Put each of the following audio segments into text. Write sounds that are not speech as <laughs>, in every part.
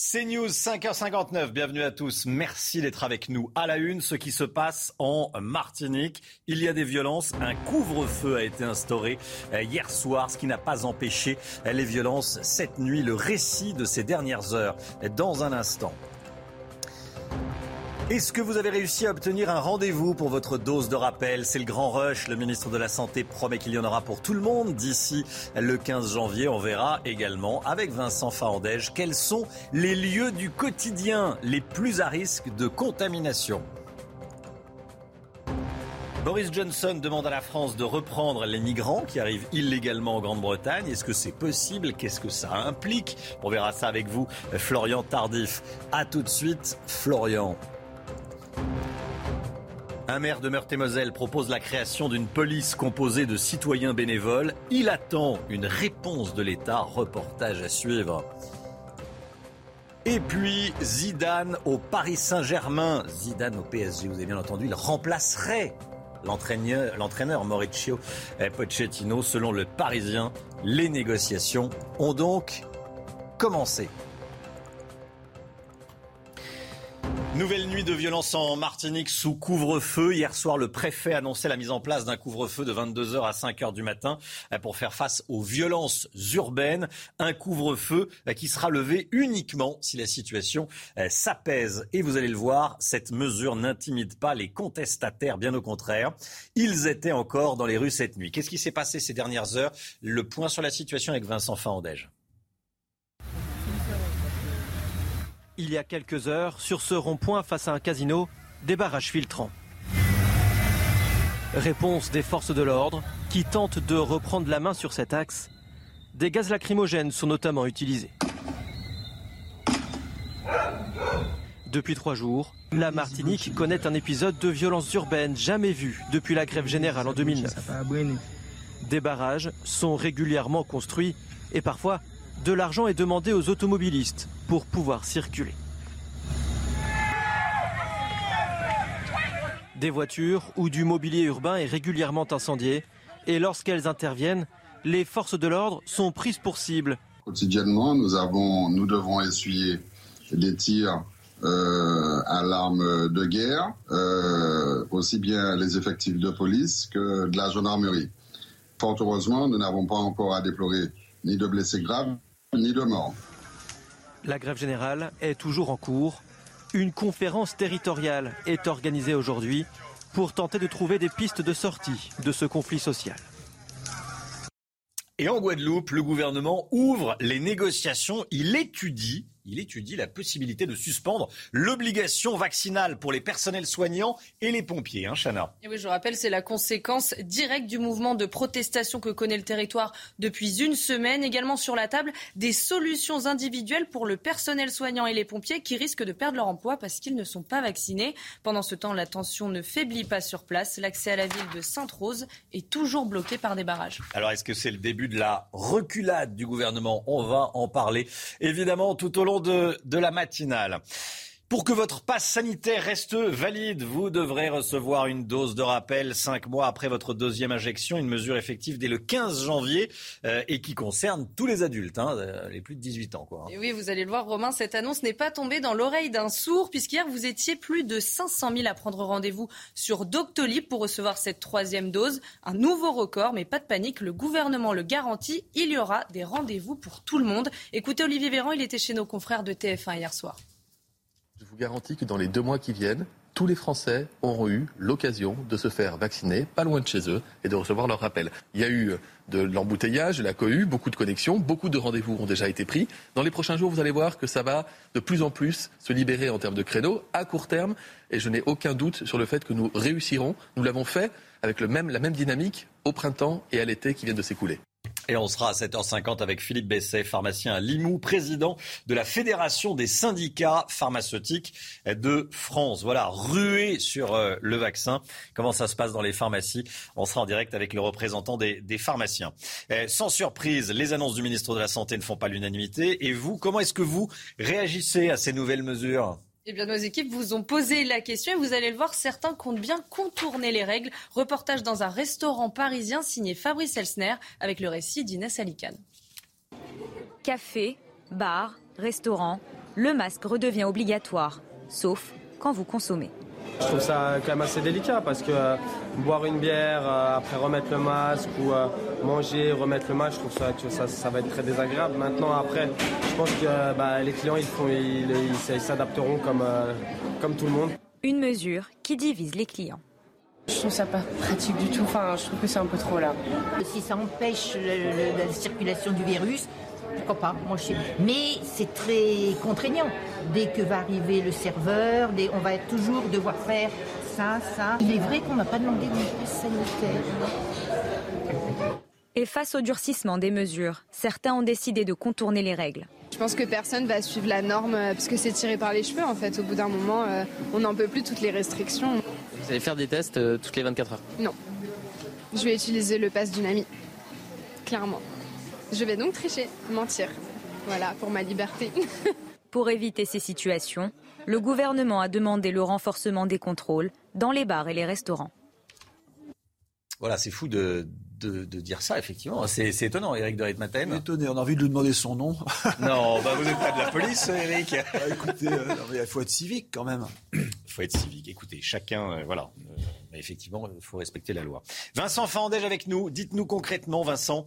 C'est News 5h59. Bienvenue à tous. Merci d'être avec nous. À la une, ce qui se passe en Martinique. Il y a des violences. Un couvre-feu a été instauré euh, hier soir, ce qui n'a pas empêché euh, les violences cette nuit. Le récit de ces dernières heures dans un instant. Est-ce que vous avez réussi à obtenir un rendez-vous pour votre dose de rappel? C'est le grand rush. Le ministre de la Santé promet qu'il y en aura pour tout le monde d'ici le 15 janvier. On verra également avec Vincent Fahandège quels sont les lieux du quotidien les plus à risque de contamination. Boris Johnson demande à la France de reprendre les migrants qui arrivent illégalement en Grande-Bretagne. Est-ce que c'est possible? Qu'est-ce que ça implique? On verra ça avec vous, Florian Tardif. A tout de suite, Florian. Un maire de Meurthe-et-Moselle propose la création d'une police composée de citoyens bénévoles. Il attend une réponse de l'État. Reportage à suivre. Et puis Zidane au Paris Saint-Germain. Zidane au PSG, vous avez bien entendu, il remplacerait l'entraîneur, Mauricio Pochettino. Selon le Parisien, les négociations ont donc commencé. Nouvelle nuit de violence en Martinique sous couvre-feu. Hier soir, le préfet annonçait la mise en place d'un couvre-feu de 22h à 5h du matin pour faire face aux violences urbaines. Un couvre-feu qui sera levé uniquement si la situation s'apaise. Et vous allez le voir, cette mesure n'intimide pas les contestataires, bien au contraire. Ils étaient encore dans les rues cette nuit. Qu'est-ce qui s'est passé ces dernières heures? Le point sur la situation avec Vincent Fahandège. Il y a quelques heures, sur ce rond-point face à un casino, des barrages filtrants. Réponse des forces de l'ordre qui tentent de reprendre la main sur cet axe. Des gaz lacrymogènes sont notamment utilisés. Depuis trois jours, la Martinique connaît un épisode de violence urbaine jamais vu depuis la grève générale en 2009. Des barrages sont régulièrement construits et parfois de l'argent est demandé aux automobilistes pour pouvoir circuler. Des voitures ou du mobilier urbain est régulièrement incendié et lorsqu'elles interviennent, les forces de l'ordre sont prises pour cible. Quotidiennement, nous, devons essuyer des tirs euh, à l'arme de guerre, euh, aussi bien les effectifs de police que de la gendarmerie. Fort heureusement, nous n'avons pas encore à déplorer ni de blessés graves, ni de morts. La grève générale est toujours en cours. Une conférence territoriale est organisée aujourd'hui pour tenter de trouver des pistes de sortie de ce conflit social. Et en Guadeloupe, le gouvernement ouvre les négociations. Il étudie il étudie la possibilité de suspendre l'obligation vaccinale pour les personnels soignants et les pompiers. Hein, Chana et oui, je rappelle, c'est la conséquence directe du mouvement de protestation que connaît le territoire depuis une semaine. Également sur la table, des solutions individuelles pour le personnel soignant et les pompiers qui risquent de perdre leur emploi parce qu'ils ne sont pas vaccinés. Pendant ce temps, la tension ne faiblit pas sur place. L'accès à la ville de Sainte-Rose est toujours bloqué par des barrages. Alors, est-ce que c'est le début de la reculade du gouvernement? On va en parler évidemment tout au long de, la matinale. Pour que votre passe sanitaire reste valide, vous devrez recevoir une dose de rappel cinq mois après votre deuxième injection, une mesure effective dès le 15 janvier euh, et qui concerne tous les adultes, hein, euh, les plus de 18 ans. Quoi. Et oui, vous allez le voir, Romain, cette annonce n'est pas tombée dans l'oreille d'un sourd, puisqu'hier, vous étiez plus de 500 000 à prendre rendez-vous sur Doctolib pour recevoir cette troisième dose. Un nouveau record, mais pas de panique, le gouvernement le garantit, il y aura des rendez-vous pour tout le monde. Écoutez Olivier Véran, il était chez nos confrères de TF1 hier soir. Je vous garantis que dans les deux mois qui viennent, tous les Français auront eu l'occasion de se faire vacciner, pas loin de chez eux, et de recevoir leur rappel. Il y a eu de l'embouteillage, de la cohue, beaucoup de connexions, beaucoup de rendez-vous ont déjà été pris. Dans les prochains jours, vous allez voir que ça va de plus en plus se libérer en termes de créneaux à court terme, et je n'ai aucun doute sur le fait que nous réussirons. Nous l'avons fait avec le même, la même dynamique au printemps et à l'été qui viennent de s'écouler. Et on sera à 7h50 avec Philippe Besset, pharmacien à Limoux, président de la Fédération des syndicats pharmaceutiques de France. Voilà, rué sur euh, le vaccin. Comment ça se passe dans les pharmacies? On sera en direct avec le représentant des, pharmaciens. Euh, sans surprise, les annonces du ministre de la Santé ne font pas l'unanimité. Et vous, comment est-ce que vous réagissez à ces nouvelles mesures? Eh bien, nos équipes vous ont posé la question et vous allez le voir, certains comptent bien contourner les règles. Reportage dans un restaurant parisien signé Fabrice Elsner avec le récit d'Inès Alicane. Café, bar, restaurant, le masque redevient obligatoire, sauf quand vous consommez. Je trouve ça quand même assez délicat parce que euh, boire une bière, euh, après remettre le masque ou euh, manger, remettre le masque, je trouve ça, ça, va être très désagréable. Maintenant, après, je pense que bah, les clients, ils, font, ils, s'adapteront comme, comme tout le monde. Une mesure qui divise les clients. Je trouve ça pas pratique du tout. Enfin, je trouve que c'est un peu trop là. Si ça empêche la circulation du virus, pourquoi pas Moi, je sais. Mais c'est très contraignant. Dès que va arriver le serveur, on va toujours devoir faire ça, ça. Il est vrai qu'on n'a pas demandé de passe sanitaire. Et face au durcissement des mesures, certains ont décidé de contourner les règles. Je pense que personne va suivre la norme euh, parce que c'est tiré par les cheveux en fait. Au bout d'un moment, euh, on n'en peut plus toutes les restrictions. Vous allez faire des tests euh, toutes les 24 heures? Non. Je vais utiliser le pass d'une amie. Clairement. Je vais donc tricher, mentir. Voilà, pour ma liberté. <laughs> pour éviter ces situations, le gouvernement a demandé le renforcement des contrôles dans les bars et les restaurants. Voilà, c'est fou de, de, dire ça, effectivement. C'est étonnant, Eric de Ritmaten. Étonné, on a envie de lui demander son nom. <laughs> non, bah vous n'êtes pas de la police, Eric. Bah, écoutez, euh, il faut être civique quand même. Il faut être civique. Écoutez, chacun, euh, voilà. Euh, effectivement, il faut respecter la loi. Vincent Fandège avec nous. Dites-nous concrètement, Vincent,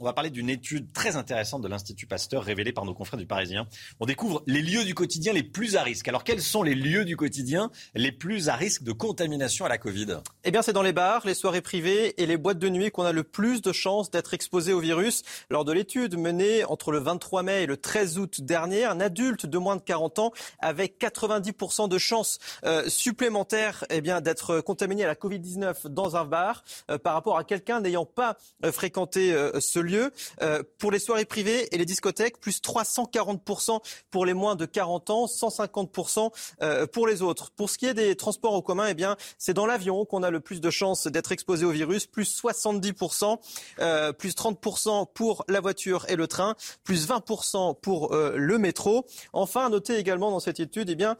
on va parler d'une étude très intéressante de l'Institut Pasteur révélée par nos confrères du Parisien. On découvre les lieux du quotidien les plus à risque. Alors quels sont les lieux du quotidien les plus à risque de contamination à la Covid? Eh bien c'est dans les bars, les soirées privées et les boîtes de nuit qu'on a le plus de chances d'être exposé au virus. Lors de l'étude menée entre le 23 mai et le 13 août dernier, un adulte de moins de 40 ans avait 90% de chances euh, supplémentaires eh d'être contaminé à la Covid-19 dans un bar euh, par rapport à quelqu'un n'ayant pas euh, fréquenté ce lieu. Euh, pour les soirées privées et les discothèques, plus 340% pour les moins de 40 ans, 150% euh, pour les autres. Pour ce qui est des transports en commun, eh bien, c'est dans l'avion qu'on a le plus de chances d'être exposé au virus, plus 70%, euh, plus 30% pour la voiture et le train, plus 20% pour le métro. Enfin, notez également dans cette étude, eh bien,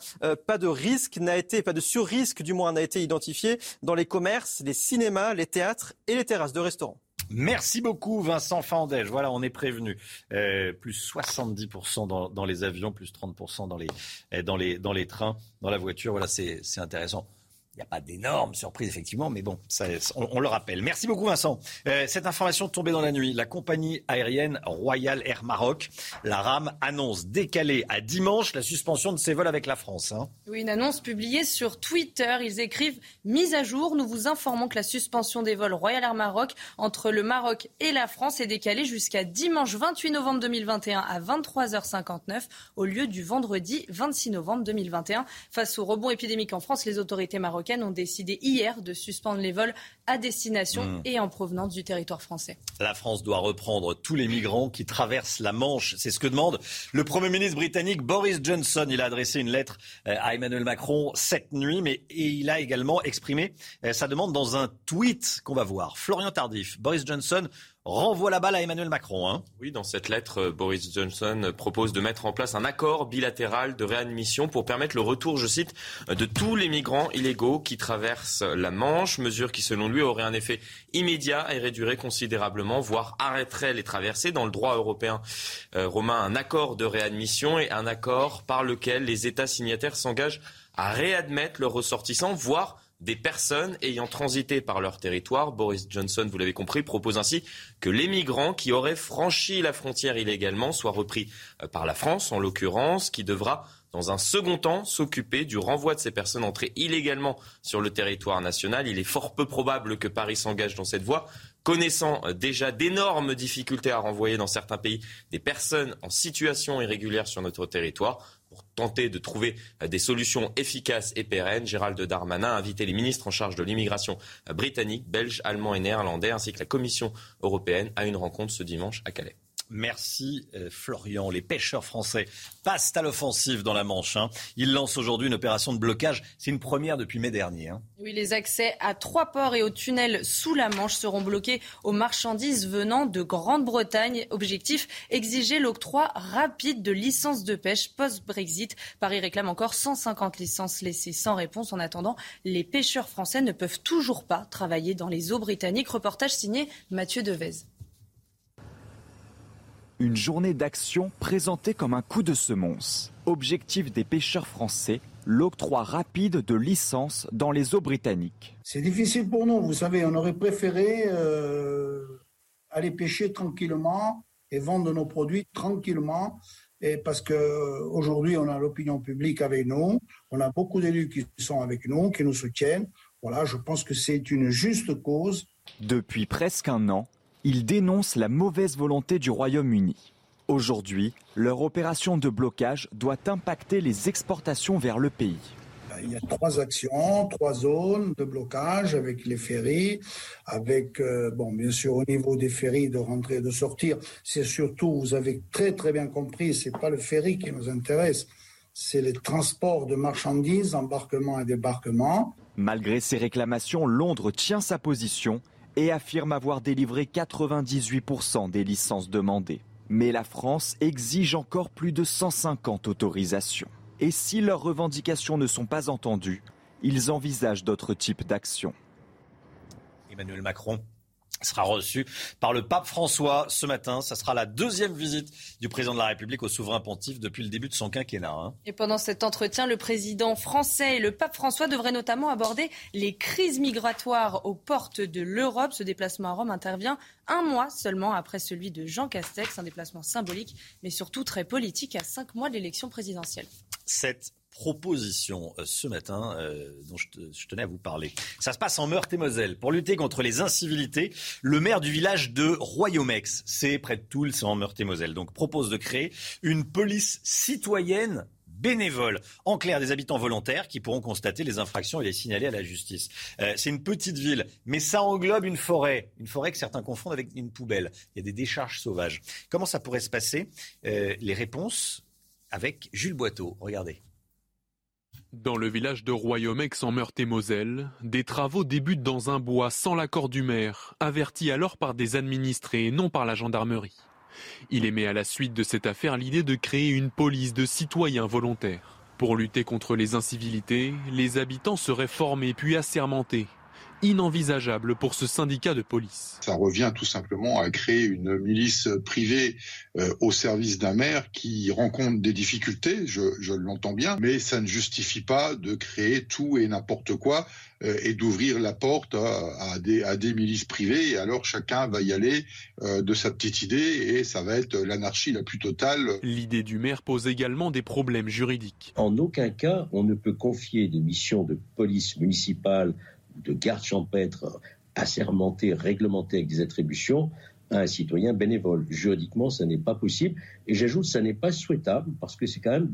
pas de risque n'a été, pas de sur-risque du moins n'a été identifié dans les commerces, les cinémas, les théâtres et les terrasses de restaurants. Merci beaucoup Vincent Fandège. Voilà, on est prévenu. Euh, plus 70% dans, les avions, plus 30% dans les, dans, les, dans les trains, dans la voiture. Voilà, c'est intéressant. Il n'y a pas d'énormes surprises, effectivement, mais bon, on, le rappelle. Merci beaucoup, Vincent. Euh, cette information tombée dans la nuit. La compagnie aérienne Royal Air Maroc, la RAM, annonce décaler à dimanche la suspension de ses vols avec la France. Hein. Oui, une annonce publiée sur Twitter. Ils écrivent Mise à jour, nous vous informons que la suspension des vols Royal Air Maroc entre le Maroc et la France est décalée jusqu'à dimanche 28 novembre 2021 à 23h59 au lieu du vendredi 26 novembre 2021. Face au rebond épidémique en France, les autorités marocaines ont décidé hier de suspendre les vols à destination mmh. et en provenance du territoire français. La France doit reprendre tous les migrants qui traversent la Manche. C'est ce que demande le Premier ministre britannique Boris Johnson. Il a adressé une lettre euh, à Emmanuel Macron cette nuit, mais il a également exprimé euh, sa demande dans un tweet qu'on va voir. Florian Tardif, Boris Johnson renvoie la balle à Emmanuel Macron. Hein. Oui, dans cette lettre, euh, Boris Johnson propose de mettre en place un accord bilatéral de réadmission pour permettre le retour, je cite, de tous les migrants illégaux qui traversent la Manche, mesure qui selon lui aurait un effet immédiat et réduirait considérablement, voire arrêterait les traversées. Dans le droit européen euh, romain, un accord de réadmission et un accord par lequel les États signataires s'engagent à réadmettre leurs ressortissants, voire des personnes ayant transité par leur territoire. Boris Johnson, vous l'avez compris, propose ainsi que les migrants qui auraient franchi la frontière illégalement soient repris euh, par la France, en l'occurrence, qui devra dans un second temps, s'occuper du renvoi de ces personnes entrées illégalement sur le territoire national. Il est fort peu probable que Paris s'engage dans cette voie, connaissant euh, déjà d'énormes difficultés à renvoyer dans certains pays des personnes en situation irrégulière sur notre territoire. Pour tenter de trouver des solutions efficaces et pérennes, Gérald Darmanin a invité les ministres en charge de l'immigration britannique, belge, allemand et néerlandais, ainsi que la Commission européenne, à une rencontre ce dimanche à Calais. Merci euh, Florian. Les pêcheurs français passent à l'offensive dans la Manche. Hein. Ils lancent aujourd'hui une opération de blocage. C'est une première depuis mai dernier. Hein. Oui, les accès à trois ports et aux tunnels sous la Manche seront bloqués aux marchandises venant de Grande-Bretagne. Objectif, exiger l'octroi rapide de licences de pêche post-Brexit. Paris réclame encore 150 licences laissées sans réponse. En attendant, les pêcheurs français ne peuvent toujours pas travailler dans les eaux britanniques. Reportage signé Mathieu Devez. Une journée d'action présentée comme un coup de semonce. Objectif des pêcheurs français, l'octroi rapide de licences dans les eaux britanniques. C'est difficile pour nous, vous savez, on aurait préféré euh, aller pêcher tranquillement et vendre nos produits tranquillement. Et parce qu'aujourd'hui, on a l'opinion publique avec nous, on a beaucoup d'élus qui sont avec nous, qui nous soutiennent. Voilà, je pense que c'est une juste cause. Depuis presque un an, ils dénoncent la mauvaise volonté du Royaume-Uni. Aujourd'hui, leur opération de blocage doit impacter les exportations vers le pays. Il y a trois actions, trois zones de blocage avec les ferries, avec, euh, bon, bien sûr, au niveau des ferries de rentrer et de sortir. C'est surtout, vous avez très très bien compris, c'est pas le ferry qui nous intéresse, c'est les transports de marchandises, embarquement et débarquement. Malgré ces réclamations, Londres tient sa position et affirme avoir délivré 98% des licences demandées. Mais la France exige encore plus de 150 autorisations. Et si leurs revendications ne sont pas entendues, ils envisagent d'autres types d'actions. Emmanuel Macron sera reçu par le pape François ce matin. Ça sera la deuxième visite du président de la République au souverain pontife depuis le début de son quinquennat. Hein. Et pendant cet entretien, le président français et le pape François devraient notamment aborder les crises migratoires aux portes de l'Europe. Ce déplacement à Rome intervient un mois seulement après celui de Jean Castex, un déplacement symbolique, mais surtout très politique à cinq mois de l'élection présidentielle. Cette proposition euh, ce matin euh, dont je, tenais à vous parler. Ça se passe en Meurthe-et-Moselle. Pour lutter contre les incivilités, le maire du village de Royaumex, c'est près de Toul, c'est en Meurthe-et-Moselle, donc propose de créer une police citoyenne bénévole. En clair, des habitants volontaires qui pourront constater les infractions et les signaler à la justice. Euh, c'est une petite ville, mais ça englobe une forêt. Une forêt que certains confondent avec une poubelle. Il y a des décharges sauvages. Comment ça pourrait se passer Les réponses avec Jules Boiteau? Regardez. Dans le village de Royaumex en Meurthe-et-Moselle, des travaux débutent dans un bois sans l'accord du maire, averti alors par des administrés et non par la gendarmerie. Il émet à la suite de cette affaire l'idée de créer une police de citoyens volontaires. Pour lutter contre les incivilités, les habitants seraient formés puis assermentés inenvisageable pour ce syndicat de police. Ça revient tout simplement à créer une milice privée euh, au service d'un maire qui rencontre des difficultés, je, l'entends bien, mais ça ne justifie pas de créer tout et n'importe quoi euh, et d'ouvrir la porte à, des, milices privées. Et alors chacun va y aller euh, de sa petite idée et ça va être l'anarchie la plus totale. L'idée du maire pose également des problèmes juridiques. En aucun cas, on ne peut confier des missions de police municipale de garde champêtre assermenté, réglementé avec des attributions à un citoyen bénévole. Juridiquement, ça n'est pas possible. Et j'ajoute, ça n'est pas souhaitable parce que c'est quand même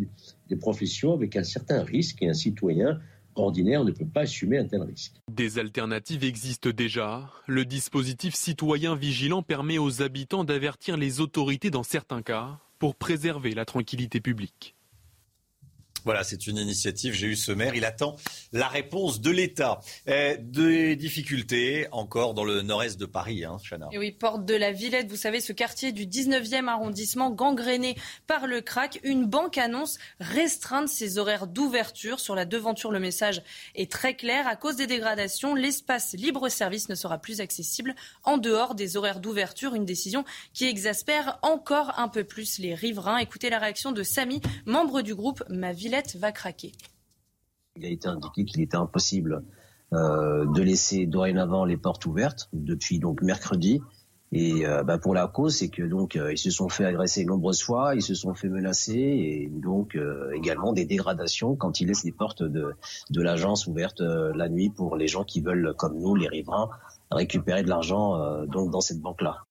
des professions avec un certain risque et un citoyen ordinaire ne peut pas assumer un tel risque. Des alternatives existent déjà. Le dispositif citoyen vigilant permet aux habitants d'avertir les autorités dans certains cas pour préserver la tranquillité publique. Voilà, c'est une initiative. J'ai eu ce maire. Il attend la réponse de l'État. Euh, des difficultés encore dans le nord-est de Paris, hein, Chana. Et oui, porte de la Villette, vous savez, ce quartier du 19e arrondissement gangréné par le crack. Une banque annonce restreindre ses horaires d'ouverture. Sur la devanture, le message est très clair. À cause des dégradations, l'espace libre-service ne sera plus accessible en dehors des horaires d'ouverture. Une décision qui exaspère encore un peu plus les riverains. Écoutez la réaction de Samy, membre du groupe Ma Ville va craquer. Il a été indiqué qu'il était impossible euh, de laisser dorénavant les portes ouvertes depuis donc mercredi. Et euh, bah, pour la cause, c'est que donc euh, ils se sont fait agresser nombreuses fois, ils se sont fait menacer et donc également des dégradations quand ils laissent les portes de, de l'agence ouvertes la nuit pour les gens qui veulent, comme nous, les riverains, récupérer de l'argent donc dans cette banque-là.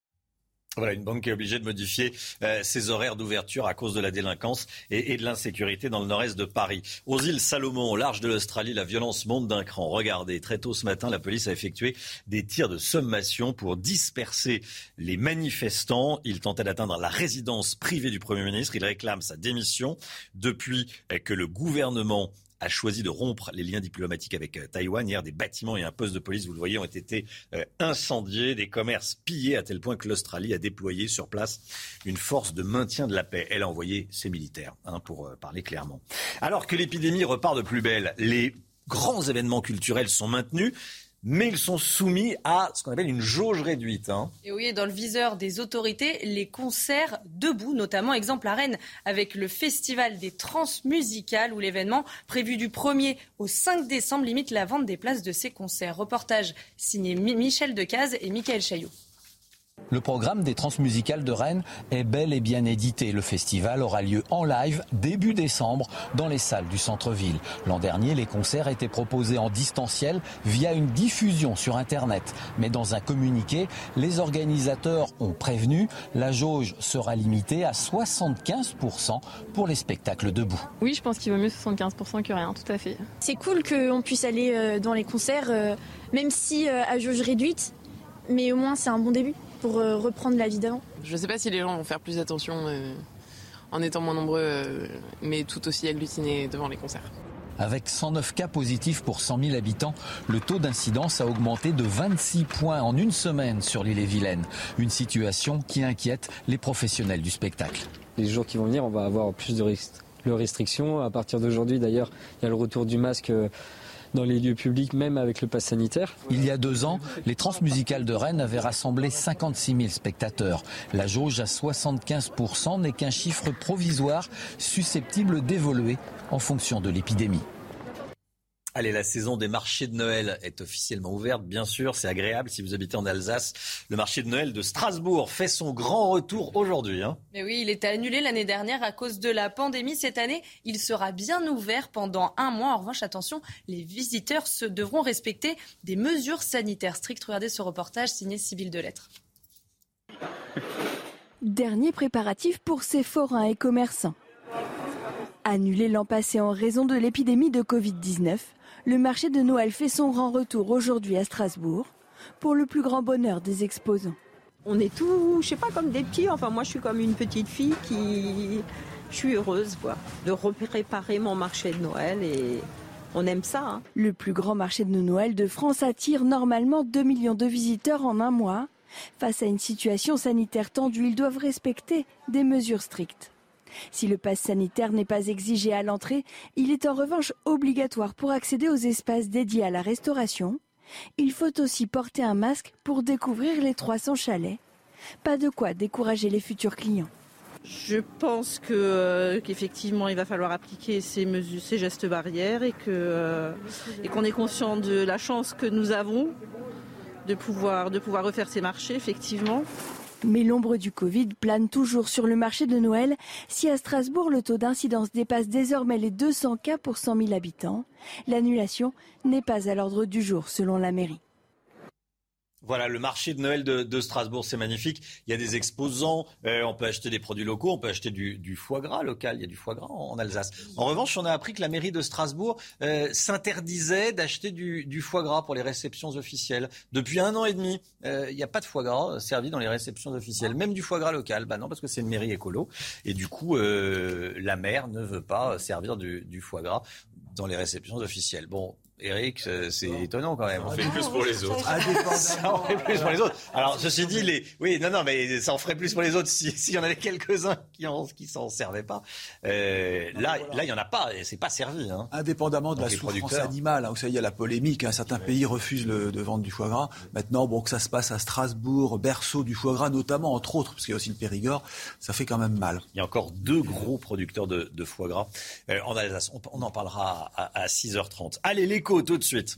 Voilà, une banque est obligée de modifier euh, ses horaires d'ouverture à cause de la délinquance et, et de l'insécurité dans le nord-est de Paris. Aux îles Salomon, au large de l'Australie, la violence monte d'un cran. Regardez, très tôt ce matin, la police a effectué des tirs de sommation pour disperser les manifestants. Ils tentaient d'atteindre la résidence privée du Premier ministre. Il réclame sa démission depuis euh, que le gouvernement a choisi de rompre les liens diplomatiques avec euh, Taïwan. Hier, des bâtiments et un poste de police, vous le voyez, ont été euh, incendiés, des commerces pillés à tel point que l'Australie a déployé sur place une force de maintien de la paix. Elle a envoyé ses militaires, hein, pour euh, parler clairement. Alors que l'épidémie repart de plus belle, les grands événements culturels sont maintenus mais ils sont soumis à ce qu'on appelle une jauge réduite. Hein. Et oui, dans le viseur des autorités, les concerts debout, notamment exemple à Rennes, avec le festival des transmusicales, où l'événement prévu du 1er au 5 décembre limite la vente des places de ces concerts. Reportage signé Michel Decaze et Michael Chaillot. Le programme des transmusicales de Rennes est bel et bien édité. Le festival aura lieu en live début décembre dans les salles du centre-ville. L'an dernier, les concerts étaient proposés en distanciel via une diffusion sur Internet. Mais dans un communiqué, les organisateurs ont prévenu, la jauge sera limitée à 75% pour les spectacles debout. Oui, je pense qu'il vaut mieux 75% que rien, tout à fait. C'est cool qu'on puisse aller euh, dans les concerts, euh, même si euh, à jauge réduite, mais au moins c'est un bon début pour reprendre la vie d'avant? Je ne sais pas si les gens vont faire plus attention en étant moins nombreux, mais tout aussi agglutinés devant les concerts. Avec 109 cas positifs pour 100 000 habitants, le taux d'incidence a augmenté de 26 points en une semaine sur l'île et Vilaine. Une situation qui inquiète les professionnels du spectacle. Les jours qui vont venir, on va avoir plus de restrictions. À partir d'aujourd'hui, d'ailleurs, il y a le retour du masque dans les lieux publics, même avec le pass sanitaire. Il y a deux ans, les transmusicales de Rennes avaient rassemblé 56 000 spectateurs. La jauge à 75% n'est qu'un chiffre provisoire susceptible d'évoluer en fonction de l'épidémie. Allez, la saison des marchés de Noël est officiellement ouverte, bien sûr, c'est agréable si vous habitez en Alsace. Le marché de Noël de Strasbourg fait son grand retour aujourd'hui. Hein. Mais oui, il était annulé l'année dernière à cause de la pandémie. Cette année, il sera bien ouvert pendant un mois. En revanche, attention, les visiteurs se devront respecter des mesures sanitaires strictes. Regardez ce reportage signé Sybille Delettre. Dernier préparatif pour ces forains et commerçants. Annulé l'an passé en raison de l'épidémie de Covid-19, le marché de Noël fait son grand retour aujourd'hui à Strasbourg pour le plus grand bonheur des exposants. On est tous, je sais pas, comme des petits. Enfin, moi, je suis comme une petite fille qui. Je suis heureuse, quoi, de préparer mon marché de Noël et on aime ça. Hein. Le plus grand marché de Noël de France attire normalement 2 millions de visiteurs en un mois. Face à une situation sanitaire tendue, ils doivent respecter des mesures strictes. Si le pass sanitaire n'est pas exigé à l'entrée, il est en revanche obligatoire pour accéder aux espaces dédiés à la restauration. Il faut aussi porter un masque pour découvrir les 300 chalets. Pas de quoi décourager les futurs clients. Je pense euh, qu'effectivement il va falloir appliquer ces, mesures, ces gestes barrières et euh, qu'on est conscient de la chance que nous avons de pouvoir refaire ces marchés effectivement. Mais l'ombre du Covid plane toujours sur le marché de Noël. Si à Strasbourg le taux d'incidence dépasse désormais les 200 cas pour 100 000 habitants, l'annulation n'est pas à l'ordre du jour selon la mairie. Voilà, le marché de Noël de, Strasbourg, c'est magnifique. Il y a des exposants, euh, on peut acheter des produits locaux, on peut acheter du, foie gras local. Il y a du foie gras en, Alsace. En revanche, on a appris que la mairie de Strasbourg euh, s'interdisait d'acheter du, foie gras pour les réceptions officielles. Depuis un an et demi, euh, il n'y a pas de foie gras servi dans les réceptions officielles, même du foie gras local. Bah non, parce que c'est une mairie écolo. Et du coup, la maire ne veut pas servir du, du foie gras dans les réceptions officielles. Bon, Eric, c'est étonnant quand même. On fait plus pour les autres. Ça en <laughs> fait plus pour les autres. Alors, ceci dit, les, oui, non, non, mais ça en ferait plus pour les autres s'il y en avait quelques-uns qui en, qui s'en servaient pas. Euh, là, là, il y en a pas, et c'est pas servi. Hein. Indépendamment de la souffrance animale, hein, vous savez, il y a la polémique. Hein, certains pays refusent le, de vendre du foie gras. Maintenant, bon, que ça se passe à Strasbourg, berceau du foie gras, notamment, entre autres, parce qu'il y a aussi le Périgord, ça fait quand même mal. Il y a encore deux gros producteurs de, de foie gras euh, en Alsace. On, on, en parlera à, à 6h30. Allez, les tout de suite.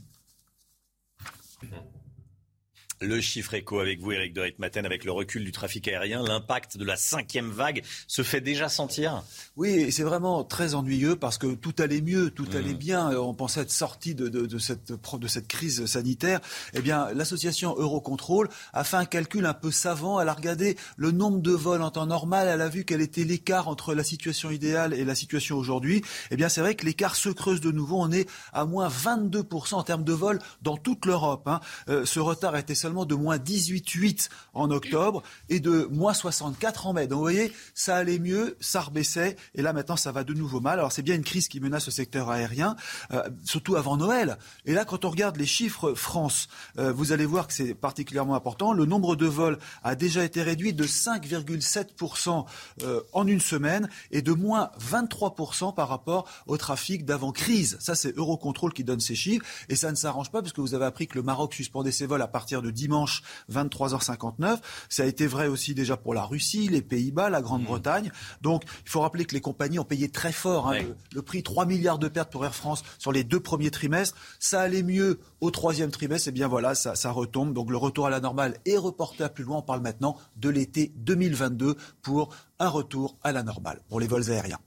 Le chiffre écho avec vous, Eric de Maten, avec le recul du trafic aérien, l'impact de la cinquième vague se fait déjà sentir? Oui, c'est vraiment très ennuyeux parce que tout allait mieux, tout mmh. allait bien. Euh, on pensait être sorti de, de, de, cette, de cette crise sanitaire. Eh bien, l'association Eurocontrol a fait un calcul un peu savant. Elle a regardé le nombre de vols en temps normal. Elle a vu quel était l'écart entre la situation idéale et la situation aujourd'hui. Eh bien, c'est vrai que l'écart se creuse de nouveau. On est à moins 22% en termes de vols dans toute l'Europe. Hein. Euh, ce retard était de moins 18,8 en octobre et de moins 64 en mai. Donc vous voyez, ça allait mieux, ça rebaissait, et là maintenant ça va de nouveau mal. Alors c'est bien une crise qui menace le secteur aérien, euh, surtout avant Noël. Et là, quand on regarde les chiffres France, euh, vous allez voir que c'est particulièrement important. Le nombre de vols a déjà été réduit de 5,7% euh, en une semaine et de moins 23% par rapport au trafic d'avant-crise. Ça, c'est Eurocontrol qui donne ces chiffres. Et ça ne s'arrange pas puisque vous avez appris que le Maroc suspendait ses vols à partir de dimanche 23h59. Ça a été vrai aussi déjà pour la Russie, les Pays-Bas, la Grande-Bretagne. Donc il faut rappeler que les compagnies ont payé très fort hein, le, prix 3 milliards de pertes pour Air France sur les deux premiers trimestres. Ça allait mieux au troisième trimestre. Et eh bien voilà, ça, ça retombe. Donc le retour à la normale est reporté à plus loin. On parle maintenant de l'été 2022 pour un retour à la normale pour les vols aériens.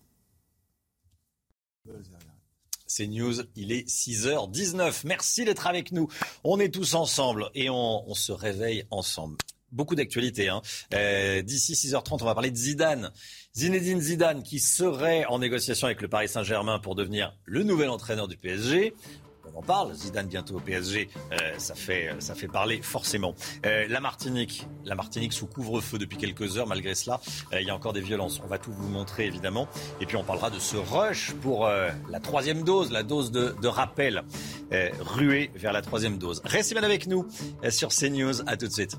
C'est News, il est 6h19. Merci d'être avec nous. On est tous ensemble et on, se réveille ensemble. Beaucoup d'actualités. Hein. Euh, d'ici 6h30, on va parler de Zidane. Zinedine Zidane qui serait en négociation avec le Paris Saint-Germain pour devenir le nouvel entraîneur du PSG on parle. Zidane bientôt au PSG, euh, ça, fait, ça fait parler forcément. Euh, la Martinique, la Martinique sous couvre-feu depuis quelques heures. Malgré cela, euh, il y a encore des violences. On va tout vous montrer évidemment. Et puis on parlera de ce rush pour la troisième dose, la dose de, de rappel, ruée vers la troisième dose. Restez bien avec nous sur CNews. À tout de suite.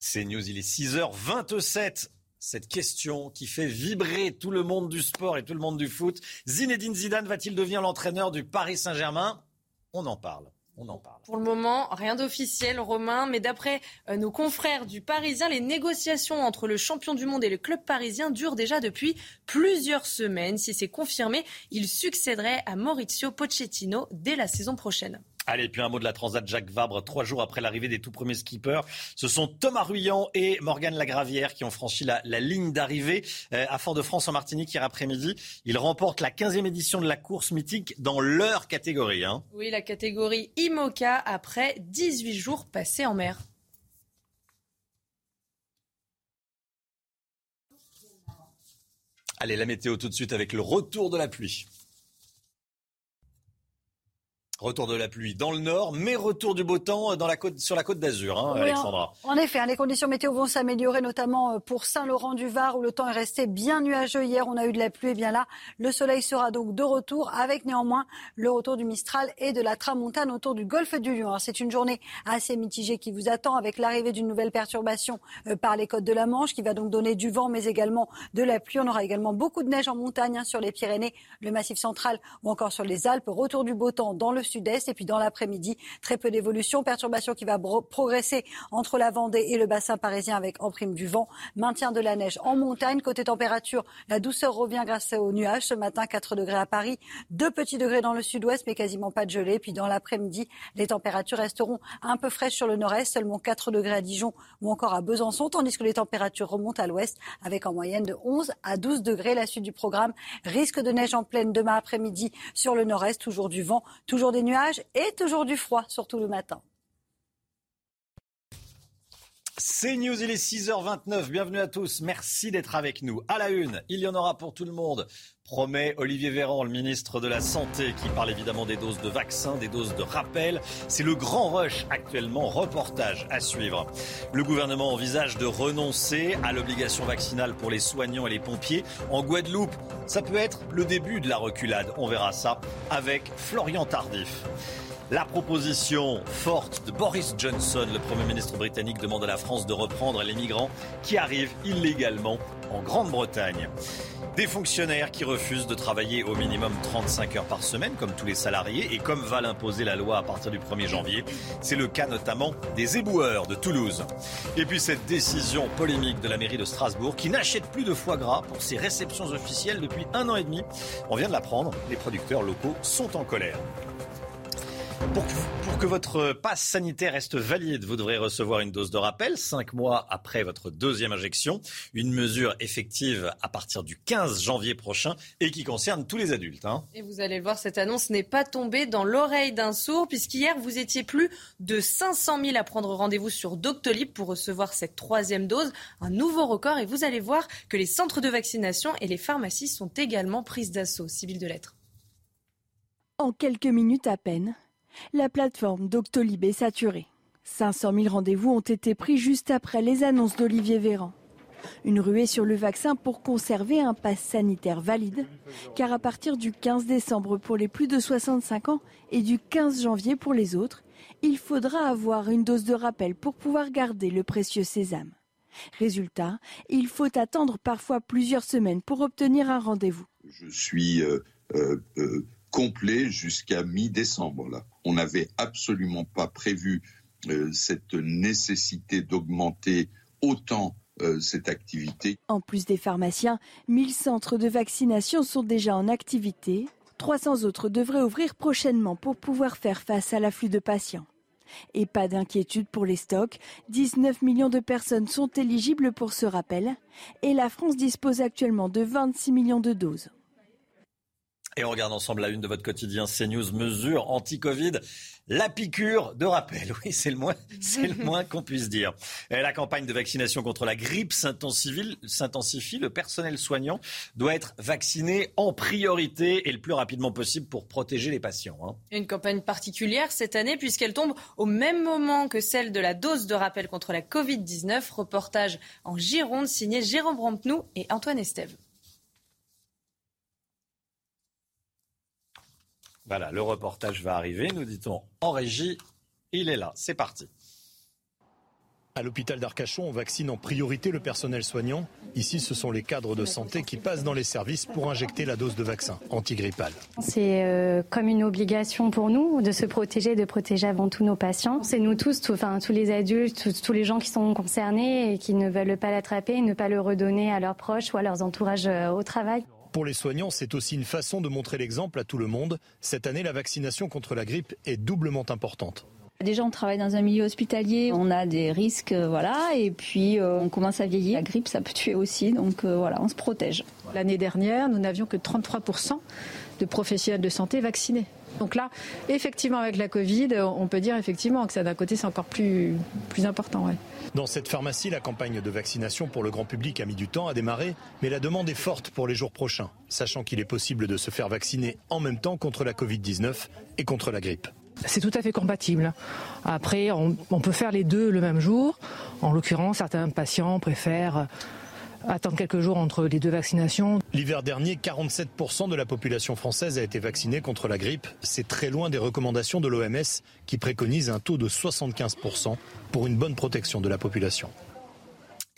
CNews, il est 6h27 cette question qui fait vibrer tout le monde du sport et tout le monde du foot. Zinedine Zidane va-t-il devenir l'entraîneur du Paris Saint-Germain? On en parle. On en parle. Pour le moment, rien d'officiel, Romain, mais d'après euh, nos confrères du Parisien, les négociations entre le champion du monde et le club parisien durent déjà depuis plusieurs semaines. Si c'est confirmé, il succéderait à Maurizio Pochettino dès la saison prochaine. Allez, puis un mot de la Transat Jacques Vabre, trois jours après l'arrivée des tout premiers skippers. Ce sont Thomas Ruyant et Morgane Lagravière qui ont franchi la, ligne d'arrivée euh, à Fort-de-France en Martinique hier après-midi. Ils remportent la 15e édition de la course mythique dans leur catégorie. Hein. Oui, la catégorie IMOCA après 18 jours passés en mer. Allez, la météo tout de suite avec le retour de la pluie. Retour de la pluie dans le nord, mais retour du beau temps dans la côte, sur la côte d'Azur, hein, Alexandra. En, effet, hein, les conditions météo vont s'améliorer, notamment euh, pour Saint-Laurent-du-Var, où le temps est resté bien nuageux. Hier, on a eu de la pluie. Et bien là, le soleil sera donc de retour, avec néanmoins le retour du Mistral et de la Tramontane autour du golfe du Lion. C'est une journée assez mitigée qui vous attend, avec l'arrivée d'une nouvelle perturbation euh, par les côtes de la Manche, qui va donc donner du vent, mais également de la pluie. On aura également beaucoup de neige en montagne hein, sur les Pyrénées, le Massif central ou encore sur les Alpes. Retour du beau temps dans le sud-est. Et puis dans l'après-midi, très peu d'évolution. Perturbation qui va progresser entre la Vendée et le bassin parisien avec en prime du vent. Maintien de la neige en montagne. Côté température, la douceur revient grâce aux nuages. Ce matin, 4 degrés à Paris, 2 petits degrés dans le sud-ouest, mais quasiment pas de gelée. Puis dans l'après-midi, les températures resteront un peu fraîches sur le nord-est, seulement 4 degrés à Dijon ou encore à Besançon, tandis que les températures remontent à l'ouest avec en moyenne de 11 à 12 degrés. La suite du programme, risque de neige en pleine demain après-midi sur le nord-est, toujours du vent, toujours des nuages et toujours du froid, surtout le matin. C'est News, il est 6h29. Bienvenue à tous. Merci d'être avec nous. À la une, il y en aura pour tout le monde. Promet Olivier Véran, le ministre de la Santé, qui parle évidemment des doses de vaccins, des doses de rappel. C'est le grand rush actuellement. Reportage à suivre. Le gouvernement envisage de renoncer à l'obligation vaccinale pour les soignants et les pompiers en Guadeloupe. Ça peut être le début de la reculade. On verra ça avec Florian Tardif. La proposition forte de Boris Johnson, le Premier ministre britannique, demande à la France de reprendre les migrants qui arrivent illégalement en Grande-Bretagne. Des fonctionnaires qui refusent de travailler au minimum 35 heures par semaine, comme tous les salariés, et comme va l'imposer la loi à partir du 1er janvier. C'est le cas notamment des éboueurs de Toulouse. Et puis cette décision polémique de la mairie de Strasbourg, qui n'achète plus de foie gras pour ses réceptions officielles depuis un an et demi. On vient de l'apprendre, les producteurs locaux sont en colère. Pour, que votre passe sanitaire reste valide, vous devrez recevoir une dose de rappel cinq mois après votre deuxième injection. Une mesure effective à partir du 15 janvier prochain et qui concerne tous les adultes. Hein. Et vous allez le voir, cette annonce n'est pas tombée dans l'oreille d'un sourd, puisqu'hier, vous étiez plus de 500 000 à prendre rendez-vous sur Doctolib pour recevoir cette troisième dose. Un nouveau record. Et vous allez voir que les centres de vaccination et les pharmacies sont également prises d'assaut. Civil de lettres. En quelques minutes à peine, la plateforme Doctolib est saturée. 500 000 rendez-vous ont été pris juste après les annonces d'Olivier Véran. Une ruée sur le vaccin pour conserver un pass sanitaire valide, car à partir du 15 décembre pour les plus de 65 ans et du 15 janvier pour les autres, il faudra avoir une dose de rappel pour pouvoir garder le précieux sésame. Résultat, il faut attendre parfois plusieurs semaines pour obtenir un rendez-vous. Je suis euh, euh, euh, complet jusqu'à mi-décembre. On n'avait absolument pas prévu cette nécessité d'augmenter autant cette activité. En plus des pharmaciens, 1000 centres de vaccination sont déjà en activité. 300 autres devraient ouvrir prochainement pour pouvoir faire face à l'afflux de patients. Et pas d'inquiétude pour les stocks. 19 millions de personnes sont éligibles pour ce rappel. Et la France dispose actuellement de 26 millions de doses. Et on regarde ensemble la une de votre quotidien CNews, mesures anti-Covid, la piqûre de rappel. <laughs> Oui, c'est le moins, moins qu'on puisse dire. Et la campagne de vaccination contre la grippe s'intensifie. Le personnel soignant doit être vacciné en priorité et le plus rapidement possible pour protéger les patients. Hein. Une campagne particulière cette année puisqu'elle tombe au même moment que celle de la dose de rappel contre la Covid-19. Reportage en Gironde signé Jérôme Rampenou et Antoine Estève. Voilà, le reportage va arriver, nous dit-on en régie. Il est là, c'est parti. À l'hôpital d'Arcachon, on vaccine en priorité le personnel soignant. Ici, ce sont les cadres de santé qui passent dans les services pour injecter la dose de vaccin antigrippal. C'est euh, comme une obligation pour nous de se protéger, de protéger avant tout nos patients. C'est nous tous, enfin, tous les adultes, tous, les gens qui sont concernés et qui ne veulent pas l'attraper, ne pas le redonner à leurs proches ou à leurs entourages euh, au travail. Pour les soignants, c'est aussi une façon de montrer l'exemple à tout le monde. Cette année, la vaccination contre la grippe est doublement importante. Déjà, on travaille dans un milieu hospitalier, on a des risques, euh, voilà, et puis euh, on commence à vieillir. La grippe, ça peut tuer aussi, donc euh, voilà, on se protège. L'année dernière, nous n'avions que 33% de professionnels de santé vaccinés. Donc là, effectivement, avec la Covid, on peut dire effectivement que ça, d'un côté, c'est encore plus, plus important. Dans cette pharmacie, la campagne de vaccination pour le grand public a mis du temps à démarrer, mais la demande est forte pour les jours prochains, sachant qu'il est possible de se faire vacciner en même temps contre la Covid-19 et contre la grippe. C'est tout à fait compatible. Après, on, on peut faire les deux le même jour. En l'occurrence, certains patients préfèrent attendre quelques jours entre les deux vaccinations. L'hiver dernier, 47% de la population française a été vaccinée contre la grippe. C'est très loin des recommandations de l'OMS qui préconise un taux de 75% pour une bonne protection de la population.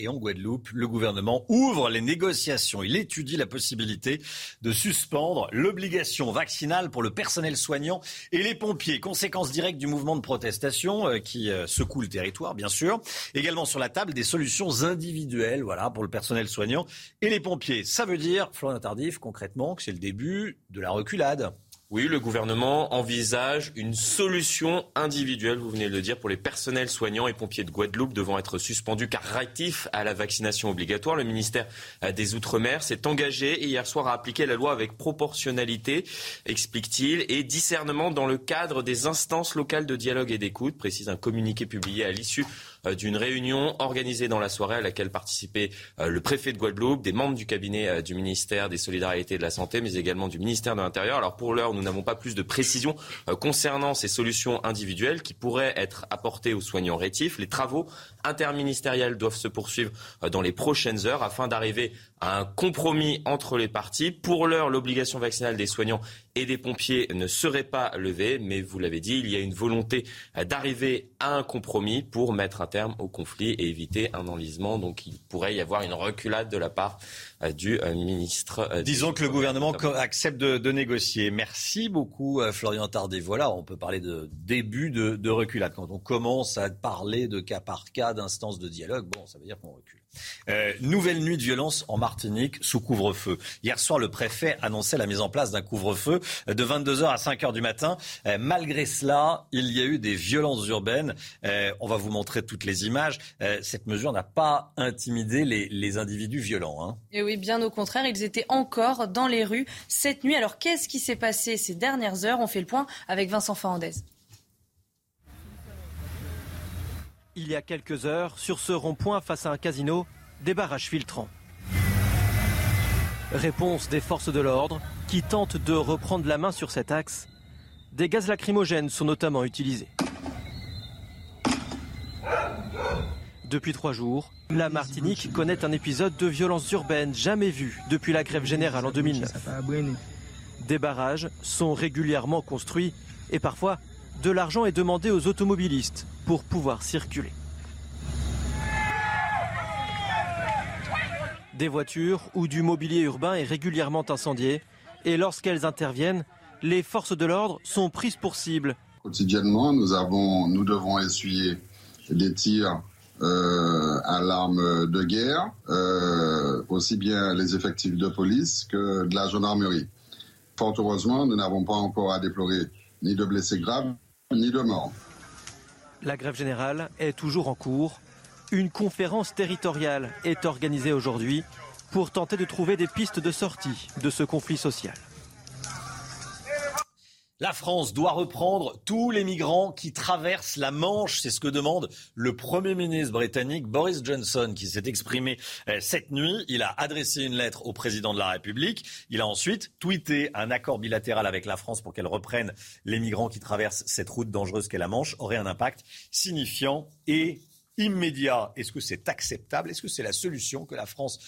Et en Guadeloupe, le gouvernement ouvre les négociations. Il étudie la possibilité de suspendre l'obligation vaccinale pour le personnel soignant et les pompiers. Conséquence directe du mouvement de protestation euh, qui euh, secoue le territoire, bien sûr. Également sur la table des solutions individuelles, voilà, pour le personnel soignant et les pompiers. Ça veut dire, Florian Tardif, concrètement, que c'est le début de la reculade. Oui, le gouvernement envisage une solution individuelle, vous venez de le dire, pour les personnels soignants et pompiers de Guadeloupe devant être suspendus car réactifs à la vaccination obligatoire. Le ministère des Outre-mer s'est engagé hier soir à appliquer la loi avec proportionnalité, explique-t-il, et discernement dans le cadre des instances locales de dialogue et d'écoute, précise un communiqué publié à l'issue d'une réunion organisée dans la soirée à laquelle participaient euh, le préfet de Guadeloupe, des membres du cabinet euh, du ministère des Solidarités et de la Santé, mais également du ministère de l'Intérieur. Alors pour l'heure, nous n'avons pas plus de précisions concernant ces solutions individuelles qui pourraient être apportées aux soignants rétifs. Les travaux interministériels doivent se poursuivre dans les prochaines heures afin d'arriver à un compromis entre les parties. Pour l'heure, l'obligation vaccinale des soignants et des pompiers ne serait pas levée, mais vous l'avez dit, il y a une volonté d'arriver à un compromis pour mettre un terme au conflit et éviter un enlisement. Donc il pourrait y avoir une reculade de la part euh, du euh, ministre. Euh, Disons que le gouvernement accepte de, négocier. Merci beaucoup Florian Tardet. Voilà, on peut parler de début de, de reculade. Quand on commence à parler de cas par cas, d'instances de dialogue, bon, ça veut dire qu'on recule. Euh, nouvelle nuit de violence en Martinique sous couvre-feu. Hier soir, le préfet annonçait la mise en place d'un couvre-feu de 22h à 5h du matin. Euh, malgré cela, il y a eu des violences urbaines. Euh, on va vous montrer toutes les images. Cette mesure n'a pas intimidé les, individus violents. Hein. Et oui, bien au contraire, ils étaient encore dans les rues cette nuit. Alors qu'est-ce qui s'est passé ces dernières heures? On fait le point avec Vincent Fernandez. Il y a quelques heures, sur ce rond-point face à un casino, des barrages filtrants. Réponse des forces de l'ordre qui tentent de reprendre la main sur cet axe. Des gaz lacrymogènes sont notamment utilisés. Depuis trois jours, la Martinique connaît un épisode de violence urbaine jamais vu depuis la grève générale en 2009. Des barrages sont régulièrement construits et parfois de l'argent est demandé aux automobilistes pour pouvoir circuler. Des voitures ou du mobilier urbain est régulièrement incendié et lorsqu'elles interviennent, les forces de l'ordre sont prises pour cible. Quotidiennement, nous, devons essuyer des tirs euh, à l'arme de guerre, euh, aussi bien les effectifs de police que de la gendarmerie. Fort heureusement, nous n'avons pas encore à déplorer ni de blessés graves, ni de morts. La grève générale est toujours en cours. Une conférence territoriale est organisée aujourd'hui pour tenter de trouver des pistes de sortie de ce conflit social. La France doit reprendre tous les migrants qui traversent la Manche. C'est ce que demande le Premier ministre britannique Boris Johnson qui s'est exprimé euh, cette nuit. Il a adressé une lettre au président de la République. Il a ensuite tweeté un accord bilatéral avec la France pour qu'elle reprenne les migrants qui traversent cette route dangereuse qu'est la Manche aurait un impact signifiant et immédiat. Est-ce que c'est acceptable? Est-ce que c'est la solution que la France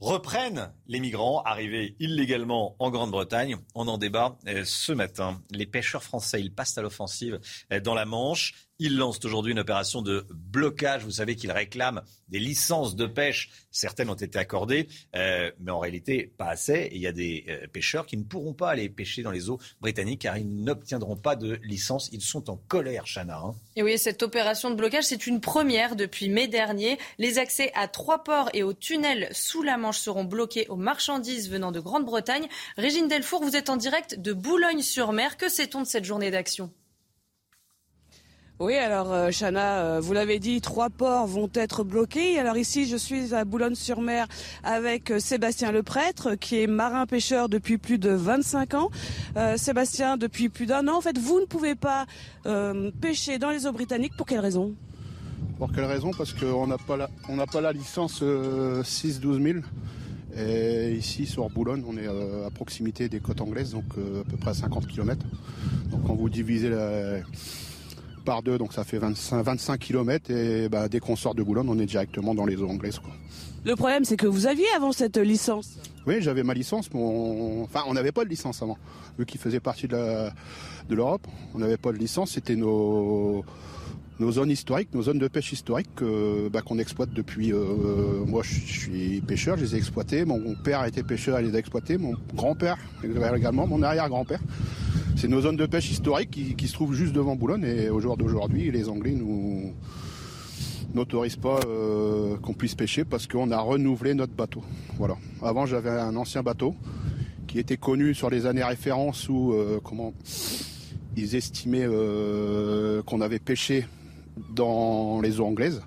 reprennent les migrants arrivés illégalement en Grande-Bretagne. On en débat euh, ce matin. Les pêcheurs français, passent à l'offensive euh, dans la Manche. Ils lancent aujourd'hui une opération de blocage. Vous savez qu'ils réclament des licences de pêche. Certaines ont été accordées, euh, mais en réalité pas assez. Et il y a des euh, pêcheurs qui ne pourront pas aller pêcher dans les eaux britanniques car ils n'obtiendront pas de licence. Ils sont en colère, Chana. Hein. Et oui, cette opération de blocage, c'est une première depuis mai dernier. Les accès à trois ports et aux tunnels sous la Manche seront bloqués aux marchandises venant de Grande-Bretagne. Régine Delfour, vous êtes en direct de Boulogne-sur-Mer. Que sait-on de cette journée d'action? Oui, alors euh, Chana, euh, vous l'avez dit, trois ports vont être bloqués. Alors ici, je suis à Boulogne-sur-Mer avec euh, Sébastien Leprêtre, qui est marin-pêcheur depuis plus de 25 ans. Sébastien, depuis plus d'un an, en fait, vous ne pouvez pas pêcher dans les eaux britanniques. Pour quelle raison? Pour quelle raison? Parce qu'on n'a pas, la, pas la licence 6-12 000. Et ici, sur Boulogne, on est à proximité des côtes anglaises, donc à peu près à 50 km. Donc quand vous divisez la par deux, donc ça fait 25, 25 km. Et bah, dès qu'on sort de Boulogne, on est directement dans les eaux anglaises. Quoi. Le problème, c'est que vous aviez avant cette licence. Oui, j'avais ma licence, mais on... enfin, on n'avait pas de licence avant. Vu qu'il faisait partie de l'Europe, on n'avait pas de licence. C'était nos, nos zones historiques, nos zones de pêche historiques bah, qu'on exploite depuis. Euh, moi, je suis pêcheur, je les ai exploités. Mon père été pêcheur, il les a exploités. Mon grand-père également, mon arrière-grand-père. C'est nos zones de pêche historiques qui, se trouvent juste devant Boulogne. Et au jour d'aujourd'hui, les Anglais nous n'autorisent pas euh, qu'on puisse pêcher parce qu'on a renouvelé notre bateau. Voilà. Avant, j'avais un ancien bateau qui était connu sur les années références où euh, comment ils estimaient qu'on avait pêché dans les eaux anglaises,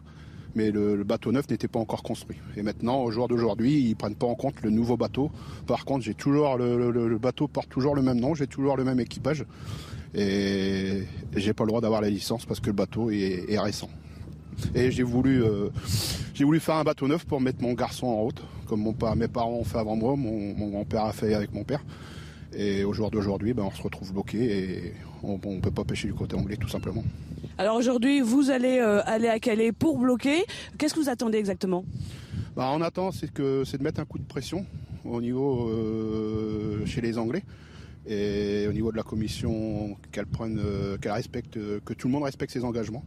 mais le, bateau neuf n'était pas encore construit. Et maintenant, au jour d'aujourd'hui, ils prennent pas en compte le nouveau bateau. Par contre, j'ai toujours le, bateau porte toujours le même nom, j'ai toujours le même équipage, et, j'ai pas le droit d'avoir la licence parce que le bateau est, récent. Et j'ai voulu, euh, voulu faire un bateau neuf pour mettre mon garçon en route, comme mon, mes parents ont fait avant moi, mon, mon grand-père a fait avec mon père. Et au jour d'aujourd'hui, ben, on se retrouve bloqué et on ne peut pas pêcher du côté anglais tout simplement. Alors aujourd'hui, vous allez euh, aller à Calais pour bloquer. Qu'est-ce que vous attendez exactement? Bah, On attend, c'est que c'est de mettre un coup de pression au niveau euh, chez les Anglais et au niveau de la commission qu'elle prenne, euh, qu'elle respecte, que tout le monde respecte ses engagements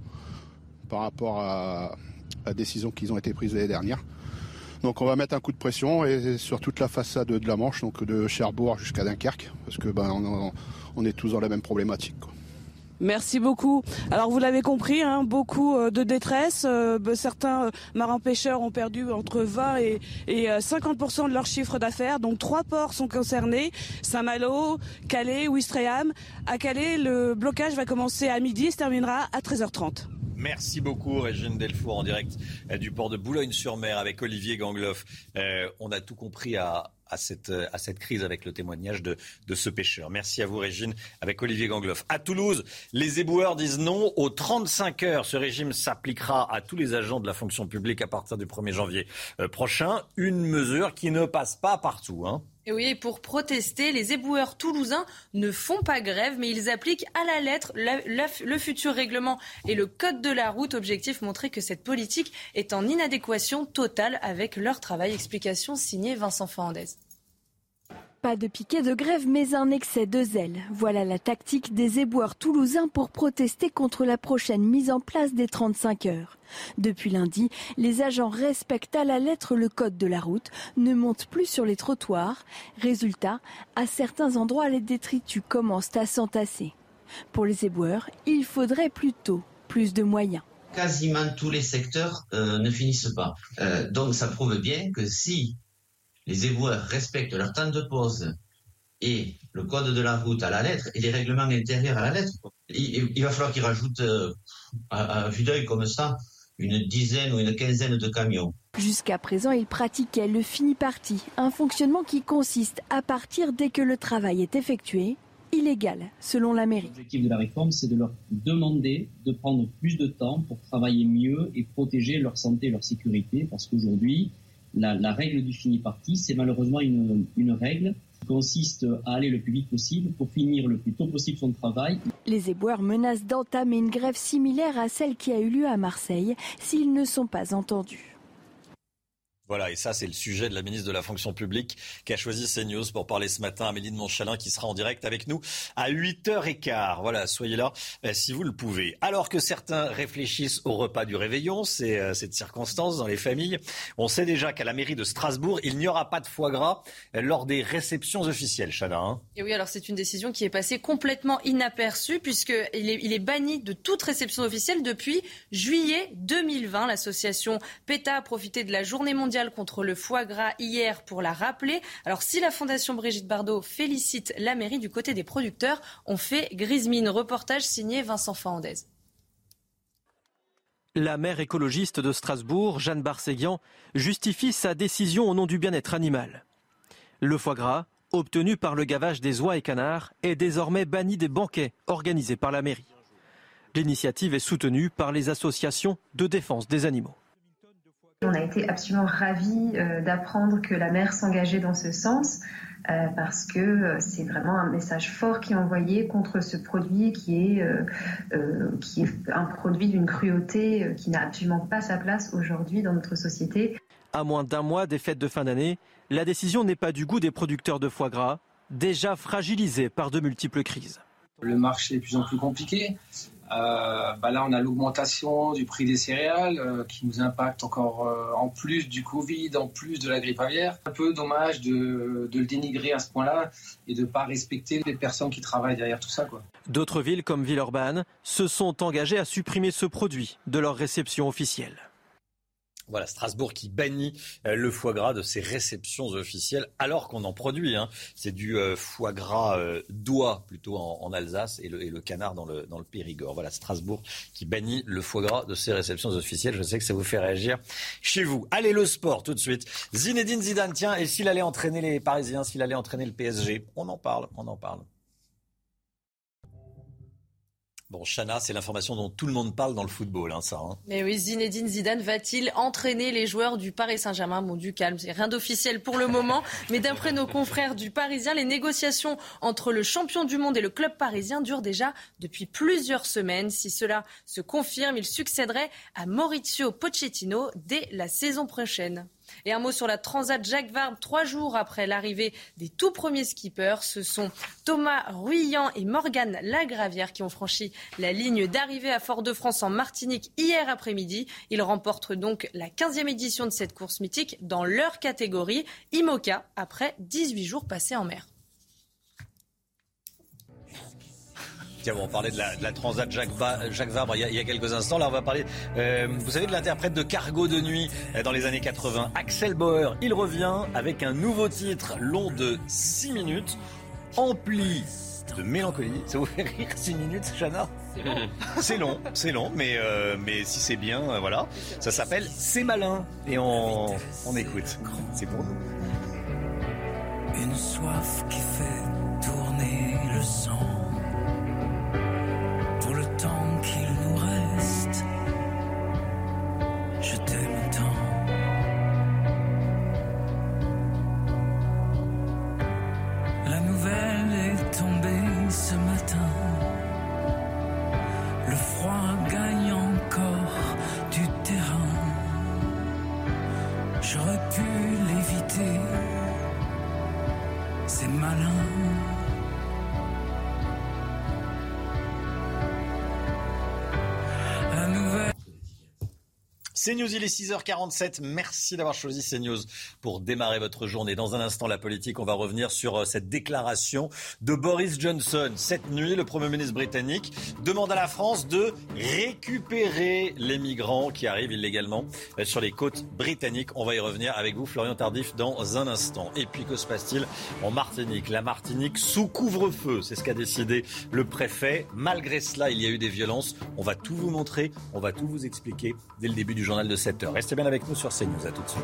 par rapport à, la décision qu'ils ont été prises l'année dernière. Donc on va mettre un coup de pression et sur toute la façade de la Manche, donc de Cherbourg jusqu'à Dunkerque, parce que ben on, est tous dans la même problématique. Merci beaucoup. Alors vous l'avez compris, hein, beaucoup euh, de détresse. Euh, certains euh, marins pêcheurs ont perdu entre 20 et, et 50% de leur chiffre d'affaires. Donc trois ports sont concernés Saint-Malo, Calais, Ouistreham. À Calais, le blocage va commencer à midi et se terminera à 13h30. Merci beaucoup, Régine Delfour, en direct du port de Boulogne-sur-Mer avec Olivier Gangloff. on a tout compris à, à cette, à cette crise avec le témoignage de, de ce pêcheur. Merci à vous, Régine, avec Olivier Gangloff. À Toulouse, les éboueurs disent non aux 35 heures. Ce régime s'appliquera à tous les agents de la fonction publique à partir du 1er janvier euh, prochain. Une mesure qui ne passe pas partout. Hein. Et oui, pour protester, les éboueurs toulousains ne font pas grève, mais ils appliquent à la lettre le futur règlement et le code de la route. Objectif montrer que cette politique est en inadéquation totale avec leur travail. Explication signée Vincent Fernandez. Pas de piquet de grève, mais un excès de zèle. Voilà la tactique des éboueurs toulousains pour protester contre la prochaine mise en place des 35 heures. Depuis lundi, les agents respectent à la lettre le code de la route, ne montent plus sur les trottoirs. Résultat, à certains endroits, les détritus commencent à s'entasser. Pour les éboueurs, il faudrait plutôt plus de moyens quasiment tous les secteurs euh, ne finissent pas. Euh, donc ça prouve bien que si les éboueurs respectent leur temps de pause et le code de la route à la lettre et les règlements intérieurs à la lettre, il, va falloir qu'ils rajoutent euh, à, vue d'œil comme ça une dizaine ou une quinzaine de camions. Jusqu'à présent, ils pratiquaient le fini parti, un fonctionnement qui consiste à partir dès que le travail est effectué, illégal selon la mairie. L'objectif de la réforme, c'est de leur demander de prendre plus de temps pour travailler mieux et protéger leur santé et leur sécurité, parce qu'aujourd'hui, la, règle du fini parti, c'est malheureusement une, règle qui consiste à aller le plus vite possible pour finir le plus tôt possible son travail. Les éboueurs menacent d'entamer une grève similaire à celle qui a eu lieu à Marseille s'ils ne sont pas entendus. Voilà, et ça, c'est le sujet de la ministre de la fonction publique qui a choisi CNews pour parler ce matin. Amélie de Montchalin qui sera en direct avec nous à 8h15. Voilà, soyez là euh, si vous le pouvez. Alors que certains réfléchissent au repas du réveillon, c'est euh, cette circonstance dans les familles, on sait déjà qu'à la mairie de Strasbourg, il n'y aura pas de foie gras euh, lors des réceptions officielles, Chana. Hein. et oui, alors c'est une décision qui est passée complètement inaperçue puisqu'il il est banni de toute réception officielle depuis juillet 2020. L'association PETA a profité de la journée mondiale contre le foie gras hier pour la rappeler. Alors si la Fondation Brigitte Bardot félicite la mairie du côté des producteurs, on fait grise mine. Reportage signé Vincent Fandez. La maire écologiste de Strasbourg, Jeanne Barséguian, justifie sa décision au nom du bien-être animal. Le foie gras, obtenu par le gavage des oies et canards, est désormais banni des banquets organisés par la mairie. L'initiative est soutenue par les associations de défense des animaux. On a été absolument ravis euh, d'apprendre que la maire s'engageait dans ce sens. Euh, parce que euh, c'est vraiment un message fort qui est envoyé contre ce produit qui est, qui est un produit d'une cruauté qui n'a absolument pas sa place aujourd'hui dans notre société. À moins d'un mois des fêtes de fin d'année, la décision n'est pas du goût des producteurs de foie gras, déjà fragilisés par de multiples crises. Le marché est de plus en plus compliqué. Euh, bah là, on a l'augmentation du prix des céréales euh, qui nous impacte encore euh, en plus du Covid, en plus de la grippe aviaire. Un peu dommage de, le dénigrer à ce point-là et de ne pas respecter les personnes qui travaillent derrière tout ça. D'autres villes comme Villeurbanne se sont engagées à supprimer ce produit de leur réception officielle. Voilà, Strasbourg qui bannit euh, le foie gras de ses réceptions officielles, alors qu'on en produit. Hein. C'est du euh, foie gras euh, d'oie plutôt en, Alsace et le, canard dans le, dans le Périgord. Voilà, Strasbourg qui bannit le foie gras de ses réceptions officielles. Je sais que ça vous fait réagir chez vous. Allez, le sport tout de suite. Zinedine Zidane, tiens, et s'il allait entraîner les Parisiens, s'il allait entraîner le PSG On en parle, on en parle. Bon, Chana, c'est l'information dont tout le monde parle dans le football, hein, ça. Hein. Mais oui, Zinedine Zidane va-t-il entraîner les joueurs du Paris Saint-Germain? Bon, du calme, c'est rien d'officiel pour le moment. <laughs> mais d'après nos confrères du Parisien, les négociations entre le champion du monde et le club parisien durent déjà depuis plusieurs semaines. Si cela se confirme, il succéderait à Maurizio Pochettino dès la saison prochaine. Et un mot sur la Transat Jacques Vabre. Trois jours après l'arrivée des tout premiers skippers, ce sont Thomas Ruyant et Morgane Lagravière qui ont franchi la ligne d'arrivée à Fort-de-France en Martinique hier après-midi. Ils remportent donc la 15e édition de cette course mythique dans leur catégorie IMOCA après 18 jours passés en mer. Tiens, on parlait de la, de la Transat Jacques, Jacques Vabre il y, a, il y, a, quelques instants. Là, on va parler, euh, vous savez, de l'interprète de Cargo de nuit euh, dans les années 80, Axel Bauer. Il revient avec un nouveau titre long de 6 minutes, empli de mélancolie. Ça vous fait rire 6 minutes, Chana? <laughs> C'est long, c'est long, mais, euh, mais si c'est bien, euh, voilà. Ça s'appelle C'est malin et on, on écoute. C'est pour nous. Une soif qui fait tourner le sang qu'il nous reste. Je t'aime tant. La nouvelle est tombée ce matin. Le froid gagne CNews, il est 6h47. Merci d'avoir choisi CNews pour démarrer votre journée. Dans un instant, la politique, on va revenir sur cette déclaration de Boris Johnson. Cette nuit, le Premier ministre britannique demande à la France de récupérer les migrants qui arrivent illégalement sur les côtes britanniques. On va y revenir avec vous, Florian Tardif, dans un instant. Et puis, que se passe-t-il en Martinique? La Martinique sous couvre-feu, c'est ce qu'a décidé le préfet. Malgré cela, il y a eu des violences. On va tout vous montrer, on va tout vous expliquer dès le début du journal de 7 heures. Restez bien avec nous sur CNews. À tout de suite.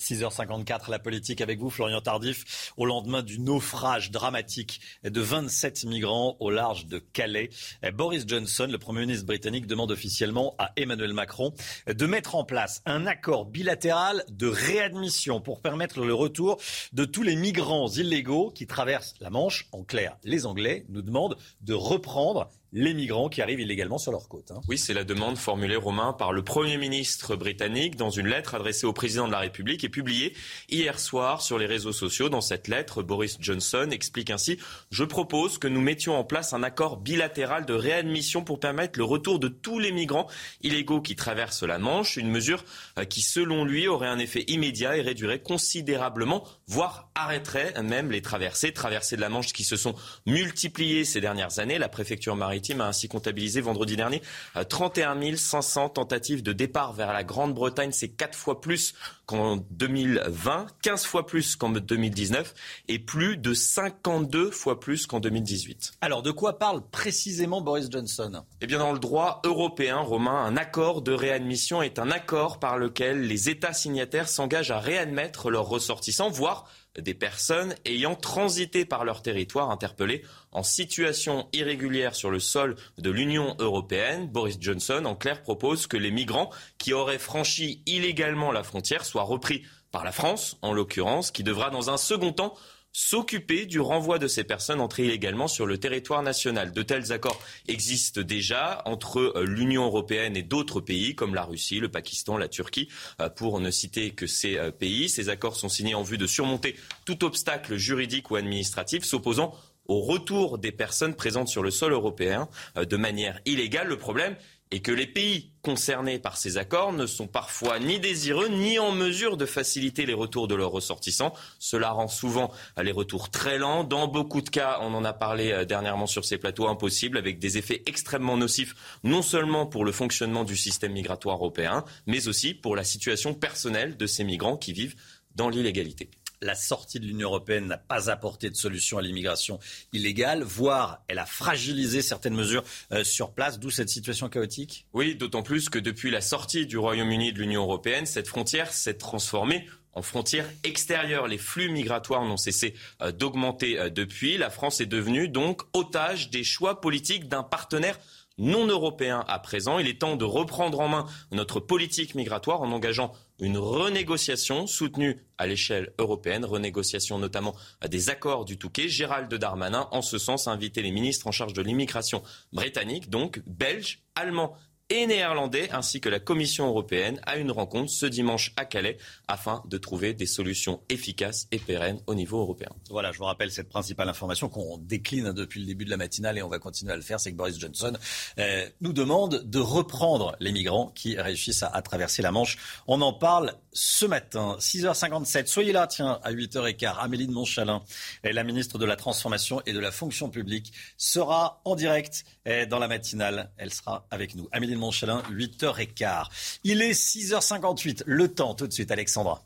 6h54, la politique avec vous, Florian Tardif, au lendemain du naufrage dramatique de 27 migrants au large de Calais. Boris Johnson, le Premier ministre britannique, demande officiellement à Emmanuel Macron de mettre en place un accord bilatéral de réadmission pour permettre le retour de tous les migrants illégaux qui traversent la Manche. En clair, les Anglais nous demandent de reprendre les migrants qui arrivent illégalement sur leur côte. Hein. Oui, c'est la demande formulée, Romain, par le Premier ministre britannique dans une lettre adressée au président de la République et publiée hier soir sur les réseaux sociaux. Dans cette lettre, Boris Johnson explique ainsi Je propose que nous mettions en place un accord bilatéral de réadmission pour permettre le retour de tous les migrants illégaux qui traversent la Manche, une mesure qui, selon lui, aurait un effet immédiat et réduirait considérablement, voire arrêterait même les traversées, traversées de la Manche qui se sont multipliées ces dernières années. La préfecture maritime a ainsi comptabilisé vendredi dernier 31 500 tentatives de départ vers la Grande-Bretagne. C'est quatre fois plus qu'en 2020, 15 fois plus qu'en 2019 et plus de 52 fois plus qu'en 2018. Alors, de quoi parle précisément Boris Johnson? Eh bien, dans le droit européen, Romain, un accord de réadmission est un accord par lequel les États signataires s'engagent à réadmettre leurs ressortissants, voire des personnes ayant transité par leur territoire interpellées en situation irrégulière sur le sol de l'Union européenne. Boris Johnson, en clair, propose que les migrants qui auraient franchi illégalement la frontière soient repris par la France, en l'occurrence, qui devra dans un second temps s'occuper du renvoi de ces personnes entrées illégalement sur le territoire national. De tels accords existent déjà entre l'Union européenne et d'autres pays comme la Russie, le Pakistan, la Turquie, pour ne citer que ces pays. Ces accords sont signés en vue de surmonter tout obstacle juridique ou administratif s'opposant au retour des personnes présentes sur le sol européen de manière illégale. Le problème et que les pays concernés par ces accords ne sont parfois ni désireux ni en mesure de faciliter les retours de leurs ressortissants. Cela rend souvent les retours très lents. Dans beaucoup de cas, on en a parlé dernièrement sur ces plateaux, impossibles, avec des effets extrêmement nocifs, non seulement pour le fonctionnement du système migratoire européen, mais aussi pour la situation personnelle de ces migrants qui vivent dans l'illégalité la sortie de l'Union européenne n'a pas apporté de solution à l'immigration illégale, voire elle a fragilisé certaines mesures euh, sur place, d'où cette situation chaotique? Oui, d'autant plus que depuis la sortie du Royaume-Uni de l'Union européenne, cette frontière s'est transformée en frontière extérieure. Les flux migratoires n'ont cessé euh, d'augmenter euh, depuis. La France est devenue donc otage des choix politiques d'un partenaire non européen à présent. Il est temps de reprendre en main notre politique migratoire en engageant une renégociation soutenue à l'échelle européenne, renégociation notamment des accords du Touquet. Gérald Darmanin, en ce sens, a invité les ministres en charge de l'immigration britannique, donc belges, allemands et néerlandais, ainsi que la Commission européenne, à une rencontre ce dimanche à Calais afin de trouver des solutions efficaces et pérennes au niveau européen. Voilà, je vous rappelle cette principale information qu'on décline depuis le début de la matinale et on va continuer à le faire, c'est que Boris Johnson euh, nous demande de reprendre les migrants qui réussissent à, à, traverser la Manche. On en parle ce matin, 6h57. Soyez là, tiens, à 8h15. Amélie de Montchalin, la ministre de la Transformation et de la Fonction publique, sera en direct euh, dans la matinale. Elle sera avec nous. Amélie de Montchalin, 8h15. Il est 6h58. Le temps, tout de suite, Alexandra.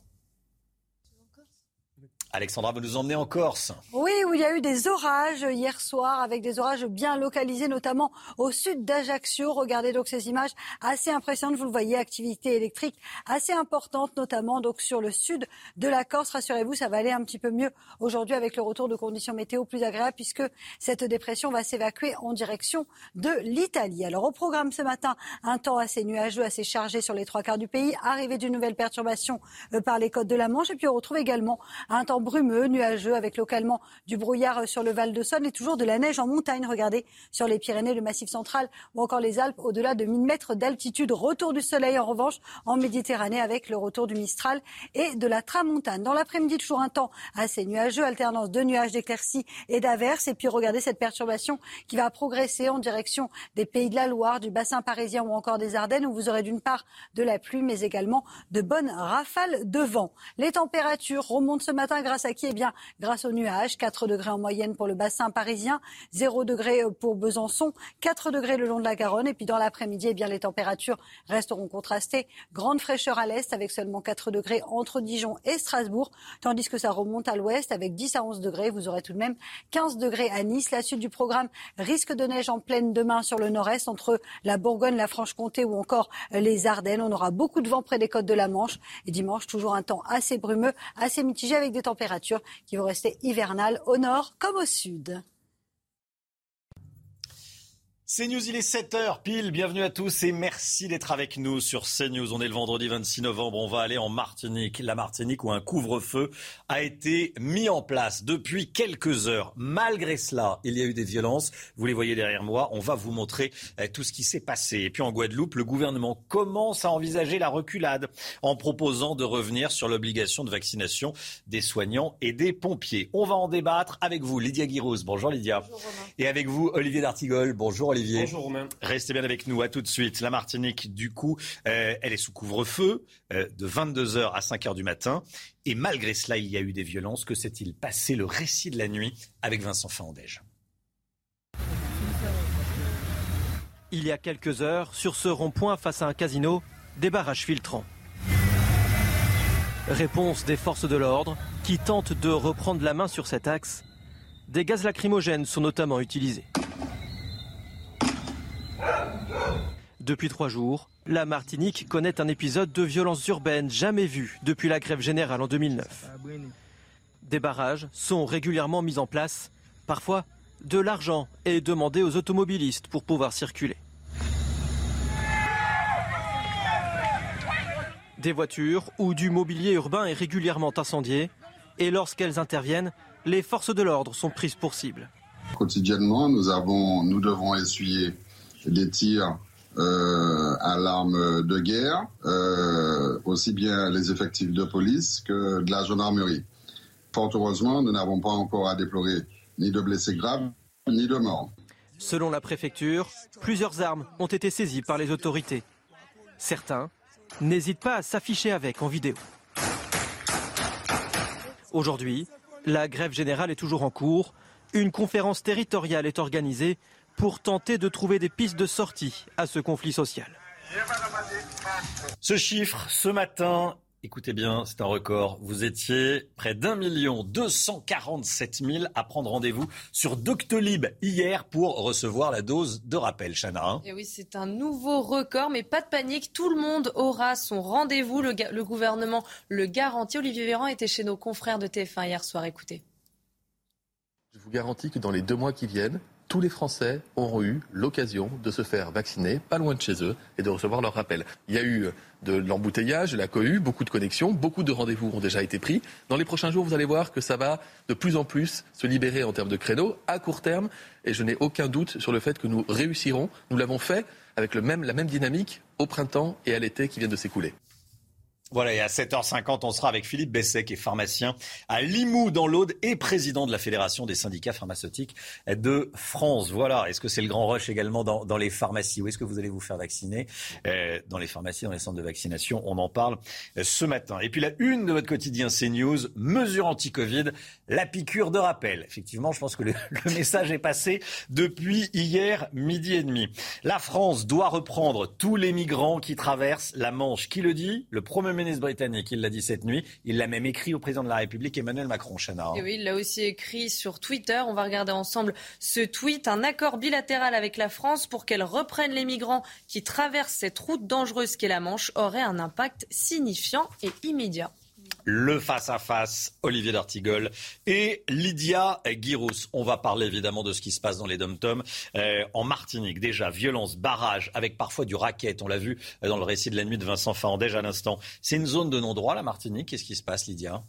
Alexandra, vous nous emmenez en Corse. Oui, où il y a eu des orages hier soir, avec des orages bien localisés, notamment au sud d'Ajaccio. Regardez donc ces images assez impressionnantes. Vous le voyez, activité électrique assez importante, notamment donc sur le sud de la Corse. Rassurez-vous, ça va aller un petit peu mieux aujourd'hui avec le retour de conditions météo plus agréables, puisque cette dépression va s'évacuer en direction de l'Italie. Alors au programme ce matin, un temps assez nuageux, assez chargé sur les trois quarts du pays, arrivée d'une nouvelle perturbation euh, par les côtes de la Manche, et puis on retrouve également un temps brumeux, nuageux, avec localement du brouillard sur le Val de Saône et toujours de la neige en montagne. Regardez sur les Pyrénées, le Massif central ou encore les Alpes au-delà de 1000 mètres d'altitude. Retour du soleil en revanche en Méditerranée avec le retour du Mistral et de la Tramontane. Dans l'après-midi, toujours un temps assez nuageux, alternance de nuages, d'éclaircies et d'averses. Et puis regardez cette perturbation qui va progresser en direction des pays de la Loire, du bassin parisien ou encore des Ardennes où vous aurez d'une part de la pluie mais également de bonnes rafales de vent. Les températures remontent ce matin grâce à qui? Eh bien, grâce aux nuages. 4 degrés en moyenne pour le bassin parisien, 0 degrés pour Besançon, 4 degrés le long de la Garonne. Et puis dans l'après-midi, eh bien, les températures resteront contrastées. Grande fraîcheur à l'est avec seulement 4 degrés entre Dijon et Strasbourg, tandis que ça remonte à l'ouest avec 10 à 11 degrés. Vous aurez tout de même 15 degrés à Nice. La suite du programme, risque de neige en pleine demain sur le nord-est entre la Bourgogne, la Franche-Comté ou encore les Ardennes. On aura beaucoup de vent près des côtes de la Manche. Et dimanche, toujours un temps assez brumeux, assez mitigé avec des températures qui vont rester hivernales au nord comme au sud. CNews, il est 7h pile. Bienvenue à tous et merci d'être avec nous sur CNews. On est le vendredi 26 novembre. On va aller en Martinique. La Martinique où un couvre-feu a été mis en place depuis quelques heures. Malgré cela, il y a eu des violences. Vous les voyez derrière moi. On va vous montrer euh, tout ce qui s'est passé. Et puis en Guadeloupe, le gouvernement commence à envisager la reculade en proposant de revenir sur l'obligation de vaccination des soignants et des pompiers. On va en débattre avec vous, Lydia Guirous. Bonjour Lydia. Bonjour, et avec vous, Olivier D'Artigol. Bonjour Olivier. Bonjour Romain. Restez bien avec nous. À tout de suite. La Martinique, du coup, euh, elle est sous couvre-feu euh, de 22h à 5h du matin. Et malgré cela, il y a eu des violences. Que s'est-il passé Le récit de la nuit avec Vincent Fandège? Il y a quelques heures, sur ce rond-point face à un casino, des barrages filtrants. Réponse des forces de l'ordre qui tentent de reprendre la main sur cet axe. Des gaz lacrymogènes sont notamment utilisés. Depuis trois jours, la Martinique connaît un épisode de violence urbaine jamais vu depuis la grève générale en 2009. Des barrages sont régulièrement mis en place. Parfois, de l'argent est demandé aux automobilistes pour pouvoir circuler. Des voitures ou du mobilier urbain est régulièrement incendié et lorsqu'elles interviennent, les forces de l'ordre sont prises pour cible. Quotidiennement, nous, avons, nous devons essuyer des tirs euh, à l'arme de guerre, euh, aussi bien les effectifs de police que de la gendarmerie. Fort heureusement, nous n'avons pas encore à déplorer ni de blessés graves, ni de morts. Selon la préfecture, plusieurs armes ont été saisies par les autorités. Certains n'hésitent pas à s'afficher avec en vidéo. Aujourd'hui, la grève générale est toujours en cours. Une conférence territoriale est organisée pour tenter de trouver des pistes de sortie à ce conflit social. Ce chiffre, ce matin, écoutez bien, c'est un record. Vous étiez près d'un million deux cent quarante-sept mille à prendre rendez-vous sur Doctolib hier pour recevoir la dose de rappel, Chana. Et oui, c'est un nouveau record, mais pas de panique. Tout le monde aura son rendez-vous. Le, le gouvernement le garantit. Olivier Véran était chez nos confrères de TF1 hier soir. Écoutez. Je vous garantis que dans les deux mois qui viennent, tous les Français auront eu l'occasion de se faire vacciner, pas loin de chez eux, et de recevoir leur rappel. Il y a eu de l'embouteillage, de la cohue, beaucoup de connexions, beaucoup de rendez-vous ont déjà été pris. Dans les prochains jours, vous allez voir que ça va de plus en plus se libérer en termes de créneaux à court terme, et je n'ai aucun doute sur le fait que nous réussirons. Nous l'avons fait avec le même, la même dynamique au printemps et à l'été qui viennent de s'écouler. Voilà, et à 7h50, on sera avec Philippe Besset, qui est pharmacien à Limoux, dans l'Aude, et président de la Fédération des syndicats pharmaceutiques de France. Voilà, est-ce que c'est le grand rush également dans, les pharmacies? Où est-ce que vous allez vous faire vacciner? Euh, Dans les pharmacies, dans les centres de vaccination, on en parle ce matin. Et puis la une de votre quotidien CNews, mesure anti-Covid, la piqûre de rappel. Effectivement, je pense que le, <laughs> le message est passé depuis hier midi et demi. La France doit reprendre tous les migrants qui traversent la Manche. Qui le dit? Le Premier ministre britannique. Il l'a dit cette nuit. Il l'a même écrit au président de la République, Emmanuel Macron. Chana. Il l'a aussi écrit sur Twitter. On va regarder ensemble ce tweet. Un accord bilatéral avec la France pour qu'elle reprenne les migrants qui traversent cette route dangereuse qu'est la Manche aurait un impact signifiant et immédiat le face-à-face, Olivier D'Artigol et Lydia Guirous. On va parler évidemment de ce qui se passe dans les dom-toms euh, en Martinique. Déjà, violence, barrage, avec parfois du racket. On l'a vu dans le récit de la nuit de Vincent Fandège à l'instant. C'est une zone de non-droit, la Martinique. Qu'est-ce qui se passe, Lydia?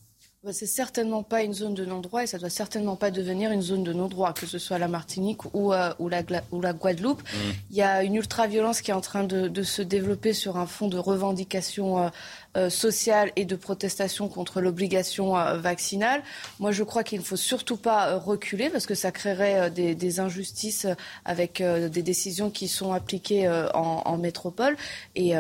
Bah, c'est certainement pas une zone de non-droit et ça doit certainement pas devenir une zone de non-droit, que ce soit la Martinique ou, euh, ou, la, ou la, Guadeloupe. Mmh. Il y a une ultra-violence qui est en train de, de, se développer sur un fond de revendication euh, euh, sociale et de protestation contre l'obligation euh, vaccinale. Moi, je crois qu'il ne faut surtout pas euh, reculer parce que ça créerait des, injustices avec des décisions qui sont appliquées en, métropole. Et,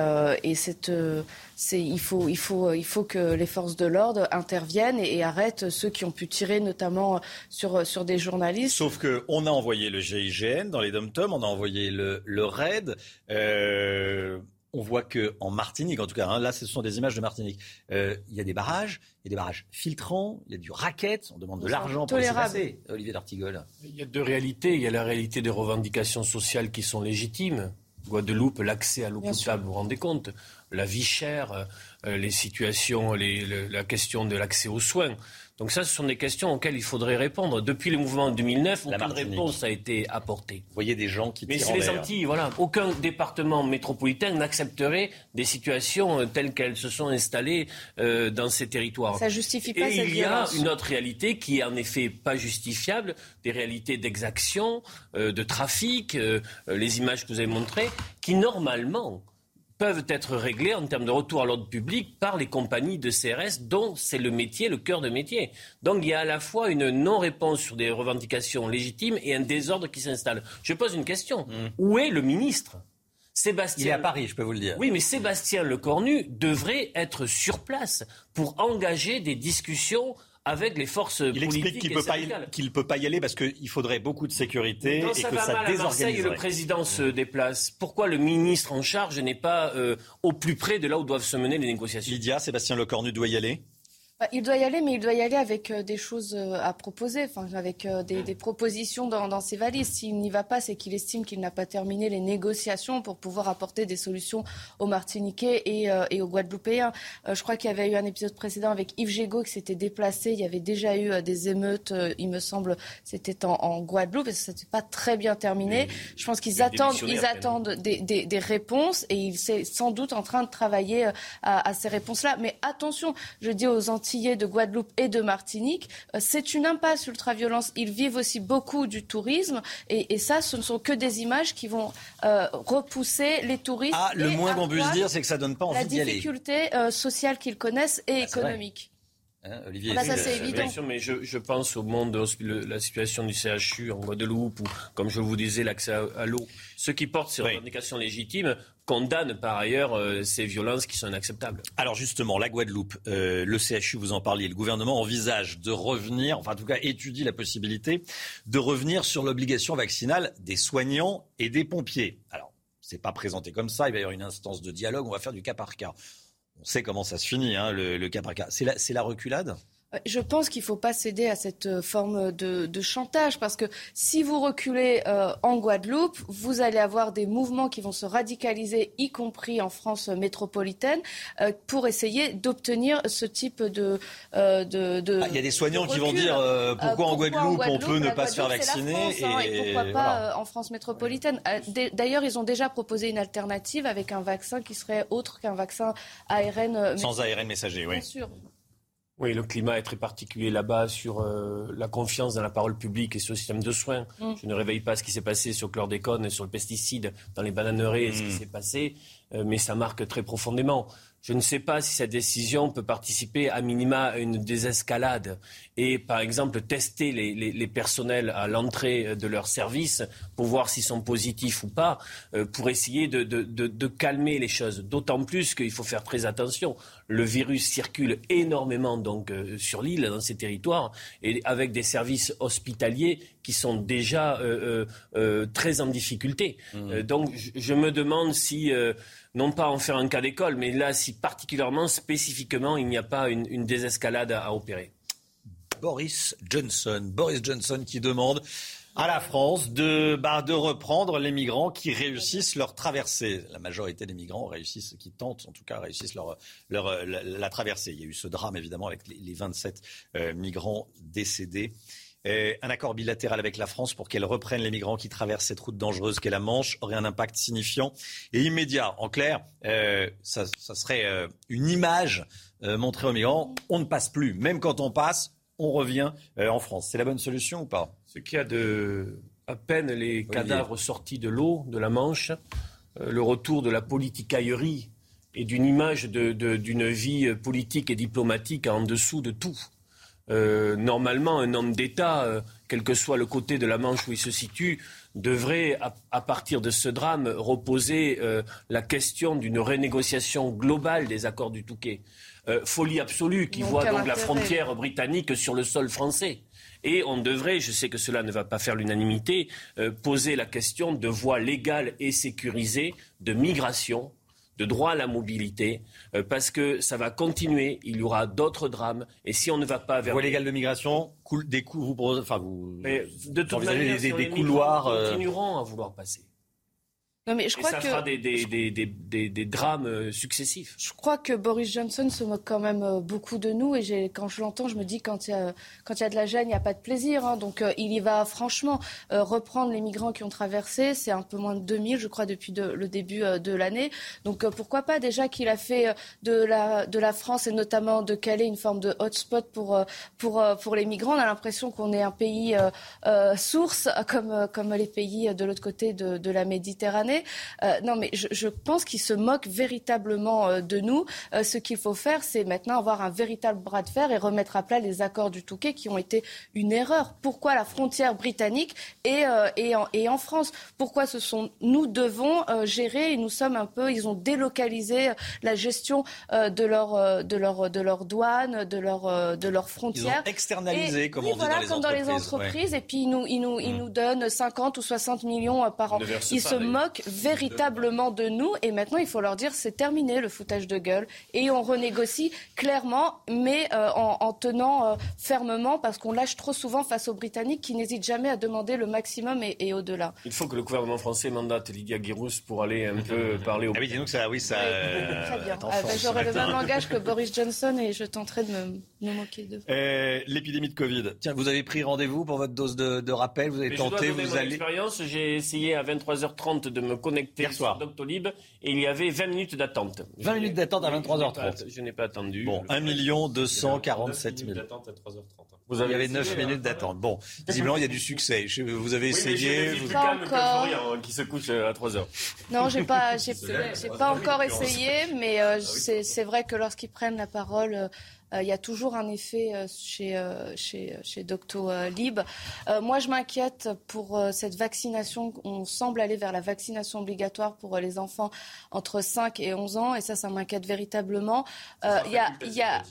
il, faut, il, que les forces de l'ordre interviennent et, arrêtent ceux qui ont pu tirer notamment sur, des journalistes. Sauf qu'on a envoyé le GIGN dans les dom on a envoyé le, le RAID. Euh, on voit que en Martinique, en tout cas, hein, là, ce sont des images de Martinique. Euh, il y a des barrages, il y a des barrages filtrants, il y a du racket. On demande de l'argent pour les passer. Olivier D'Artigol. Il y a deux réalités. Il y a la réalité des revendications sociales qui sont légitimes. Guadeloupe, l'accès à l'eau potable, vous vous rendez compte? La vie chère, euh, les situations, la question de l'accès aux soins. Donc ça, ce sont des questions auxquelles il faudrait répondre. Depuis le mouvement de 2009, aucune réponse a été apportée. Vous voyez des gens qui Mais c'est les Antilles, voilà. Aucun département métropolitain n'accepterait des situations euh, telles qu'elles se sont installées euh, dans ces territoires. Ça justifie pas Et cette il y a une autre réalité qui est en effet pas justifiable, des réalités d'exaction, euh, de trafic, euh, les images que vous avez montrées, qui normalement peuvent être réglés en termes de retour à l'ordre public par les compagnies de CRS dont c'est le métier, le cœur de métier. Donc il y a à la fois une non-réponse sur des revendications légitimes et un désordre qui s'installe. Je pose une question. Mmh. Où est le ministre? Sébastien. Il est à Paris, je peux vous le dire. Oui, mais Sébastien Lecornu devrait être sur place pour engager des discussions avec les forces il politiques explique qu'il ne peut, pas y aller parce qu'il faudrait beaucoup de sécurité non, et ça que va ça mal à Marseille le président se déplace. Pourquoi le ministre en charge n'est pas euh, au plus près de là où doivent se mener les négociations? Lydia, Sébastien Lecornu doit y aller il doit y aller, mais il doit y aller avec euh, des choses euh, à proposer, enfin, avec euh, des, des, propositions dans, dans, ses valises. S'il n'y va pas, c'est qu'il estime qu'il n'a pas terminé les négociations pour pouvoir apporter des solutions aux Martiniquais et, et aux Guadeloupéens. je crois qu'il y avait eu un épisode précédent avec Yves Gégaud qui s'était déplacé. Il y avait déjà eu des émeutes, il me semble, c'était en, en, Guadeloupe, et ça n'était pas très bien terminé. Je pense qu'ils attendent, ils attendent des, des, des, réponses et il est sans doute en train de travailler à, à ces réponses-là. Mais attention, je dis aux Antilles de Guadeloupe et de Martinique, euh, c'est une impasse ultra-violence. Ils vivent aussi beaucoup du tourisme et, et, ça, ce ne sont que des images qui vont euh, repousser les touristes. Ah, le moins qu'on puisse dire, c'est que ça donne pas envie d'y aller. La difficulté euh, sociale qu'ils connaissent et ah, économique. Hein, Olivier, bah, ça c'est évident. Sûr, mais je, je, pense au monde de la situation du CHU en Guadeloupe ou, comme je vous disais, l'accès à, à l'eau. Ceux qui portent ces oui. revendications légitimes condamnent par ailleurs euh, ces violences qui sont inacceptables. Alors justement, la Guadeloupe, euh, le CHU, vous en parliez, le gouvernement envisage de revenir, enfin en tout cas étudie la possibilité de revenir sur l'obligation vaccinale des soignants et des pompiers. Alors, c'est pas présenté comme ça, il va y avoir une instance de dialogue, on va faire du cas par cas. On sait comment ça se finit, hein, le, le, cas. C'est la reculade? Je pense qu'il ne faut pas céder à cette euh, forme de, de chantage parce que si vous reculez euh, en Guadeloupe, vous allez avoir des mouvements qui vont se radicaliser, y compris en France métropolitaine, euh, pour essayer d'obtenir ce type de. de, de ah, il y a des soignants qui vont dire pourquoi, pourquoi, en, Guadeloupe, en, Guadeloupe, on peut ne pas se faire vacciner France, hein, et, et, pourquoi pas en France métropolitaine. D'ailleurs, ils ont déjà proposé une alternative avec un vaccin qui serait autre qu'un vaccin ARN. Sans ARN messager, oui. Bien sûr. Oui, le climat est très particulier là-bas sur euh, la confiance dans la parole publique et sur le système de soins. Mm. Je ne réveille pas ce qui s'est passé sur le chlordécone et sur le pesticide dans les bananeraies et ce qui mm. s'est passé, euh, mais ça marque très profondément. Je ne sais pas si cette décision peut participer à minima à une désescalade et, par exemple, tester les, les, les personnels à l'entrée de leur service pour voir s'ils sont positifs ou pas, euh, pour essayer de, de, de, de calmer les choses. D'autant plus qu'il faut faire très attention. Le virus circule énormément donc euh, sur l'île, dans ces territoires, et avec des services hospitaliers qui sont déjà euh, euh, très en difficulté. Mmh. donc, je, je, me demande si non pas en faire un cas d'école, mais là, si particulièrement, spécifiquement, il n'y a pas une, désescalade à, opérer. Boris Johnson. Boris Johnson qui demande à la France de, bah, de reprendre les migrants qui réussissent leur traversée. La majorité des migrants réussissent, qui tentent en tout cas, réussissent leur, la traversée. Il y a eu ce drame évidemment avec les, les 27 euh, migrants décédés. Un accord bilatéral avec la France pour qu'elle reprenne les migrants qui traversent cette route dangereuse qu'est la Manche aurait un impact signifiant et immédiat. En clair, euh, ça, ça, serait euh, une image euh, montrée aux migrants. On ne passe plus. Même quand on passe, on revient euh, en France. C'est la bonne solution ou pas? Ce qui a de à peine les cadavres sortis de l'eau, de la Manche, le retour de la politicaillerie et d'une image d'une de, de, vie politique et diplomatique en dessous de tout. Euh, normalement, un homme d'État, euh, quel que soit le côté de la Manche où il se situe, devrait, à, à partir de ce drame, reposer euh, la question d'une renégociation globale des accords du Touquet. Folie absolue qui voit donc la frontière britannique sur le sol français. Et on devrait, je sais que cela ne va pas faire l'unanimité, poser la question de voies légales et sécurisées de migration de droit à la mobilité, euh, parce que ça va continuer, il y aura d'autres drames, et si on ne va pas vers... Voie légale de migration, des coups, vous, enfin vous... Mais de toute manière, des, des, des couloirs... continueront à vouloir passer. Non, mais je crois et ça que... fera des, des, des, des, des drames euh, successifs. Je crois que Boris Johnson se moque quand même euh, beaucoup de nous. Et quand je l'entends, je me dis quand il y a, quand il y a de la gêne, il n'y a pas de plaisir. Hein. Donc euh, il y va franchement. Euh, reprendre les migrants qui ont traversé, c'est un peu moins de 2000, je crois, depuis de, le début euh, de l'année. Donc pourquoi pas déjà qu'il a fait de la, de la France et notamment de Calais une forme de hotspot pour, pour, pour les migrants. On a l'impression qu'on est un pays source, comme, comme les pays de l'autre côté de, de la Méditerranée. Non, mais je, je pense qu'il se moque véritablement euh, de nous. Euh, ce qu'il faut faire, c'est maintenant avoir un véritable bras de fer et remettre à plat les accords du Touquet qui ont été une erreur. Pourquoi la frontière britannique et, euh, et, en, et en France? Pourquoi ce sont nous devons gérer? Et nous sommes un peu, ils ont délocalisé la gestion de leur de leur de leurs douanes, de leur de leurs frontières. Ils ont externalisé, et, comme et on dit voilà, dans les comme entreprises. dans les entreprises. Ouais. Et puis ils nous ils nous ils nous donnent 50 ou 60 millions par an. Ils se moquent véritablement de nous et maintenant il faut leur dire c'est terminé le foutage de gueule et on renégocie clairement mais euh, en, en, tenant euh, fermement parce qu'on lâche trop souvent face aux Britanniques qui n'hésitent jamais à demander le maximum et, et au-delà. Il faut que le gouvernement français mandate Lydia Guirous pour aller un peu <laughs> parler au... Ah oui, dis-nous que ça, oui, ça... Euh, très bien. Ah, ben, J'aurai le même <laughs> langage que Boris Johnson et je tenterai de me, de euh, L'épidémie de Covid. Tiens, vous avez pris rendez-vous pour votre dose de, de rappel, vous avez Mais tenté, je dois vous mon allez... expérience, j'ai essayé à 23h30 de me connecter Hier soir. sur Doctolib et il y avait 20 minutes d'attente. 20 minutes d'attente à 23h30. Je n'ai pas attendu. Bon, 1 247 000. d'attente à 3h30. Vous avez il y avait 9 essayé, minutes hein. d'attente. Bon, visiblement, il y a du succès. Je- Vous avez Oui, mais j'ai essayé. vous- Pas encore. Florian, qui se couche à 3h. Non, j'ai pas, <laughs> j'ai, pas encore Ah essayé, mais euh, c'est, c'est vrai que lorsqu'ils prennent la parole, euh, euh, il y a toujours un effet euh, chez, euh, chez, chez Doctolib. Euh, moi, je m'inquiète pour euh, cette vaccination. On semble aller vers la vaccination obligatoire pour euh, les enfants entre 5 et 11 ans, et ça, ça m'inquiète véritablement. Euh, Il y a, il y a,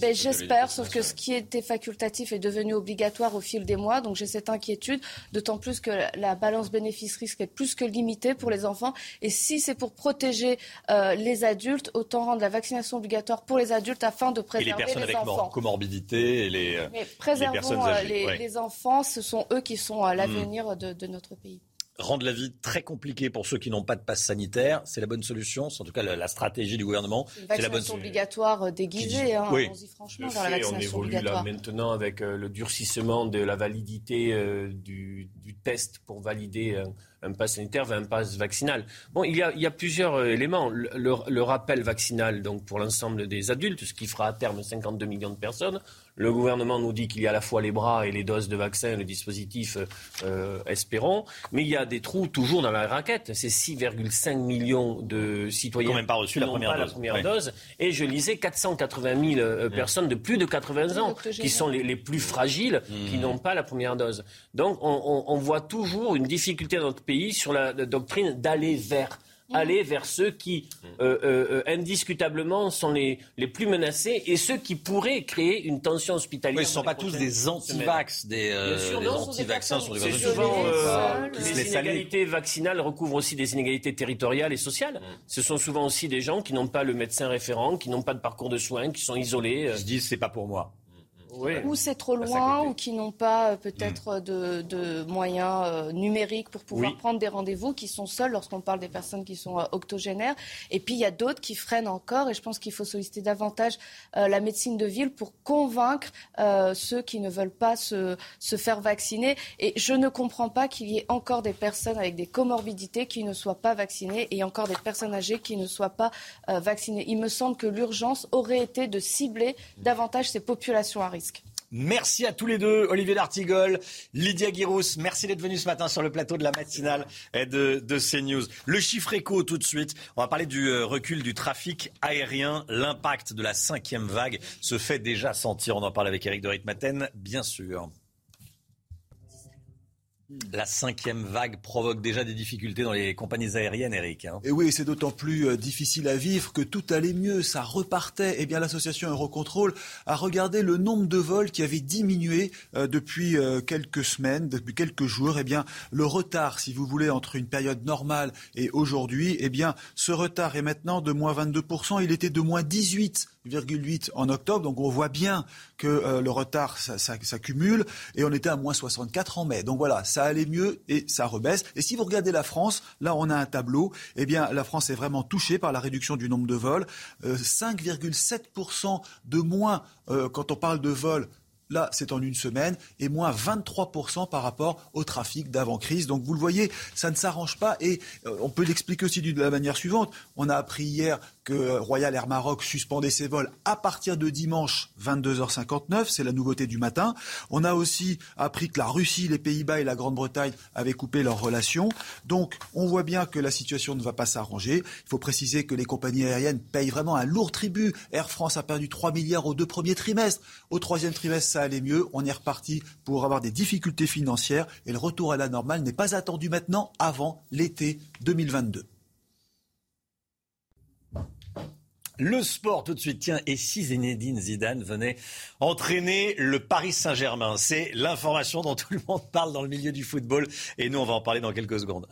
ben, j'espère, sauf que ce qui était facultatif est devenu obligatoire au fil des mois, donc j'ai cette inquiétude, d'autant plus que la balance bénéfice-risque est plus que limitée pour les enfants. Et si c'est pour protéger euh, les adultes, autant rendre la vaccination obligatoire pour les adultes afin de préserver personnes les avec enfants enfants. comorbidités et les, euh, Mais les préservons personnes euh, âgées. les, Ouais. les enfants, ce sont eux qui sont euh, l'avenir de, de notre pays. Rendre la vie très compliquée pour ceux qui n'ont pas de passe sanitaire, c'est la bonne solution. C'est en tout cas la, la stratégie du gouvernement. C'est la bonne vaccination obligatoire déguisée, hein, Oui. allons-y franchement vers la fait, on vaccination évolue là maintenant avec euh, le durcissement de la validité euh, du, du test pour valider un, un pass sanitaire vers un pass vaccinal. Bon, il y a, il y a plusieurs euh, éléments. Le, le- le rappel vaccinal donc pour l'ensemble des adultes, ce qui fera à terme 52 millions de personnes. Le gouvernement nous dit qu'il y a à la fois les bras et les doses de vaccins, le dispositif, euh, euh, espérons. Mais il y a des trous toujours dans la raquette. C'est 6,5 millions de citoyens Qui n'ont même pas reçu la première pas dose. la première Ouais. dose. Et je lisais 480 000 euh, personnes de plus de 80 ans qui sont les, les plus fragiles, qui Mmh. n'ont pas la première dose. Donc on, on- on voit toujours une difficulté dans notre pays sur la, la doctrine d'aller vers aller vers ceux qui euh, euh, euh, indiscutablement sont les, les plus menacés et ceux qui pourraient créer une tension hospitalière. Oui, ce ne sont pas les tous des anti-vax, des, euh, Bien sûr, des anti-vaccins sont des souvent euh, les aller. inégalités vaccinales recouvrent aussi des inégalités territoriales et sociales. Mm. Ce sont souvent aussi des gens qui n'ont pas le médecin référent, qui n'ont pas de parcours de soins, qui sont isolés. Ils se disent c'est pas pour moi. Oui. Ou c'est trop loin, ou qui n'ont pas euh, peut-être de, de moyens euh, numériques pour pouvoir Oui. prendre des rendez-vous, qui sont seuls lorsqu'on parle des personnes qui sont euh, octogénaires. Et puis il y a d'autres qui freinent encore, et je pense qu'il faut solliciter davantage euh, la médecine de ville pour convaincre euh, ceux qui ne veulent pas se, se faire vacciner. Et je ne comprends pas qu'il y ait encore des personnes avec des comorbidités qui ne soient pas vaccinées, et encore des personnes âgées qui ne soient pas euh, vaccinées. Il me semble que l'urgence aurait été de cibler davantage ces populations à risque. Merci à tous les deux, Olivier D'Artigol, Lydia Guirous. Merci d'être venus ce matin sur le plateau de la matinale de, de CNews. Le chiffre éco tout de suite. On va parler du euh, recul du trafic aérien. L'impact de la cinquième vague se fait déjà sentir. On en parle avec Eric de Ritmaten, bien sûr. La cinquième vague provoque déjà des difficultés dans les compagnies aériennes, Eric. hein. Et oui, c'est d'autant plus euh, difficile à vivre que tout allait mieux, ça repartait. Eh bien, l'association Eurocontrol a regardé le nombre de vols qui avait diminué euh, depuis euh, quelques semaines, depuis quelques jours. Eh bien, le retard, si vous voulez, entre une période normale et aujourd'hui, eh bien, ce retard est maintenant de moins 22%. Il était de moins 18,8 en octobre. Donc, on voit bien que euh, le retard s'accumule et on était à moins 64 en mai. Donc voilà, ça allait mieux et ça rebaisse. Et si vous regardez la France, là on a un tableau, eh bien la France est vraiment touchée par la réduction du nombre de vols. Euh, 5,7% de moins euh, quand on parle de vols. Là, c'est en une semaine, et moins 23% par rapport au trafic d'avant-crise. Donc, vous le voyez, ça ne s'arrange pas. Et euh, on peut l'expliquer aussi de la manière suivante. On a appris hier que euh, Royal Air Maroc suspendait ses vols à partir de dimanche 22h59. C'est la nouveauté du matin. On a aussi appris que la Russie, les Pays-Bas et la Grande-Bretagne avaient coupé leurs relations. Donc, on voit bien que la situation ne va pas s'arranger. Il faut préciser que les compagnies aériennes payent vraiment un lourd tribut. Air France a perdu 3 milliards aux deux premiers trimestres. Au troisième trimestre, ça allait mieux. On est reparti pour avoir des difficultés financières. Et le retour à la normale n'est pas attendu maintenant avant l'été 2022. Le sport tout de suite. Tiens, et si Zinedine Zidane venait entraîner le Paris Saint-Germain C'est l'information dont tout le monde parle dans le milieu du football. Et nous, on va en parler dans quelques secondes.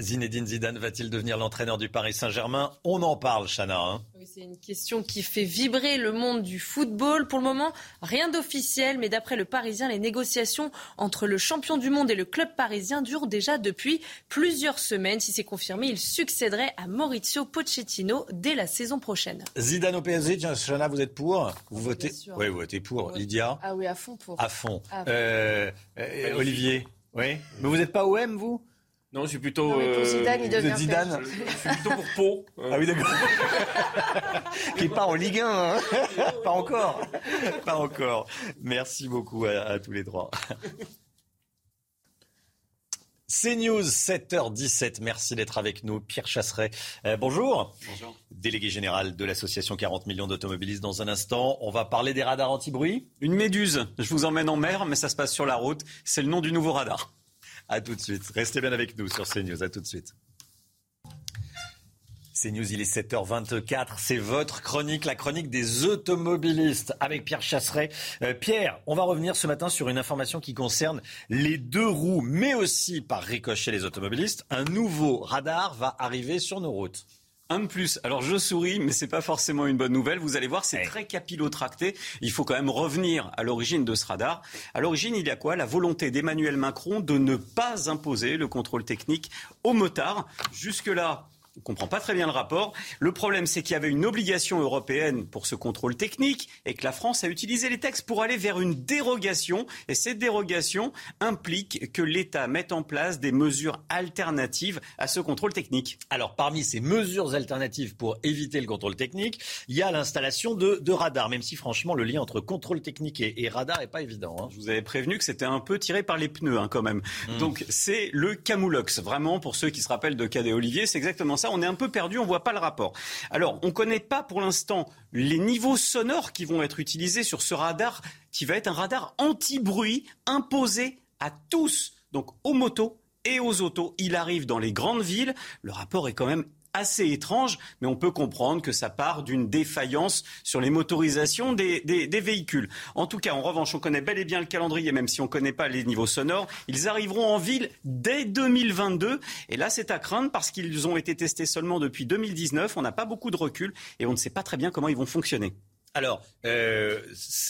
Zinedine Zidane va-t-il devenir l'entraîneur du Paris Saint-Germain? On en parle, Chana. hein. Oui, c'est une question qui fait vibrer le monde du football. Pour le moment, rien d'officiel, mais d'après le Parisien, les négociations entre le champion du monde et le club parisien durent déjà depuis plusieurs semaines. Si c'est confirmé, il succéderait à Maurizio Pochettino dès la saison prochaine. Zidane au PSG, Chana, vous êtes pour? Vous votez sûr. Oui, vous votez pour. Lydia? Ah oui, à fond pour. À fond. À fond. Euh, euh, Olivier? Oui Mais vous n'êtes pas OM, vous? Non, je suis plutôt. Non, pour Zidane, il devient Zidane Je suis plutôt pour Pau. <laughs> Ah oui, d'accord. <laughs> Qui part en Ligue 1, hein <laughs> Pas encore. Pas encore. Merci beaucoup à, à tous les trois. CNews, 7h17. Merci d'être avec nous. Pierre Chasseret, euh, bonjour. Bonjour. Délégué général de l'association 40 millions d'automobilistes. Dans un instant, on va parler des radars anti-bruit. Une méduse. Je vous emmène en mer, mais ça se passe sur la route. C'est le nom du nouveau radar. À tout de suite. Restez bien avec nous sur CNews. À tout de suite. CNews, il est 7h24. C'est votre chronique, la chronique des automobilistes avec Pierre Chasseret. Euh, Pierre, on va revenir ce matin sur une information qui concerne les deux roues, mais aussi par ricochet les automobilistes. Un nouveau radar va arriver sur nos routes. Un de plus. Alors je souris, mais c'est pas forcément une bonne nouvelle. Vous allez voir, c'est très capillotracté. Il faut quand même revenir à l'origine de ce radar. À l'origine, il y a quoi? La volonté d'Emmanuel Macron de ne pas imposer le contrôle technique aux motards. Jusque-là, on ne comprend pas très bien le rapport. Le problème, c'est qu'il y avait une obligation européenne pour ce contrôle technique et que la France a utilisé les textes pour aller vers une dérogation. Et cette dérogation implique que l'État mette en place des mesures alternatives à ce contrôle technique. Alors, parmi ces mesures alternatives pour éviter le contrôle technique, il y a l'installation de, de radars, même si franchement, le lien entre contrôle technique et, et radar n'est pas évident. Hein. Je vous avais prévenu que c'était un peu tiré par les pneus hein, quand même. Mmh. Donc, c'est le Camoulox. Vraiment, pour ceux qui se rappellent de Cadet Olivier, c'est exactement ça, on est un peu perdu, on voit pas le rapport. Alors, on connaît pas pour l'instant les niveaux sonores qui vont être utilisés sur ce radar, qui va être un radar anti-bruit imposé à tous, donc aux motos et aux autos. Il arrive dans les grandes villes. Le rapport est quand même assez étrange, mais on peut comprendre que ça part d'une défaillance sur les motorisations des, des, des, véhicules. En tout cas, en revanche, on connaît bel et bien le calendrier, même si on ne connaît pas les niveaux sonores. Ils arriveront en ville dès 2022. Et là, c'est à craindre parce qu'ils ont été testés seulement depuis 2019. On n'a pas beaucoup de recul et on ne sait pas très bien comment ils vont fonctionner. Alors, il euh,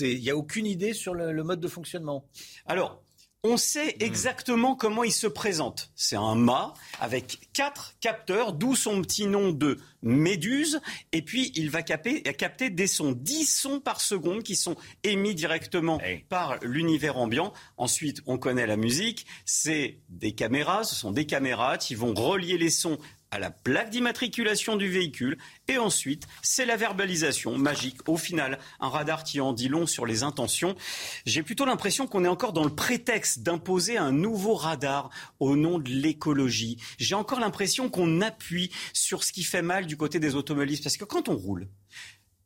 n'y a aucune idée sur le, le mode de fonctionnement? Alors, on sait hmm. exactement comment il se présente. C'est un mât avec quatre capteurs, d'où son petit nom de méduse. Et puis, il va capter, capter des sons, 10 sons par seconde qui sont émis directement par l'univers ambiant. Ensuite, on connaît la musique. C'est des caméras, ce sont des caméras qui vont relier les sons à la plaque d'immatriculation du véhicule. Et ensuite, c'est la verbalisation magique. Au final, un radar qui en dit long sur les intentions. J'ai plutôt l'impression qu'on est encore dans le prétexte d'imposer un nouveau radar au nom de l'écologie. J'ai encore l'impression qu'on appuie sur ce qui fait mal du côté des automobilistes. Parce que quand on roule,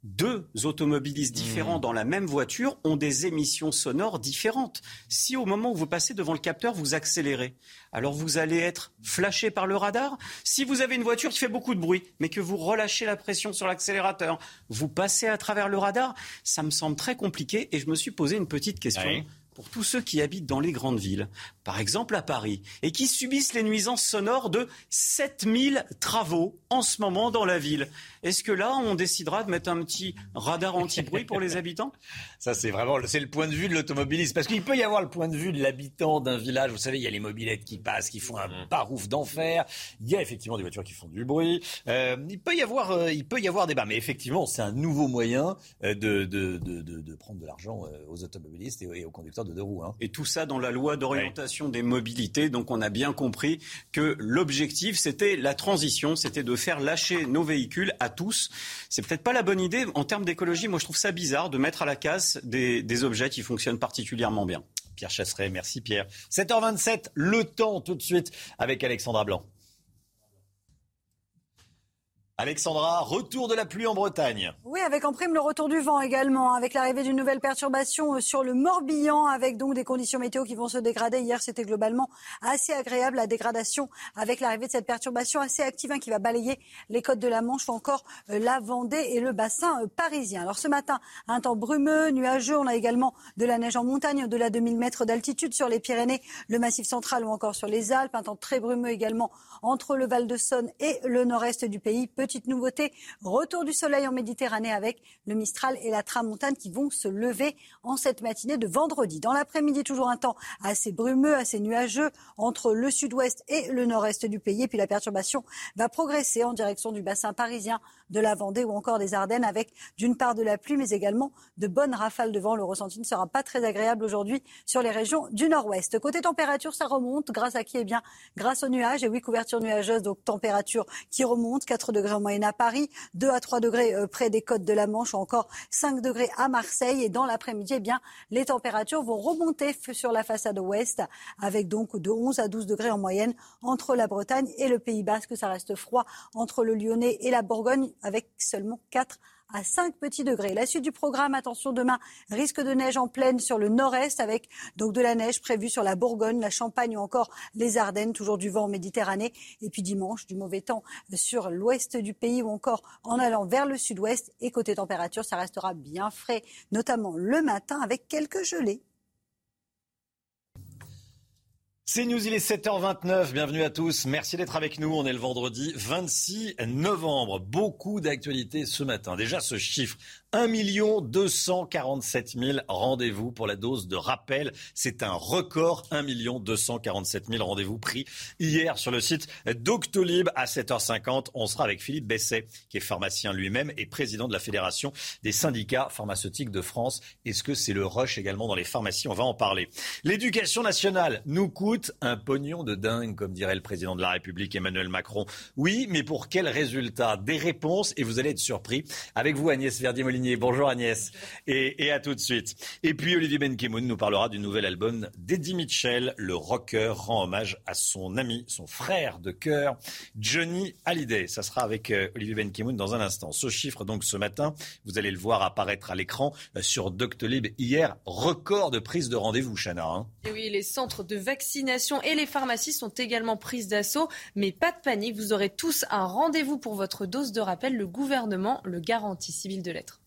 deux automobilistes différents mmh. dans la même voiture ont des émissions sonores différentes. Si au moment où vous passez devant le capteur, vous accélérez, alors vous allez être flashé par le radar. Si vous avez une voiture qui fait beaucoup de bruit, mais que vous relâchez la pression sur l'accélérateur, vous passez à travers le radar, ça me semble très compliqué et je me suis posé une petite question. Pour tous ceux qui habitent dans les grandes villes, par exemple à Paris, et qui subissent les nuisances sonores de 7000 travaux en ce moment dans la ville. Est-ce que là, on décidera de mettre un petit radar anti-bruit pour les habitants? <laughs> Ça, c'est vraiment c'est le point de vue de l'automobiliste. Parce qu'il peut y avoir le point de vue de l'habitant d'un village. Vous savez, il y a les mobilettes qui passent, qui font un parouf d'enfer. Il y a effectivement des voitures qui font du bruit. Euh, il, peut y avoir, euh, il peut y avoir débat. Mais effectivement, c'est un nouveau moyen euh, de, de, de, de, prendre de l'argent aux automobilistes et, aux conducteurs de deux roues. Hein. Et tout ça dans la loi d'orientation des mobilités. Donc on a bien compris que l'objectif, c'était la transition, c'était de faire lâcher nos véhicules à tous. C'est peut-être pas la bonne idée en termes d'écologie. Moi, je trouve ça bizarre de mettre à la casse des, des objets qui fonctionnent particulièrement bien. Pierre Chasseret, merci Pierre. 7h27, le temps tout de suite avec Alexandra Blanc. Alexandra, retour de la pluie en Bretagne. Oui, avec en prime le retour du vent également, avec l'arrivée d'une nouvelle perturbation euh, sur le Morbihan, avec donc des conditions météo qui vont se dégrader. Hier, c'était globalement assez agréable, la dégradation avec l'arrivée de cette perturbation assez active hein, qui va balayer les côtes de la Manche ou encore euh, la Vendée et le bassin euh, parisien. Alors ce matin, un temps brumeux, nuageux. On a également de la neige en montagne, au-delà de 1000 mètres d'altitude sur les Pyrénées, le Massif central ou encore sur les Alpes. Un temps très brumeux également entre le Val de Saône et le nord-est du pays petite nouveauté, retour du soleil en Méditerranée avec le Mistral et la Tramontane qui vont se lever en cette matinée de vendredi. Dans l'après-midi, toujours un temps assez brumeux, assez nuageux entre le sud-ouest et le nord-est du pays. Et puis la perturbation va progresser en direction du bassin parisien, de la Vendée ou encore des Ardennes avec d'une part de la pluie mais également de bonnes rafales de vent. Le ressenti ne sera pas très agréable aujourd'hui sur les régions du nord-ouest. Côté température, ça remonte grâce à qui? Eh bien, grâce aux nuages. Et oui, couverture nuageuse, donc température qui remonte. 4 degrés en moyenne à Paris, 2 à 3 degrés euh, près des côtes de la Manche ou encore 5 degrés à Marseille. Et dans l'après-midi, eh bien, les températures vont remonter sur la façade ouest avec donc de 11 à 12 degrés en moyenne entre la Bretagne et le Pays Basque. Ça reste froid entre le Lyonnais et la Bourgogne avec seulement 4 à 5 petits degrés. La suite du programme, attention demain, risque de neige en pleine sur le nord-est avec donc de la neige prévue sur la Bourgogne, la Champagne ou encore les Ardennes, toujours du vent en Méditerranée. Et puis dimanche, du mauvais temps sur l'ouest du pays ou encore en allant vers le sud-ouest. Et côté température, ça restera bien frais, notamment le matin avec quelques gelées. C'est News, il est 7h29. Bienvenue à tous. Merci d'être avec nous. On est le vendredi 26 novembre. Beaucoup d'actualités ce matin. Déjà, ce chiffre. 1 247 000 rendez-vous pour la dose de rappel. C'est un record. 1 247 000 rendez-vous pris hier sur le site Doctolib à 7h50. On sera avec Philippe Besset, qui est pharmacien lui-même et président de la Fédération des syndicats pharmaceutiques de France. Est-ce que c'est le rush également dans les pharmacies? On va en parler. L'éducation nationale nous coûte un pognon de dingue, comme dirait le président de la République Emmanuel Macron. Oui, mais pour quel résultat? Des réponses et vous allez être surpris. Avec vous, Agnès Verdier-Molinier. Bonjour Agnès. Et, à tout de suite. Et puis Olivier Benkemoun nous parlera du nouvel album d'Eddie Mitchell. Le rocker rend hommage à son ami, son frère de cœur, Johnny Hallyday. Ça sera avec euh, Olivier Benkemoun dans un instant. Ce chiffre, donc, ce matin, vous allez le voir apparaître à l'écran euh, sur Doctolib hier. Record de prise de rendez-vous, Chana. Hein. Oui, les centres de vaccination et les pharmacies sont également prises d'assaut. Mais pas de panique, vous aurez tous un rendez-vous pour votre dose de rappel. Le gouvernement le garantit, civil de lettres.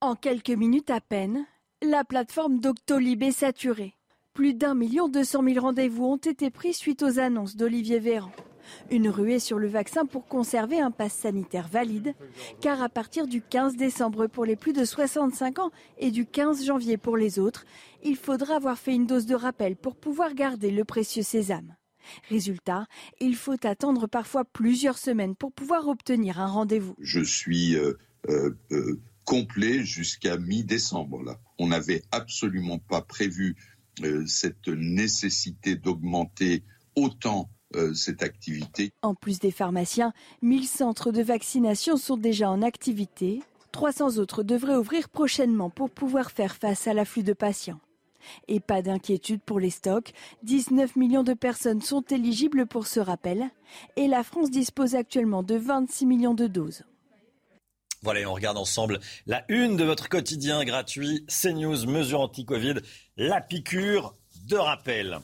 En quelques minutes à peine, la plateforme Doctolib est saturée. Plus d'un million deux cent mille rendez-vous ont été pris suite aux annonces d'Olivier Véran. Une ruée sur le vaccin pour conserver un pass sanitaire valide, car à partir du 15 décembre pour les plus de 65 ans et du 15 janvier pour les autres, il faudra avoir fait une dose de rappel pour pouvoir garder le précieux sésame. Résultat, il faut attendre parfois plusieurs semaines pour pouvoir obtenir un rendez-vous. Je suis euh, euh, euh, complet jusqu'à mi-décembre. On n'avait absolument pas prévu cette nécessité d'augmenter autant euh, cette activité. En plus des pharmaciens, 1000 centres de vaccination sont déjà en activité. 300 autres devraient ouvrir prochainement pour pouvoir faire face à l'afflux de patients. Et pas d'inquiétude pour les stocks. 19 millions de personnes sont éligibles pour ce rappel. Et la France dispose actuellement de 26 millions de doses. Voilà, et on regarde ensemble la une de votre quotidien gratuit, CNews, mesures anti-Covid, la piqûre de rappel.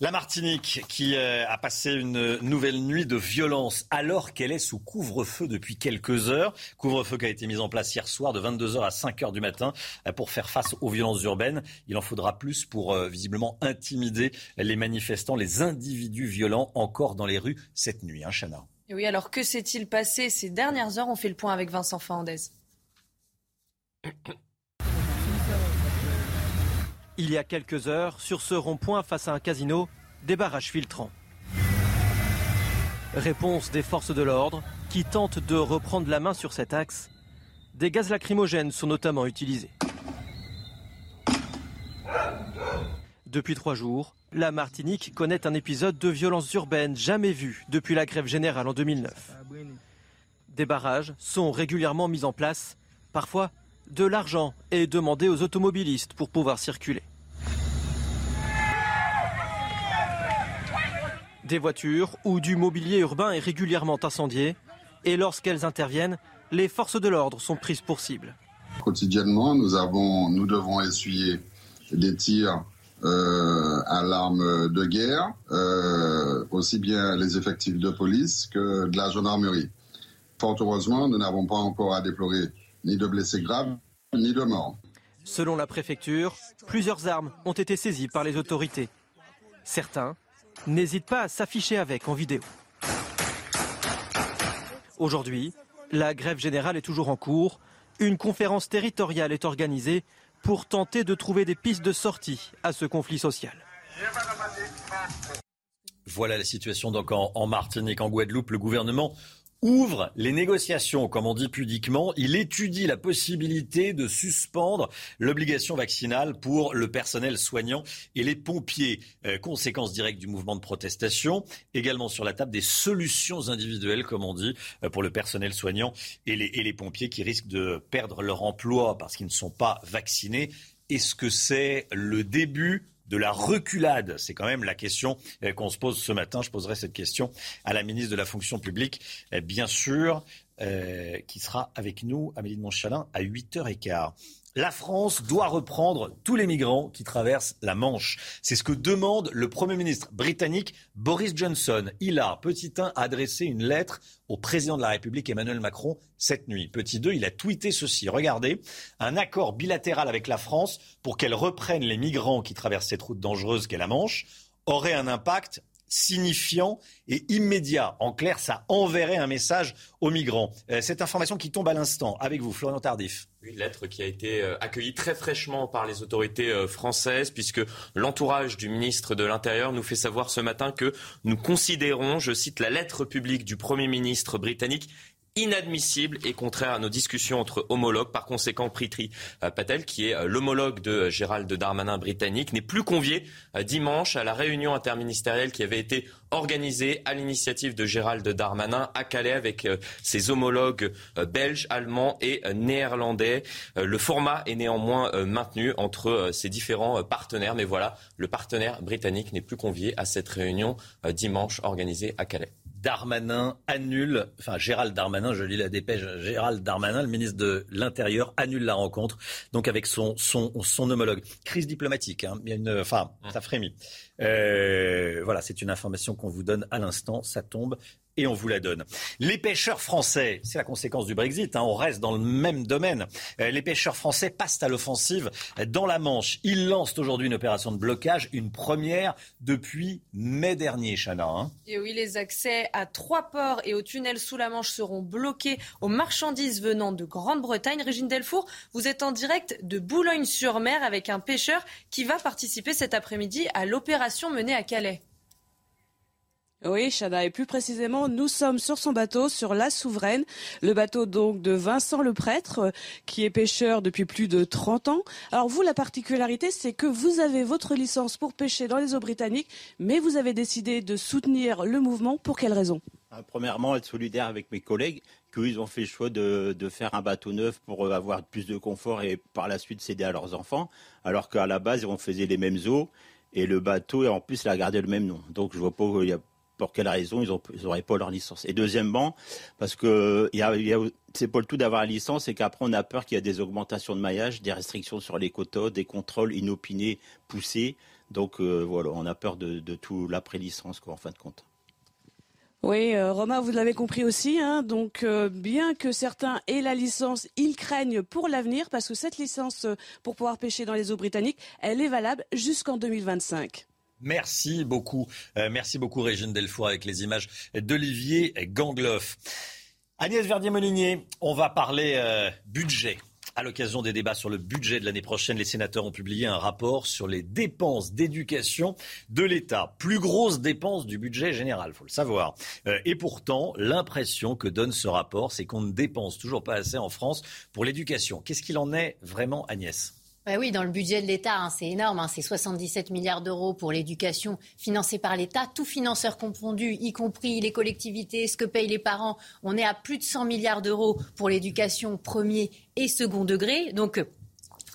La Martinique qui euh, a passé une nouvelle nuit de violence alors qu'elle est sous couvre-feu depuis quelques heures. Couvre-feu qui a été mis en place hier soir de 22h à 5h du matin euh, pour faire face aux violences urbaines. Il en faudra plus pour euh, visiblement intimider les manifestants, les individus violents encore dans les rues cette nuit. Hein, oui, alors que s'est-il passé ces dernières heures? On fait le point avec Vincent Fernandez. Il y a quelques heures, sur ce rond-point face à un casino, des barrages filtrants. Réponse des forces de l'ordre qui tentent de reprendre la main sur cet axe. Des gaz lacrymogènes sont notamment utilisés. Depuis trois jours, la Martinique connaît un épisode de violence urbaine jamais vu depuis la grève générale en 2009. Des barrages sont régulièrement mis en place, parfois de l'argent est demandé aux automobilistes pour pouvoir circuler. Des voitures ou du mobilier urbain est régulièrement incendié et lorsqu'elles interviennent, les forces de l'ordre sont prises pour cible. Quotidiennement, nous, avons, nous devons essuyer des tirs euh, à l'arme de guerre, euh, aussi bien les effectifs de police que de la gendarmerie. Fort heureusement, nous n'avons pas encore à déplorer ni de blessés graves, ni de morts. Selon la préfecture, plusieurs armes ont été saisies par les autorités. Certains n'hésitent pas à s'afficher avec en vidéo. Aujourd'hui, la grève générale est toujours en cours. Une conférence territoriale est organisée pour tenter de trouver des pistes de sortie à ce conflit social. Voilà la situation donc en, en Martinique, en Guadeloupe. Le gouvernement ouvre les négociations, comme on dit pudiquement. Il étudie la possibilité de suspendre l'obligation vaccinale pour le personnel soignant et les pompiers. Euh, conséquence directe du mouvement de protestation. Également sur la table des solutions individuelles, comme on dit, euh, pour le personnel soignant et les, et les pompiers qui risquent de perdre leur emploi parce qu'ils ne sont pas vaccinés. Est-ce que c'est le début de la reculade C'est quand même la question euh, qu'on se pose ce matin. Je poserai cette question à la ministre de la fonction publique, euh, bien sûr. euh, qui sera avec nous, Amélie de Montchalin, à 8h15. La France doit reprendre tous les migrants qui traversent la Manche. C'est ce que demande le Premier ministre britannique Boris Johnson. Il a, petit 1, adressé une lettre au président de la République Emmanuel Macron cette nuit. Petit 2, il a tweeté ceci. Regardez, un accord bilatéral avec la France pour qu'elle reprenne les migrants qui traversent cette route dangereuse qu'est la Manche aurait un impact signifiant et immédiat. En clair, ça enverrait un message aux migrants. Euh, cette information qui tombe à l'instant, avec vous, Florian Tardif. Une lettre qui a été euh, accueillie très fraîchement par les autorités euh, françaises, puisque l'entourage du ministre de l'Intérieur nous fait savoir ce matin que nous considérons, je cite la lettre publique du Premier ministre britannique, inadmissible et contraire à nos discussions entre homologues. Par conséquent, Pritri euh, Patel, qui est euh, l'homologue de Gérald Darmanin britannique, n'est plus convié euh, dimanche à la réunion interministérielle qui avait été organisée à l'initiative de Gérald Darmanin à Calais avec ses homologues belges, allemands et néerlandais. Le format est néanmoins maintenu entre ces différents partenaires, mais voilà, le partenaire britannique n'est plus convié à cette réunion dimanche organisée à Calais. Darmanin annule, enfin Gérald Darmanin, je lis la dépêche, Gérald Darmanin, le ministre de l'Intérieur, annule la rencontre, donc avec son, son, son homologue. Crise diplomatique, hein. il y a une, enfin, ça frémit. Euh, voilà, c'est une information qu'on vous donne à l'instant, ça tombe et on vous la donne. Les pêcheurs français, c'est la conséquence du Brexit, hein, on reste dans le même domaine. Euh, les pêcheurs français passent à l'offensive dans la Manche. Ils lancent aujourd'hui une opération de blocage, une première depuis mai dernier, Chana. Hein. Et oui, les accès à trois ports et au tunnel sous la Manche seront bloqués aux marchandises venant de Grande-Bretagne. Régine Delfour, vous êtes en direct de Boulogne-sur-Mer avec un pêcheur qui va participer cet après-midi à l'opération menée à Calais. Oui, Chana, et plus précisément, nous sommes sur son bateau, sur la Souveraine, le bateau donc de Vincent le prêtre, qui est pêcheur depuis plus de 30 ans. Alors vous, la particularité, c'est que vous avez votre licence pour pêcher dans les eaux britanniques, mais vous avez décidé de soutenir le mouvement. Pour quelle raison? Ah, Premièrement, être solidaire avec mes collègues, qu'ils ont fait le choix de, de, faire un bateau neuf pour avoir plus de confort et par la suite céder à leurs enfants, alors qu'à la base, on faisait les mêmes eaux. Et le bateau, en plus, il a gardé le même nom. Donc, je vois pas, a pour quelle raison ils n'auraient pas leur licence. Et deuxièmement, parce que y a, c'est pas le tout d'avoir la licence, c'est qu'après on a peur qu'il y ait des augmentations de maillage, des restrictions sur les quotas, des contrôles inopinés poussés. Donc euh, voilà, on a peur de, tout l'après-licence, quoi, en fin de compte. Oui, euh, Romain, vous l'avez compris aussi. Hein, donc, euh, bien que certains aient la licence, ils craignent pour l'avenir parce que cette licence pour pouvoir pêcher dans les eaux britanniques, elle est valable jusqu'en 2025. Merci beaucoup. Euh, merci beaucoup, Régine Delfour, avec les images d'Olivier Gangloff. Agnès Verdier-Molinier, on va parler euh, budget. À l'occasion des débats sur le budget de l'année prochaine, les sénateurs ont publié un rapport sur les dépenses d'éducation de l'État. Plus grosse dépense du budget général, faut le savoir. Euh, et pourtant, l'impression que donne ce rapport, c'est qu'on ne dépense toujours pas assez en France pour l'éducation. Qu'est-ce qu'il en est vraiment, Agnès? Bah oui, dans le budget de l'État, hein, c'est énorme. Hein, c'est 77 milliards d'euros pour l'éducation financée par l'État, tous financeurs confondus, y compris les collectivités, ce que payent les parents. On est à plus de 100 milliards d'euros pour l'éducation premier et second degré. Donc,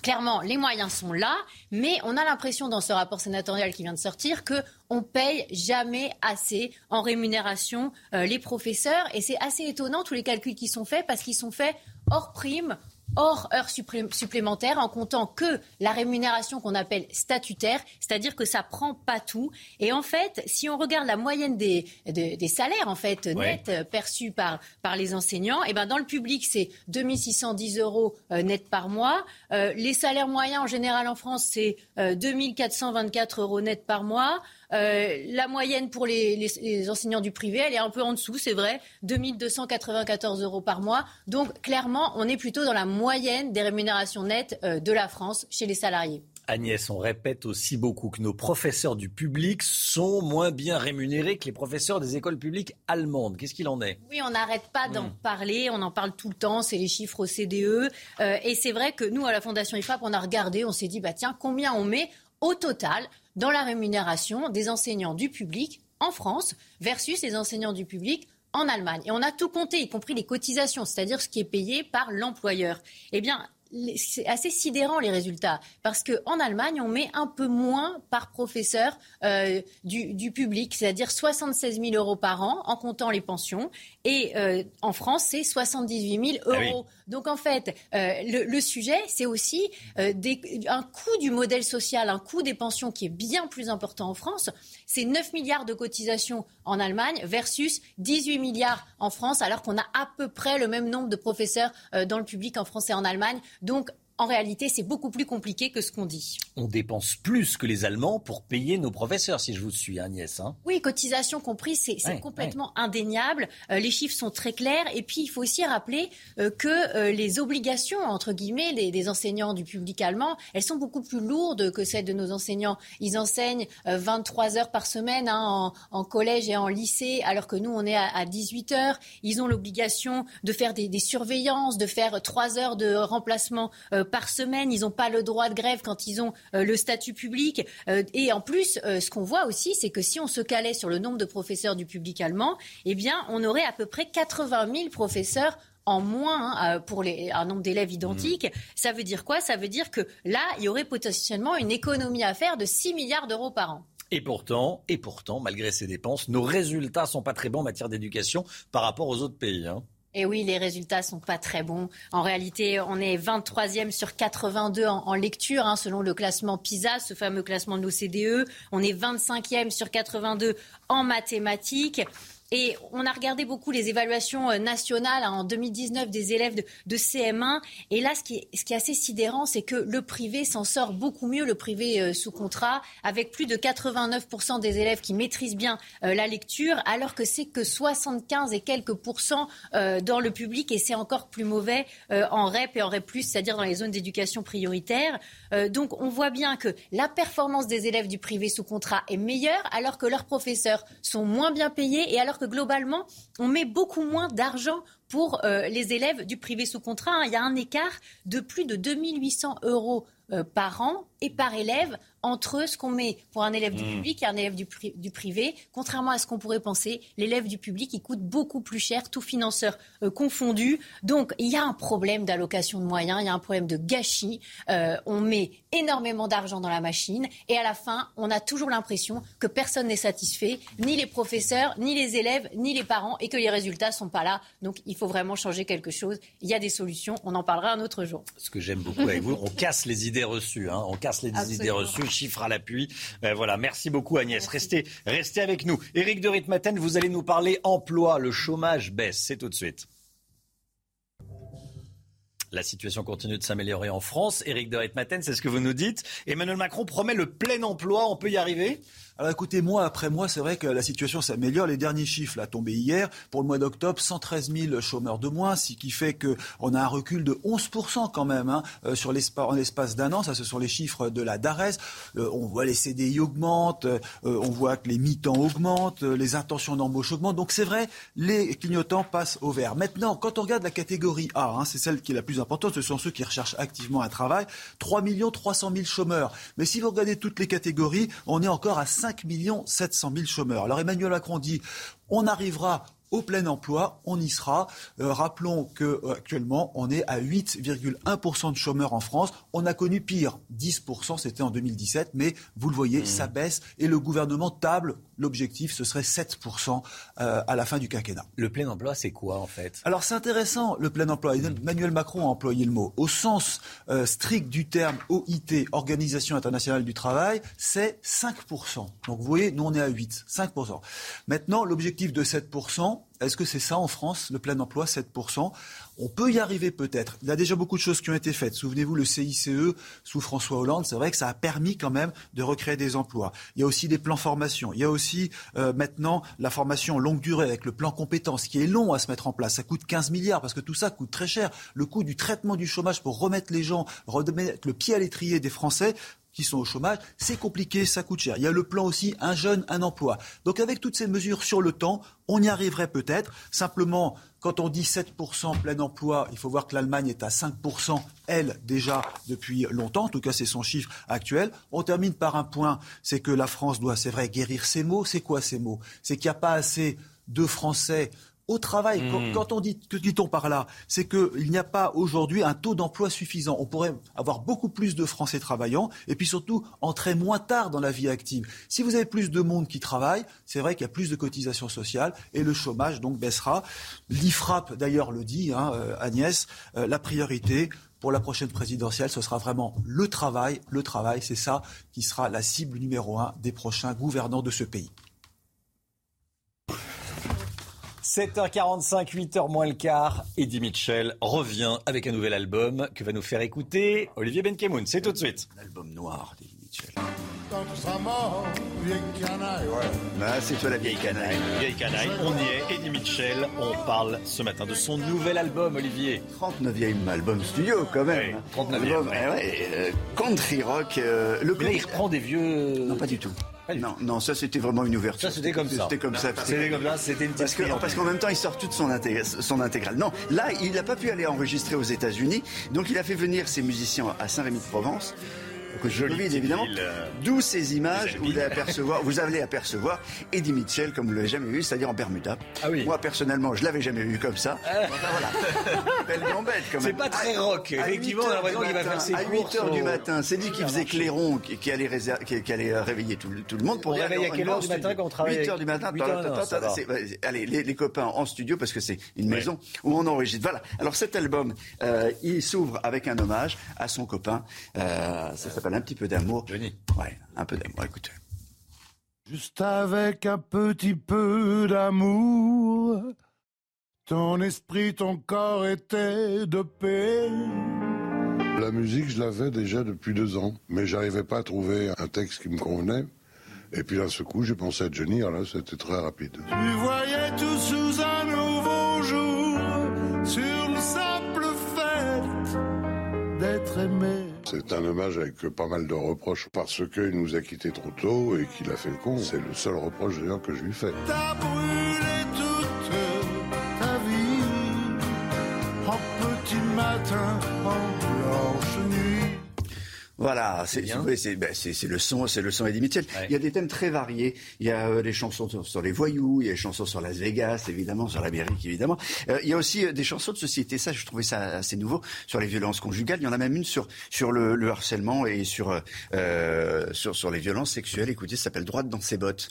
clairement, les moyens sont là, mais on a l'impression dans ce rapport sénatorial qui vient de sortir que on paye jamais assez en rémunération euh, les professeurs. Et c'est assez étonnant tous les calculs qui sont faits parce qu'ils sont faits hors prime, hors heures supplémentaires en comptant que la rémunération qu'on appelle statutaire, c'est-à-dire que ça prend pas tout. Et en fait, si on regarde la moyenne des, des, salaires en fait nets euh, perçus par, par les enseignants, et eh ben dans le public c'est 2610 euros euh, net par mois. Euh, les salaires moyens en général en France c'est 2424 euros net par mois. Euh, la moyenne pour les, enseignants du privé, elle est un peu en dessous, c'est vrai, 2294 euros par mois. Donc clairement, on est plutôt dans la moyenne des rémunérations nettes euh, de la France chez les salariés. Agnès, on répète aussi beaucoup que nos professeurs du public sont moins bien rémunérés que les professeurs des écoles publiques allemandes. Qu'est-ce qu'il en est? Oui, on n'arrête pas d'en hmm. parler, on en parle tout le temps, c'est les chiffres au CDE. Euh, et c'est vrai que nous, à la Fondation IFAP, on a regardé, on s'est dit, bah tiens, combien on met au total dans la rémunération des enseignants du public en France versus les enseignants du public en Allemagne. Et on a tout compté, y compris les cotisations, c'est-à-dire ce qui est payé par l'employeur. Eh bien, c'est assez sidérant les résultats parce qu'en Allemagne, on met un peu moins par professeur euh, du, public, c'est-à-dire 76 000 euros par an en comptant les pensions. Et euh, en France, c'est 78 000 ah euros. Donc en fait, euh, le, sujet, c'est aussi un coût du modèle social, un coût des pensions qui est bien plus important en France. C'est 9 milliards de cotisations en Allemagne versus 18 milliards en France, alors qu'on a à peu près le même nombre de professeurs dans le public en France et en Allemagne. Donc, en réalité, c'est beaucoup plus compliqué que ce qu'on dit. On dépense plus que les Allemands pour payer nos professeurs, si je vous suis, Agnès. Hein. Oui, cotisation compris, c'est complètement indéniable. Euh, les chiffres sont très clairs. Et puis, il faut aussi rappeler euh, que euh, les obligations, entre guillemets, des, enseignants du public allemand, elles sont beaucoup plus lourdes que celles de nos enseignants. Ils enseignent 23 heures par semaine hein, en, collège et en lycée, alors que nous, on est à, 18 heures. Ils ont l'obligation de faire des, des, surveillances, de faire 3 heures de remplacement par semaine. Ils n'ont pas le droit de grève quand ils ont euh, le statut public. Euh, et en plus, euh, ce qu'on voit aussi, c'est que si on se calait sur le nombre de professeurs du public allemand, eh bien, on aurait à peu près 80 000 professeurs en moins hein, pour les, un nombre d'élèves identiques. Mmh. Ça veut dire quoi? Ça veut dire que là, il y aurait potentiellement une économie à faire de 6 milliards d'euros par an. Et pourtant, et pourtant, malgré ces dépenses, nos résultats sont pas très bons en matière d'éducation par rapport aux autres pays. Hein. Et oui, les résultats sont pas très bons. En réalité, on est 23e sur 82 en, lecture, hein, selon le classement PISA, ce fameux classement de l'OCDE. On est 25e sur 82 en mathématiques. Et on a regardé beaucoup les évaluations euh, nationales hein, en 2019 des élèves de, CM1. Et là, ce qui est, assez sidérant, c'est que le privé s'en sort beaucoup mieux, le privé euh, sous contrat, avec plus de 89% des élèves qui maîtrisent bien euh, la lecture, alors que c'est que 75 et quelques pourcents dans le public. Et c'est encore plus mauvais en REP et en REP+, c'est-à-dire dans les zones d'éducation prioritaire. donc on voit bien que la performance des élèves du privé sous contrat est meilleure, alors que leurs professeurs sont moins bien payés et alors que globalement, on met beaucoup moins d'argent pour euh, les élèves du privé sous contrat. Hein. Il y a un écart de plus de 2800 euros euh, par an et par élève entre ce qu'on met pour un élève du mmh. public et un élève du, privé. Contrairement à ce qu'on pourrait penser, l'élève du public, il coûte beaucoup plus cher, tout financeur euh, confondu. Donc, il y a un problème d'allocation de moyens, il y a un problème de gâchis. Euh, on met énormément d'argent dans la machine et à la fin, on a toujours l'impression que personne n'est satisfait, ni les professeurs, ni les élèves, ni les parents, et que les résultats sont pas là. Donc, il faut vraiment changer quelque chose. Il y a des solutions. On en parlera un autre jour. Ce que j'aime beaucoup avec vous, on casse les idées reçues. Hein. On casse les idées reçues chiffres à l'appui. Euh, voilà, merci beaucoup Agnès. Restez, restez avec nous. Éric de Ritmaten, vous allez nous parler emploi. Le chômage baisse. C'est tout de suite. La situation continue de s'améliorer en France. Éric de Ritmaten, c'est ce que vous nous dites. Emmanuel Macron promet le plein emploi. On peut y arriver? Alors écoutez, mois après mois, c'est vrai que la situation s'améliore. Les derniers chiffres, là, tombés hier, pour le mois d'octobre, 113 000 chômeurs de moins, ce qui fait qu'on a un recul de 11% quand même hein, euh, sur en l'espace d'un an. Ça, ce sont les chiffres de la DARES. Euh, on voit les CDI augmentent, euh, on voit que les mi-temps augmentent, les intentions d'embauche augmentent. Donc c'est vrai, les clignotants passent au vert. Maintenant, quand on regarde la catégorie A, hein, c'est celle qui est la plus importante, ce sont ceux qui recherchent activement un travail, 3 300 000 chômeurs. Mais si vous regardez toutes les catégories, on est encore à 5 5 700 000 chômeurs. Alors Emmanuel Macron dit on arrivera au plein emploi, on y sera. Euh, rappelons qu'actuellement, euh, on est à 8,1% de chômeurs en France. On a connu pire, 10%, c'était en 2017, mais vous le voyez, mmh. ça baisse et le gouvernement table. L'objectif, ce serait 7% euh, à la fin du quinquennat. Le plein emploi, c'est quoi en fait? Alors c'est intéressant, le plein emploi. Emmanuel Macron a employé le mot. Au sens strict du terme OIT, Organisation internationale du travail, c'est 5%. Donc vous voyez, nous on est à 8%, 5%. Maintenant, l'objectif de 7%, est-ce que c'est ça en France, le plein emploi, 7% On peut y arriver peut-être. Il y a déjà beaucoup de choses qui ont été faites. Souvenez-vous, le CICE sous François Hollande, c'est vrai que ça a permis quand même de recréer des emplois. Il y a aussi des plans formation. Il y a aussi euh, maintenant la formation longue durée avec le plan compétences qui est long à se mettre en place. Ça coûte 15 milliards parce que tout ça coûte très cher. Le coût du traitement du chômage pour remettre les gens, remettre le pied à l'étrier des Français, sont au chômage, c'est compliqué, ça coûte cher. Il y a le plan aussi un jeune, un emploi. Donc avec toutes ces mesures sur le temps, on y arriverait peut-être. Simplement, quand on dit 7% plein emploi, il faut voir que l'Allemagne est à 5%, elle, déjà depuis longtemps. En tout cas, c'est son chiffre actuel. On termine par un point, c'est que la France doit, c'est vrai, guérir ses mots. C'est quoi ces mots C'est qu'il n'y a pas assez de Français au travail. Mmh. Quand, on dit, que dit-on par là C'est qu'il n'y a pas aujourd'hui un taux d'emploi suffisant. On pourrait avoir beaucoup plus de Français travaillant et puis surtout entrer moins tard dans la vie active. Si vous avez plus de monde qui travaille, c'est vrai qu'il y a plus de cotisations sociales et le chômage donc baissera. L'IFRAP d'ailleurs le dit, hein, euh, Agnès, euh, la priorité pour la prochaine présidentielle, ce sera vraiment le travail. Le travail, c'est ça qui sera la cible numéro un des prochains gouvernants de ce pays. 7h45, 8h moins le quart, Eddie Mitchell revient avec un nouvel album que va nous faire écouter Olivier Benkemoun. C'est tout de suite. Album noir Mitchell. Quand tu seras mort, vieille canaille, ouais. Ah, c'est toi la vieille canaille. Vieille canaille, on y est. Eddie Mitchell, on parle ce matin de son nouvel album, Olivier. 39e album studio, quand même. Oui, 39e, Album, ouais. eh ouais, euh, country rock. euh, le Mais là, il reprend des vieux. Non, pas du tout. Non, non, ça c'était vraiment une ouverture. Ça, c'était comme ça. C'était comme ça. C'était comme ça, c'était une petite Parce que- friandise. parce qu'en même temps, il sort toute son, son intégrale. Non, là, il n'a pas pu aller enregistrer aux États-Unis, donc il a fait venir ses musiciens à Saint-Rémy-de-Provence. Que je Covid, évidemment. euh, D'où ces images où vous allez apercevoir, vous allez apercevoir Eddie Mitchell comme vous l'avez jamais vu, c'est-à-dire en Bermuda. Ah oui. Moi personnellement, je l'avais jamais vu comme ça. Enfin, voilà. Belle gambette quand même. C'est pas très rock. À Effectivement, on a l'impression qu'il va faire ses à courses 8 heures du au- matin, c'est lui qui faisait clairon, qui, qui allait, réser- qui, qui allait euh, réveiller tout, le- tout le monde pour On réveille à quelle heure du matin quand on travaille 8 heures avec- du matin. 8 heures, ta- ta- non, ta- ça va. c'est- ouais, Allez, les, copains en studio parce que c'est une maison où on enregistre. Voilà. Alors cet album, euh, il s'ouvre avec un hommage à son copain. Ça s'appelle Un petit peu d'amour. Johnny. Ouais, un peu d'amour. Écoutez. Juste avec un petit peu d'amour, ton esprit, ton corps étaient de paix. La musique, je l'avais déjà depuis deux ans, mais j'arrivais pas à trouver un texte qui me convenait. Et puis d'un ce coup, j'ai pensé à Johnny, alors là, c'était très rapide. Tu voyais tout sous un nouveau jour, sur le simple fait d'être aimé. C'est un hommage avec pas mal de reproches parce qu'il nous a quittés trop tôt et qu'il a fait le con. C'est le seul reproche d'ailleurs que je lui fais. Voilà, c'est ben, c'est- c'est le son, c'est le son Eddie Mitchell. Il y a des thèmes très variés. Il y a euh, des chansons sur, sur les voyous, il y a des chansons sur Las Vegas, évidemment, sur l'Amérique, évidemment. Euh, il y a aussi euh, des chansons de société. Ça, je trouvais ça assez nouveau sur les violences conjugales. Il y en a même une sur sur le, le harcèlement et sur euh, euh, sur sur les violences sexuelles. Écoutez, ça s'appelle Droite dans ses bottes.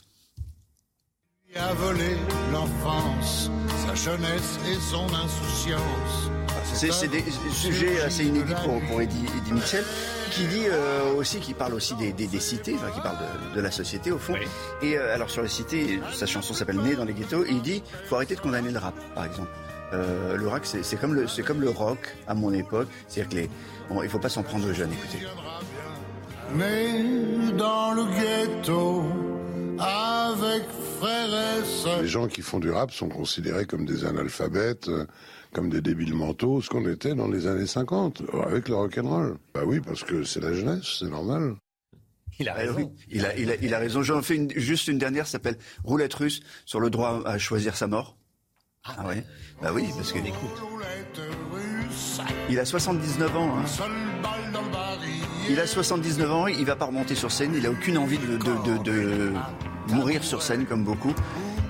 A volé l'enfance, sa jeunesse et son insouciance. C'est c'est des sujets assez inédits pour, pour Eddie, Eddie Mitchell, qui dit euh, aussi, qui parle aussi des, des, des cités, enfin, qui parle de, de la société au fond. Et euh, alors sur les cités, sa chanson s'appelle Né dans les ghettos, et il dit faut arrêter de condamner le rap, par exemple. Euh, le rap, c'est c'est comme le, c'est comme le rock à mon époque, c'est-à-dire que les, bon, il faut pas s'en prendre aux jeunes. Écoutez. Né dans le ghetto, avec frères et sœurs. Les gens qui font du rap sont considérés comme des analphabètes, euh, comme des débiles mentaux, ce qu'on était dans les années 50, avec le rock'n'roll. Bah oui, parce que c'est la jeunesse, c'est normal. Il a Ah oui, il a, il a, il a raison. J'en fais une- juste une dernière, ça s'appelle Roulette russe sur le droit à choisir sa mort. Ah, ouais. Bah oui, parce que il a 79 ans. hein. Il a 79 ans, il va pas remonter sur scène, il a aucune envie de, de, de- de mourir sur scène comme beaucoup.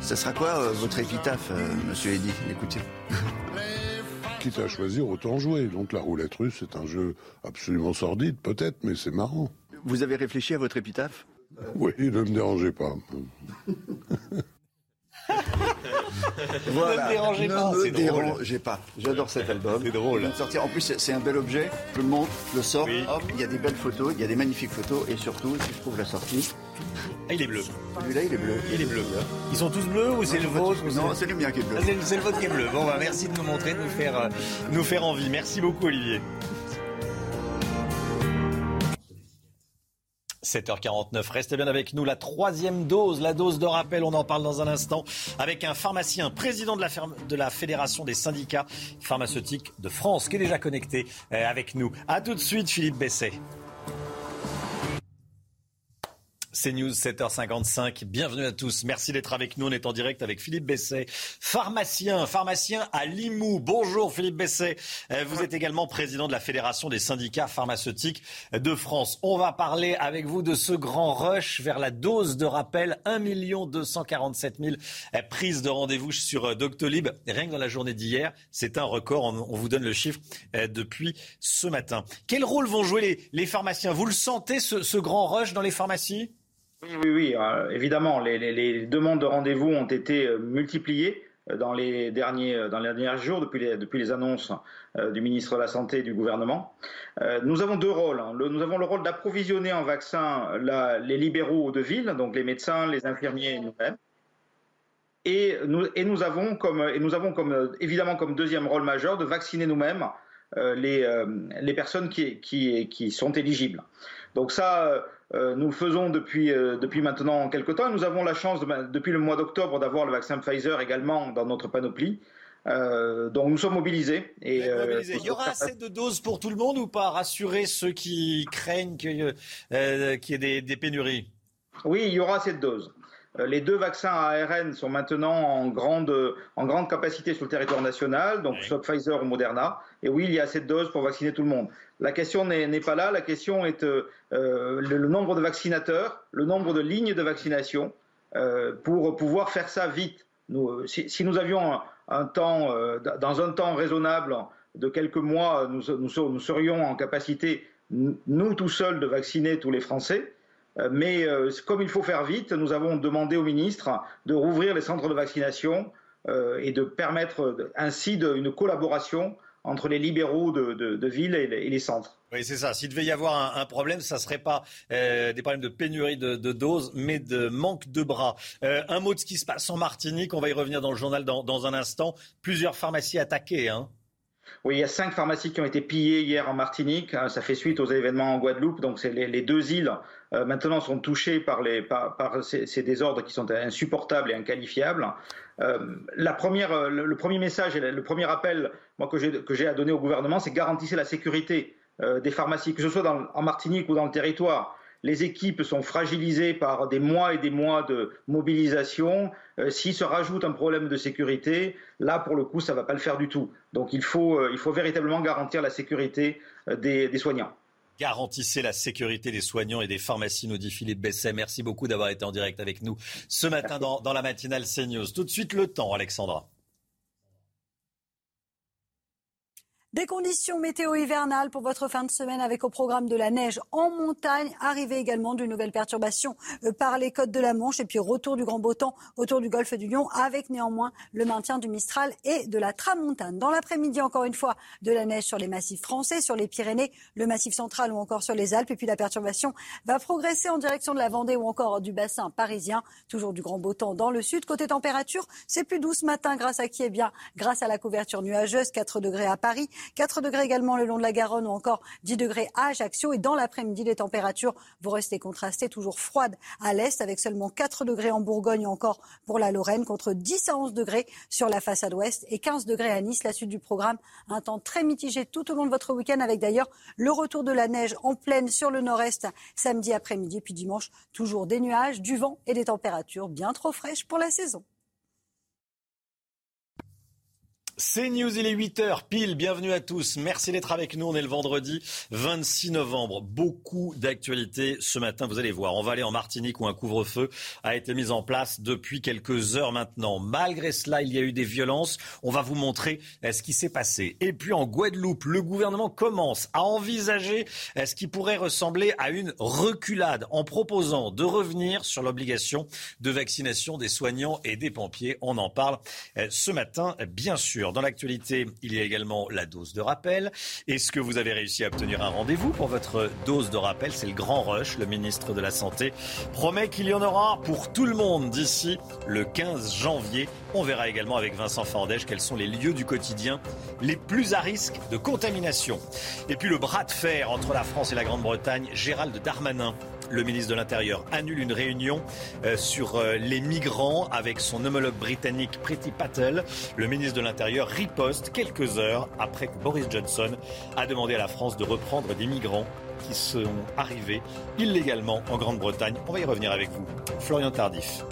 Ça sera quoi euh, votre épitaphe, euh, monsieur Eddy Écoutez. <laughs> Quitte à choisir, autant jouer. Donc la roulette russe, c'est un jeu absolument sordide, peut-être, mais c'est marrant. Vous avez réfléchi à votre épitaphe? Oui, ne me dérangez pas. <laughs> Voilà. Ne me dérangez Ne pas, me c'est drôle. dérangez pas. J'adore cet album. C'est drôle. Sortir. En plus, c'est- un bel objet. Je le monte, je le sors. Hop, il y a des belles photos, il y a des magnifiques photos. Et surtout, si je trouve la sortie, Ah, il est bleu. celui-là, il est bleu. Il est bleu. Ils sont tous bleus ou c'est le vôtre Non, c'est le mien qui est bleu. Ah, c'est le- C'est le vôtre qui est bleu. Bon, bah, merci de nous montrer, de nous faire, euh, nous faire envie. Merci beaucoup, Olivier. 7h49, restez bien avec nous. La troisième dose, la dose de rappel, on en parle dans un instant, avec un pharmacien, président de la, Fédération des syndicats pharmaceutiques de France, qui est déjà connecté euh, avec nous. A tout de suite, Philippe Besset. C'est News 7h55. Bienvenue à tous. Merci d'être avec nous. On est en direct avec Philippe Besset, pharmacien, pharmacien à Limoux. Bonjour Philippe Besset. Euh, vous êtes également président de la Fédération des syndicats pharmaceutiques de France. On va parler avec vous de ce grand rush vers la dose de rappel. 1 247 000 prises de rendez-vous sur euh, Doctolib. Rien que dans la journée d'hier, c'est un record. On vous donne le chiffre euh, depuis ce matin. Quel rôle vont jouer les, pharmaciens? Vous le sentez, ce grand rush dans les pharmacies? Oui, oui, oui. Euh, évidemment, les, demandes de rendez-vous ont été euh, multipliées euh, dans les derniers, dans les derniers jours, depuis les, depuis les annonces du ministre de la Santé et du gouvernement. nous avons deux rôles. Hein. nous avons le rôle d'approvisionner en vaccins les libéraux de ville, donc les médecins, les infirmiers et nous-mêmes. Et nous, avons comme, et nous avons comme, évidemment comme deuxième rôle majeur de vacciner nous-mêmes les, les personnes qui, qui, qui sont éligibles. Donc ça, nous le faisons depuis, euh, depuis maintenant quelques temps. Nous avons la chance, depuis le mois d'octobre, d'avoir le vaccin Pfizer également dans notre panoplie. Euh, donc nous sommes mobilisés. Et, Il y aura assez de doses pour tout le monde ou pas? Rassurer ceux qui craignent qu'il y ait des, des pénuries? Oui, il y aura assez de doses. Euh, les deux vaccins à ARN sont maintenant en grande, en grande capacité sur le territoire national, donc soit Pfizer ou Moderna. Et oui, il y a assez de doses pour vacciner tout le monde. La question n'est pas là, la question est euh, le, nombre de vaccinateurs, le nombre de lignes de vaccination euh, pour pouvoir faire ça vite. Nous, si, nous avions un, temps, dans un temps raisonnable de quelques mois, nous, nous serions en capacité, nous tout seuls, de vacciner tous les Français. Euh, mais euh, comme il faut faire vite, nous avons demandé au ministre de rouvrir les centres de vaccination euh, et de permettre ainsi une collaboration entre les libéraux de, ville et les, centres. Oui, c'est ça. S'il devait y avoir un, problème, ça ne serait pas des problèmes de pénurie de, doses, mais de manque de bras. un mot de ce qui se passe en Martinique, on va y revenir dans le journal dans, un instant. Plusieurs pharmacies attaquées. Hein. Oui, il y a cinq pharmacies qui ont été pillées hier en Martinique. Hein, ça fait suite aux événements en Guadeloupe. Donc, c'est les, deux îles euh, maintenant sont touchées par, les, ces, désordres qui sont insupportables et inqualifiables. Euh, euh, le, premier message et le premier appel moi, que j'ai à donner au gouvernement, c'est garantir la sécurité des pharmacies, que ce soit en Martinique ou dans le territoire les équipes sont fragilisées par des mois et des mois de mobilisation. Euh, s'il se rajoute un problème de sécurité, là, pour le coup, ça ne va pas le faire du tout. Donc il faut, euh, il faut véritablement garantir la sécurité euh, des, soignants. Garantissez la sécurité des soignants et des pharmacies, nous dit Philippe Besset. Merci beaucoup d'avoir été en direct avec nous ce matin dans, dans la matinale CNews. Tout de suite, le temps, Alexandra. Des conditions météo hivernales pour votre fin de semaine avec au programme de la neige en montagne, arrivée également d'une nouvelle perturbation euh, par les côtes de la Manche et puis retour du grand beau temps autour du golfe du Lion avec néanmoins le maintien du Mistral et de la Tramontane. Dans l'après-midi, encore une fois, de la neige sur les massifs français, sur les Pyrénées, le massif central ou encore sur les Alpes et puis la perturbation va progresser en direction de la Vendée ou encore du bassin parisien. Toujours du grand beau temps dans le sud. Côté température, c'est plus doux ce matin grâce à qui Eh bien, grâce à la couverture nuageuse, 4 degrés à Paris. 4 degrés également le long de la Garonne ou encore 10 degrés à Ajaccio. Et dans l'après-midi, les températures vont rester contrastées, toujours froides à l'est, avec seulement 4 degrés en Bourgogne ou encore pour la Lorraine, contre 10 à 11 degrés sur la façade ouest et 15 degrés à Nice. La suite du programme, un temps très mitigé tout au long de votre week-end, avec d'ailleurs le retour de la neige en pleine sur le nord-est samedi après-midi, puis dimanche, toujours des nuages, du vent et des températures bien trop fraîches pour la saison. C'est News, il est 8h pile. Bienvenue à tous. Merci d'être avec nous. On est le vendredi 26 novembre. Beaucoup d'actualités ce matin. Vous allez voir. On va aller en Martinique où un couvre-feu a été mis en place depuis quelques heures maintenant. Malgré cela, il y a eu des violences. On va vous montrer euh, ce qui s'est passé. Et puis en Guadeloupe, le gouvernement commence à envisager euh, ce qui pourrait ressembler à une reculade en proposant de revenir sur l'obligation de vaccination des soignants et des pompiers. On en parle euh, ce matin, bien sûr. Dans l'actualité, il y a également la dose de rappel. Est-ce que vous avez réussi à obtenir un rendez-vous pour votre dose de rappel? C'est le grand rush. Le ministre de la Santé promet qu'il y en aura pour tout le monde d'ici le 15 janvier. On verra également avec Vincent Fandège quels sont les lieux du quotidien les plus à risque de contamination. Et puis le bras de fer entre la France et la Grande-Bretagne, Gérald Darmanin le ministre de l'Intérieur annule une réunion euh, sur euh, les migrants avec son homologue britannique Priti Patel. Le ministre de l'Intérieur riposte quelques heures après que Boris Johnson a demandé à la France de reprendre des migrants qui sont arrivés illégalement en Grande-Bretagne. On va y revenir avec vous. Florian Tardif.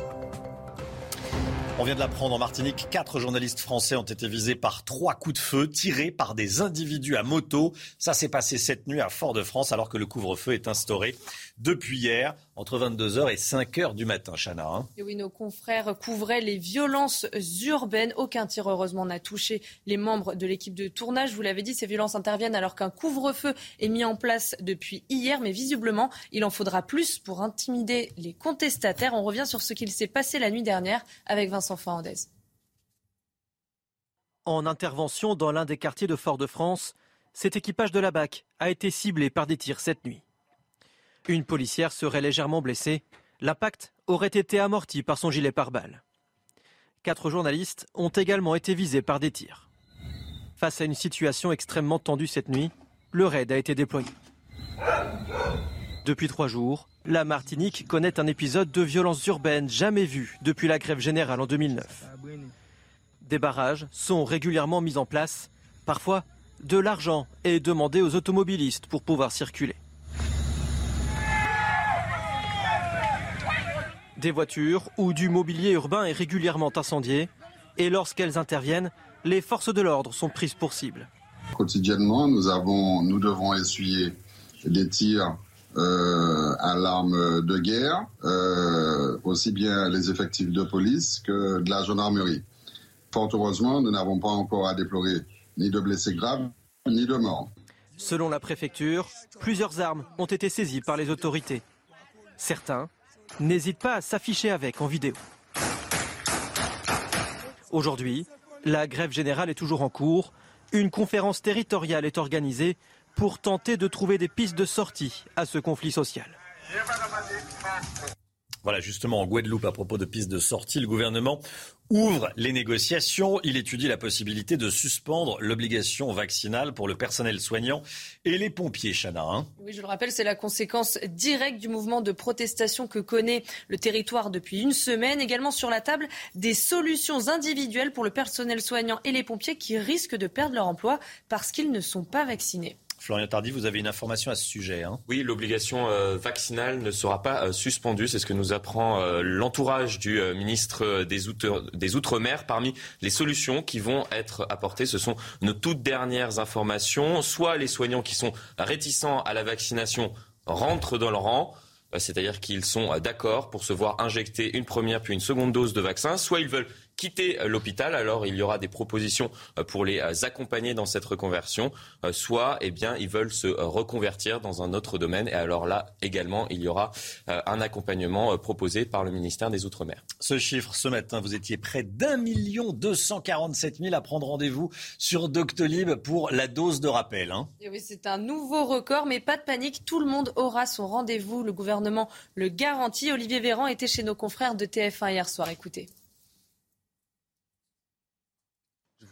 On vient de l'apprendre en Martinique, quatre journalistes français ont été visés par trois coups de feu tirés par des individus à moto. Ça s'est passé cette nuit à Fort-de-France alors que le couvre-feu est instauré depuis hier entre 22h et 5h du matin, Chana. Hein. Et oui, nos confrères couvraient les violences urbaines. Aucun tir, heureusement, n'a touché les membres de l'équipe de tournage. Vous l'avez dit, ces violences interviennent alors qu'un couvre-feu est mis en place depuis hier. Mais visiblement, il en faudra plus pour intimider les contestataires. On revient sur ce qu'il s'est passé la nuit dernière avec Vincent Fernandez. En intervention dans l'un des quartiers de Fort-de-France, cet équipage de la BAC a été ciblé par des tirs cette nuit. Une policière serait légèrement blessée. L'impact aurait été amorti par son gilet pare-balles. Quatre journalistes ont également été visés par des tirs. Face à une situation extrêmement tendue cette nuit, le raid a été déployé. Depuis trois jours, la Martinique connaît un épisode de violence urbaine jamais vu depuis la grève générale en 2009. Des barrages sont régulièrement mis en place. Parfois, de l'argent est demandé aux automobilistes pour pouvoir circuler. Des voitures ou du mobilier urbain est régulièrement incendié et lorsqu'elles interviennent, les forces de l'ordre sont prises pour cible. Quotidiennement, nous, avons, nous devons essuyer des tirs euh, à l'arme de guerre, euh, aussi bien les effectifs de police que de la gendarmerie. Fort heureusement, nous n'avons pas encore à déplorer ni de blessés graves, ni de morts. Selon la préfecture, plusieurs armes ont été saisies par les autorités. Certains n'hésite pas à s'afficher avec en vidéo. Aujourd'hui, la grève générale est toujours en cours. Une conférence territoriale est organisée pour tenter de trouver des pistes de sortie à ce conflit social. Voilà, justement, en Guadeloupe, à propos de pistes de sortie, le gouvernement ouvre les négociations. Il étudie la possibilité de suspendre l'obligation vaccinale pour le personnel soignant et les pompiers, Chana. Hein. oui, je le rappelle, c'est la conséquence directe du mouvement de protestation que connaît le territoire depuis une semaine. Également sur la table, des solutions individuelles pour le personnel soignant et les pompiers qui risquent de perdre leur emploi parce qu'ils ne sont pas vaccinés. Florian Tardy, vous avez une information à ce sujet. Hein oui, l'obligation euh, vaccinale ne sera pas euh, suspendue. C'est ce que nous apprend euh, l'entourage du ministre des, Outre-mer. Parmi les solutions qui vont être apportées, ce sont nos toutes dernières informations. Soit les soignants qui sont réticents à la vaccination rentrent dans le rang c'est-à-dire qu'ils sont d'accord pour se voir injecter une première puis une seconde dose de vaccin, soit ils veulent quitter euh, l'hôpital. Alors il y aura des propositions euh, pour les euh, accompagner dans cette reconversion, soit eh bien ils veulent se reconvertir dans un autre domaine. Et alors là également il y aura un accompagnement proposé par le ministère des Outre-mer. Ce chiffre ce matin, vous étiez près d'un million deux cent quarante-sept mille à prendre rendez-vous sur Doctolib pour la dose de rappel. Hein. Et oui, c'est un nouveau record, mais pas de panique, tout le monde aura son rendez-vous. Le gouvernement le garantit. Olivier Véran était chez nos confrères de TF1 hier soir. Écoutez.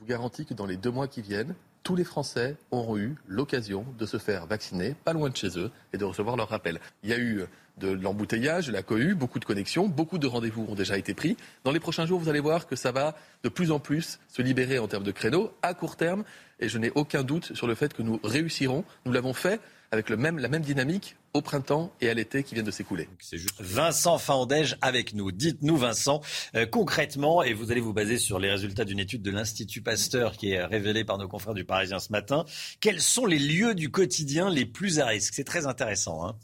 Vous garantis que dans les deux mois qui viennent, tous les Français auront eu l'occasion de se faire vacciner, pas loin de chez eux, et de recevoir leur rappel. Il y a eu de l'embouteillage, de la cohue, beaucoup de connexions, beaucoup de rendez-vous ont déjà été pris. Dans les prochains jours, vous allez voir que ça va de plus en plus se libérer en termes de créneaux à court terme, et je n'ai aucun doute sur le fait que nous réussirons. Nous l'avons fait avec le même, la même dynamique au printemps et à l'été qui viennent de s'écouler. Juste Vincent Fandège avec nous. Dites-nous Vincent, euh, concrètement, et vous allez vous baser sur les résultats d'une étude de l'Institut Pasteur qui est révélée par nos confrères du Parisien ce matin, quels sont les lieux du quotidien les plus à risque? C'est très intéressant. Hein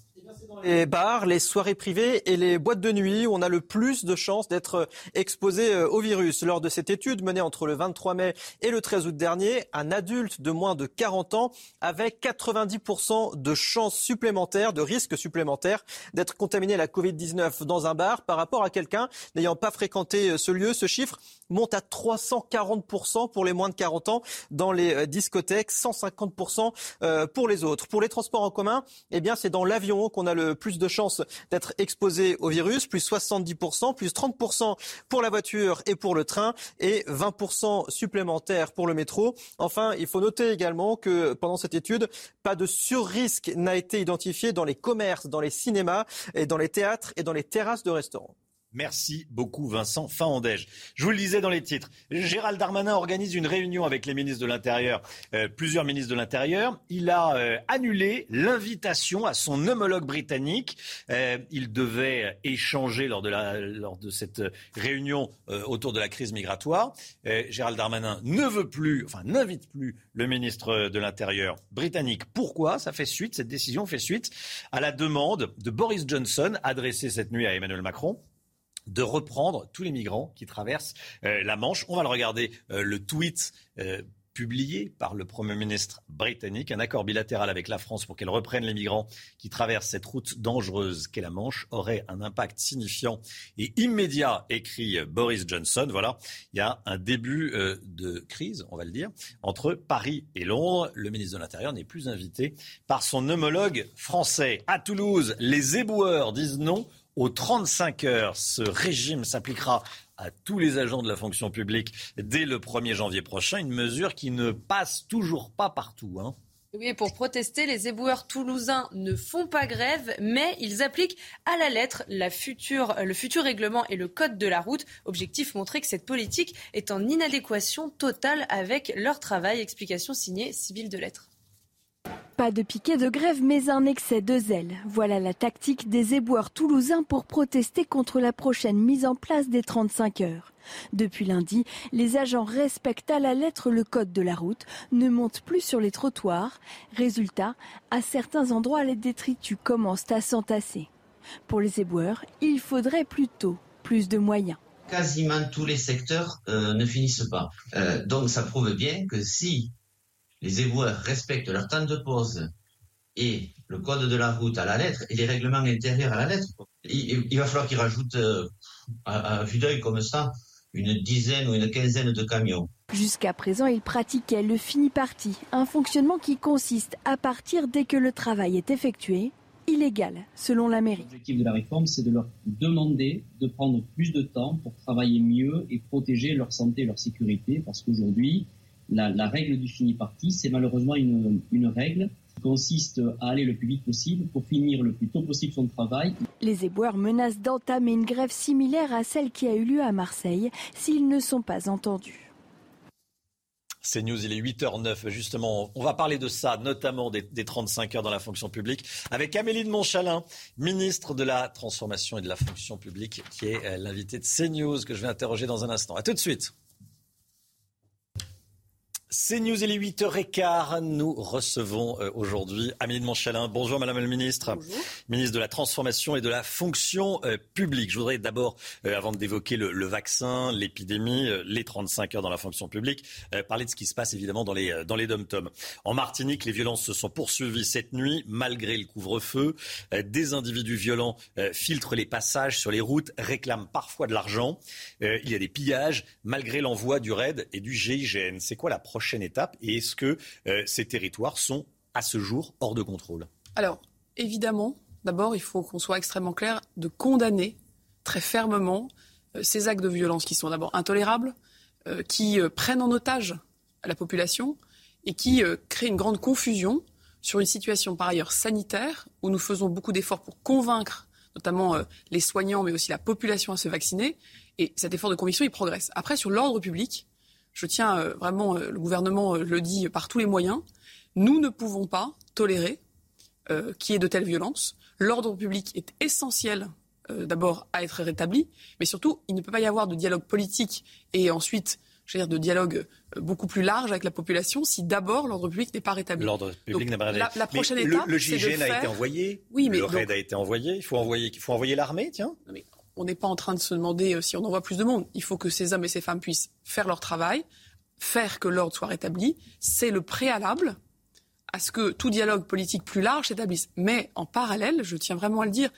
les bars, les soirées privées et les boîtes de nuit où on a le plus de chances d'être exposé euh, au virus. Lors de cette étude menée entre le 23 mai et le 13 août dernier, un adulte de moins de 40 ans avait 90% de chances supplémentaires, de risques supplémentaires d'être contaminé à la Covid-19 dans un bar par rapport à quelqu'un n'ayant pas fréquenté euh, ce lieu. Ce chiffre monte à 340% pour les moins de 40 ans dans les euh, discothèques, 150% pour les autres. Pour les transports en commun, eh bien, c'est dans l'avion qu'on a le plus de chances d'être exposés au virus, plus 70%, plus 30% pour la voiture et pour le train et 20% supplémentaires pour le métro. Enfin, il faut noter également que pendant cette étude, pas de surrisque n'a été identifié dans les commerces, dans les cinémas et dans les théâtres et dans les terrasses de restaurants. Merci beaucoup Vincent Fahandège. Je vous le disais dans les titres, Gérald Darmanin organise une réunion avec les ministres de l'Intérieur, euh, plusieurs ministres de l'Intérieur. Il a euh, annulé l'invitation à son homologue britannique. Euh, il devait échanger lors de, la, lors de cette réunion autour de la crise migratoire. Gérald Darmanin ne veut plus, enfin n'invite plus le ministre de l'Intérieur britannique. Pourquoi? Ça fait suite, cette décision fait suite à la demande de Boris Johnson adressée cette nuit à Emmanuel Macron de reprendre tous les migrants qui traversent euh, la Manche. On va le regarder, euh, le tweet euh, publié par le Premier ministre britannique. Un accord bilatéral avec la France pour qu'elle reprenne les migrants qui traversent cette route dangereuse qu'est la Manche aurait un impact signifiant et immédiat, écrit Boris Johnson. Voilà, il y a un début de crise, on va le dire, entre Paris et Londres. Le ministre de l'Intérieur n'est plus invité par son homologue français. À Toulouse, les éboueurs disent non aux 35 heures. Ce régime s'appliquera à tous les agents de la fonction publique dès le 1er janvier prochain, une mesure qui ne passe toujours pas partout. Hein. Oui, pour protester, les éboueurs toulousains ne font pas grève, mais ils appliquent à la lettre le futur règlement et le code de la route. Objectif montrer que cette politique est en inadéquation totale avec leur travail. Explication signée Civil de Lettres. Pas de piquet de grève, mais un excès de zèle. Voilà la tactique des éboueurs toulousains pour protester contre la prochaine mise en place des 35 heures. Depuis lundi, les agents respectent à la lettre le code de la route, ne montent plus sur les trottoirs. Résultat, à certains endroits, les détritus commencent à s'entasser. Pour les éboueurs, il faudrait plutôt plus de moyens quasiment tous les secteurs euh, ne finissent pas. Euh, donc ça prouve bien que si les éboueurs respectent leur temps de pause et le code de la route à la lettre et les règlements intérieurs à la lettre, il, va falloir qu'ils rajoutent euh, à, vue d'œil comme ça une dizaine ou une quinzaine de camions. Jusqu'à présent, ils pratiquaient le fini parti, un fonctionnement qui consiste à partir dès que le travail est effectué, illégal selon la mairie. L'objectif de la réforme, c'est de leur demander de prendre plus de temps pour travailler mieux et protéger leur santé et leur sécurité, parce qu'aujourd'hui, la, règle du fini parti, c'est malheureusement une, une règle qui consiste à aller le plus vite possible pour finir le plus tôt possible son travail. Les éboueurs menacent d'entamer une grève similaire à celle qui a eu lieu à Marseille s'ils ne sont pas entendus. C'est News, il est 8h09. Justement, on va parler de ça, notamment des, des, 35 heures dans la fonction publique, avec Amélie de Montchalin, ministre de la Transformation et de la fonction publique, qui est euh, l'invitée de CNews, que je vais interroger dans un instant. A tout de suite. C'est News, il est 8h15. Nous recevons euh, aujourd'hui Amélie de Montchalin. Bonjour Madame la Ministre. Ministre de la Transformation et de la Fonction euh, publique. Je voudrais d'abord, euh, avant d'évoquer le, le, vaccin, l'épidémie, les 35 heures dans la fonction publique, parler de ce qui se passe évidemment dans les, dans les dom-toms. En Martinique, les violences se sont poursuivies cette nuit, malgré le couvre-feu. Des individus violents filtrent les passages sur les routes, réclament parfois de l'argent. Il y a des pillages, malgré l'envoi du RAID et du GIGN. C'est quoi la étape Et est-ce que euh, ces territoires sont à ce jour hors de contrôle? Alors, évidemment, d'abord, il faut qu'on soit extrêmement clair de condamner très fermement euh, ces actes de violence qui sont d'abord intolérables, euh, qui prennent en otage la population et qui créent une grande confusion sur une situation par ailleurs sanitaire où nous faisons beaucoup d'efforts pour convaincre notamment les soignants mais aussi la population à se vacciner. Et cet effort de conviction, il progresse. Après, sur l'ordre public, je tiens euh, vraiment, euh, le gouvernement euh, le dit par tous les moyens, nous ne pouvons pas tolérer qu'il y ait de telles violences. L'ordre public est essentiel d'abord à être rétabli, mais surtout, il ne peut pas y avoir de dialogue politique et ensuite je veux dire, de dialogue beaucoup plus large avec la population si d'abord l'ordre public n'est pas rétabli. L'ordre public n'est pas rétabli. La, prochaine étape, le, le GIGN a été envoyé. Oui, mais le RAID a été envoyé. Il faut envoyer, il faut envoyer l'armée, tiens on n'est pas en train de se demander euh, si on envoie plus de monde. Il faut que ces hommes et ces femmes puissent faire leur travail, faire que l'ordre soit rétabli. C'est le préalable à ce que tout dialogue politique plus large s'établisse. Mais en parallèle, je tiens vraiment à le dire,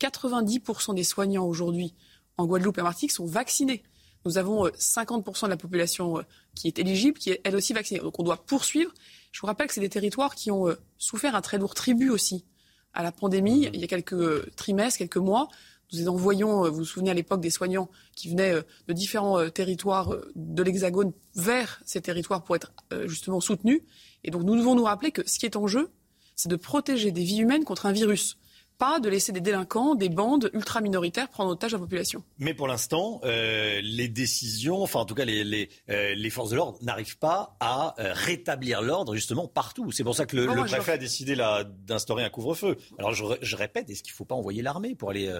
90% des soignants aujourd'hui en Guadeloupe et en Martinique sont vaccinés. Nous avons 50% euh, de la population euh, qui est éligible, qui est elle aussi vaccinée. Donc on doit poursuivre. Je vous rappelle que c'est des territoires qui ont souffert un très lourd tribut aussi à la pandémie, il y a quelques trimestres, quelques mois. Nous envoyons, vous vous souvenez à l'époque des soignants qui venaient de différents territoires de l'Hexagone vers ces territoires pour être justement soutenus. Et donc nous devons nous rappeler que ce qui est en jeu, c'est de protéger des vies humaines contre un virus pas de laisser des délinquants, des bandes ultra-minoritaires prendre otage la population. Mais pour l'instant, euh, les décisions, enfin en tout cas les, les, euh, les forces de l'ordre n'arrivent pas à euh, rétablir l'ordre justement partout. C'est pour ça que le, le préfet a décidé d'instaurer un couvre-feu. Alors je, je répète, est-ce qu'il ne faut pas envoyer l'armée pour aller...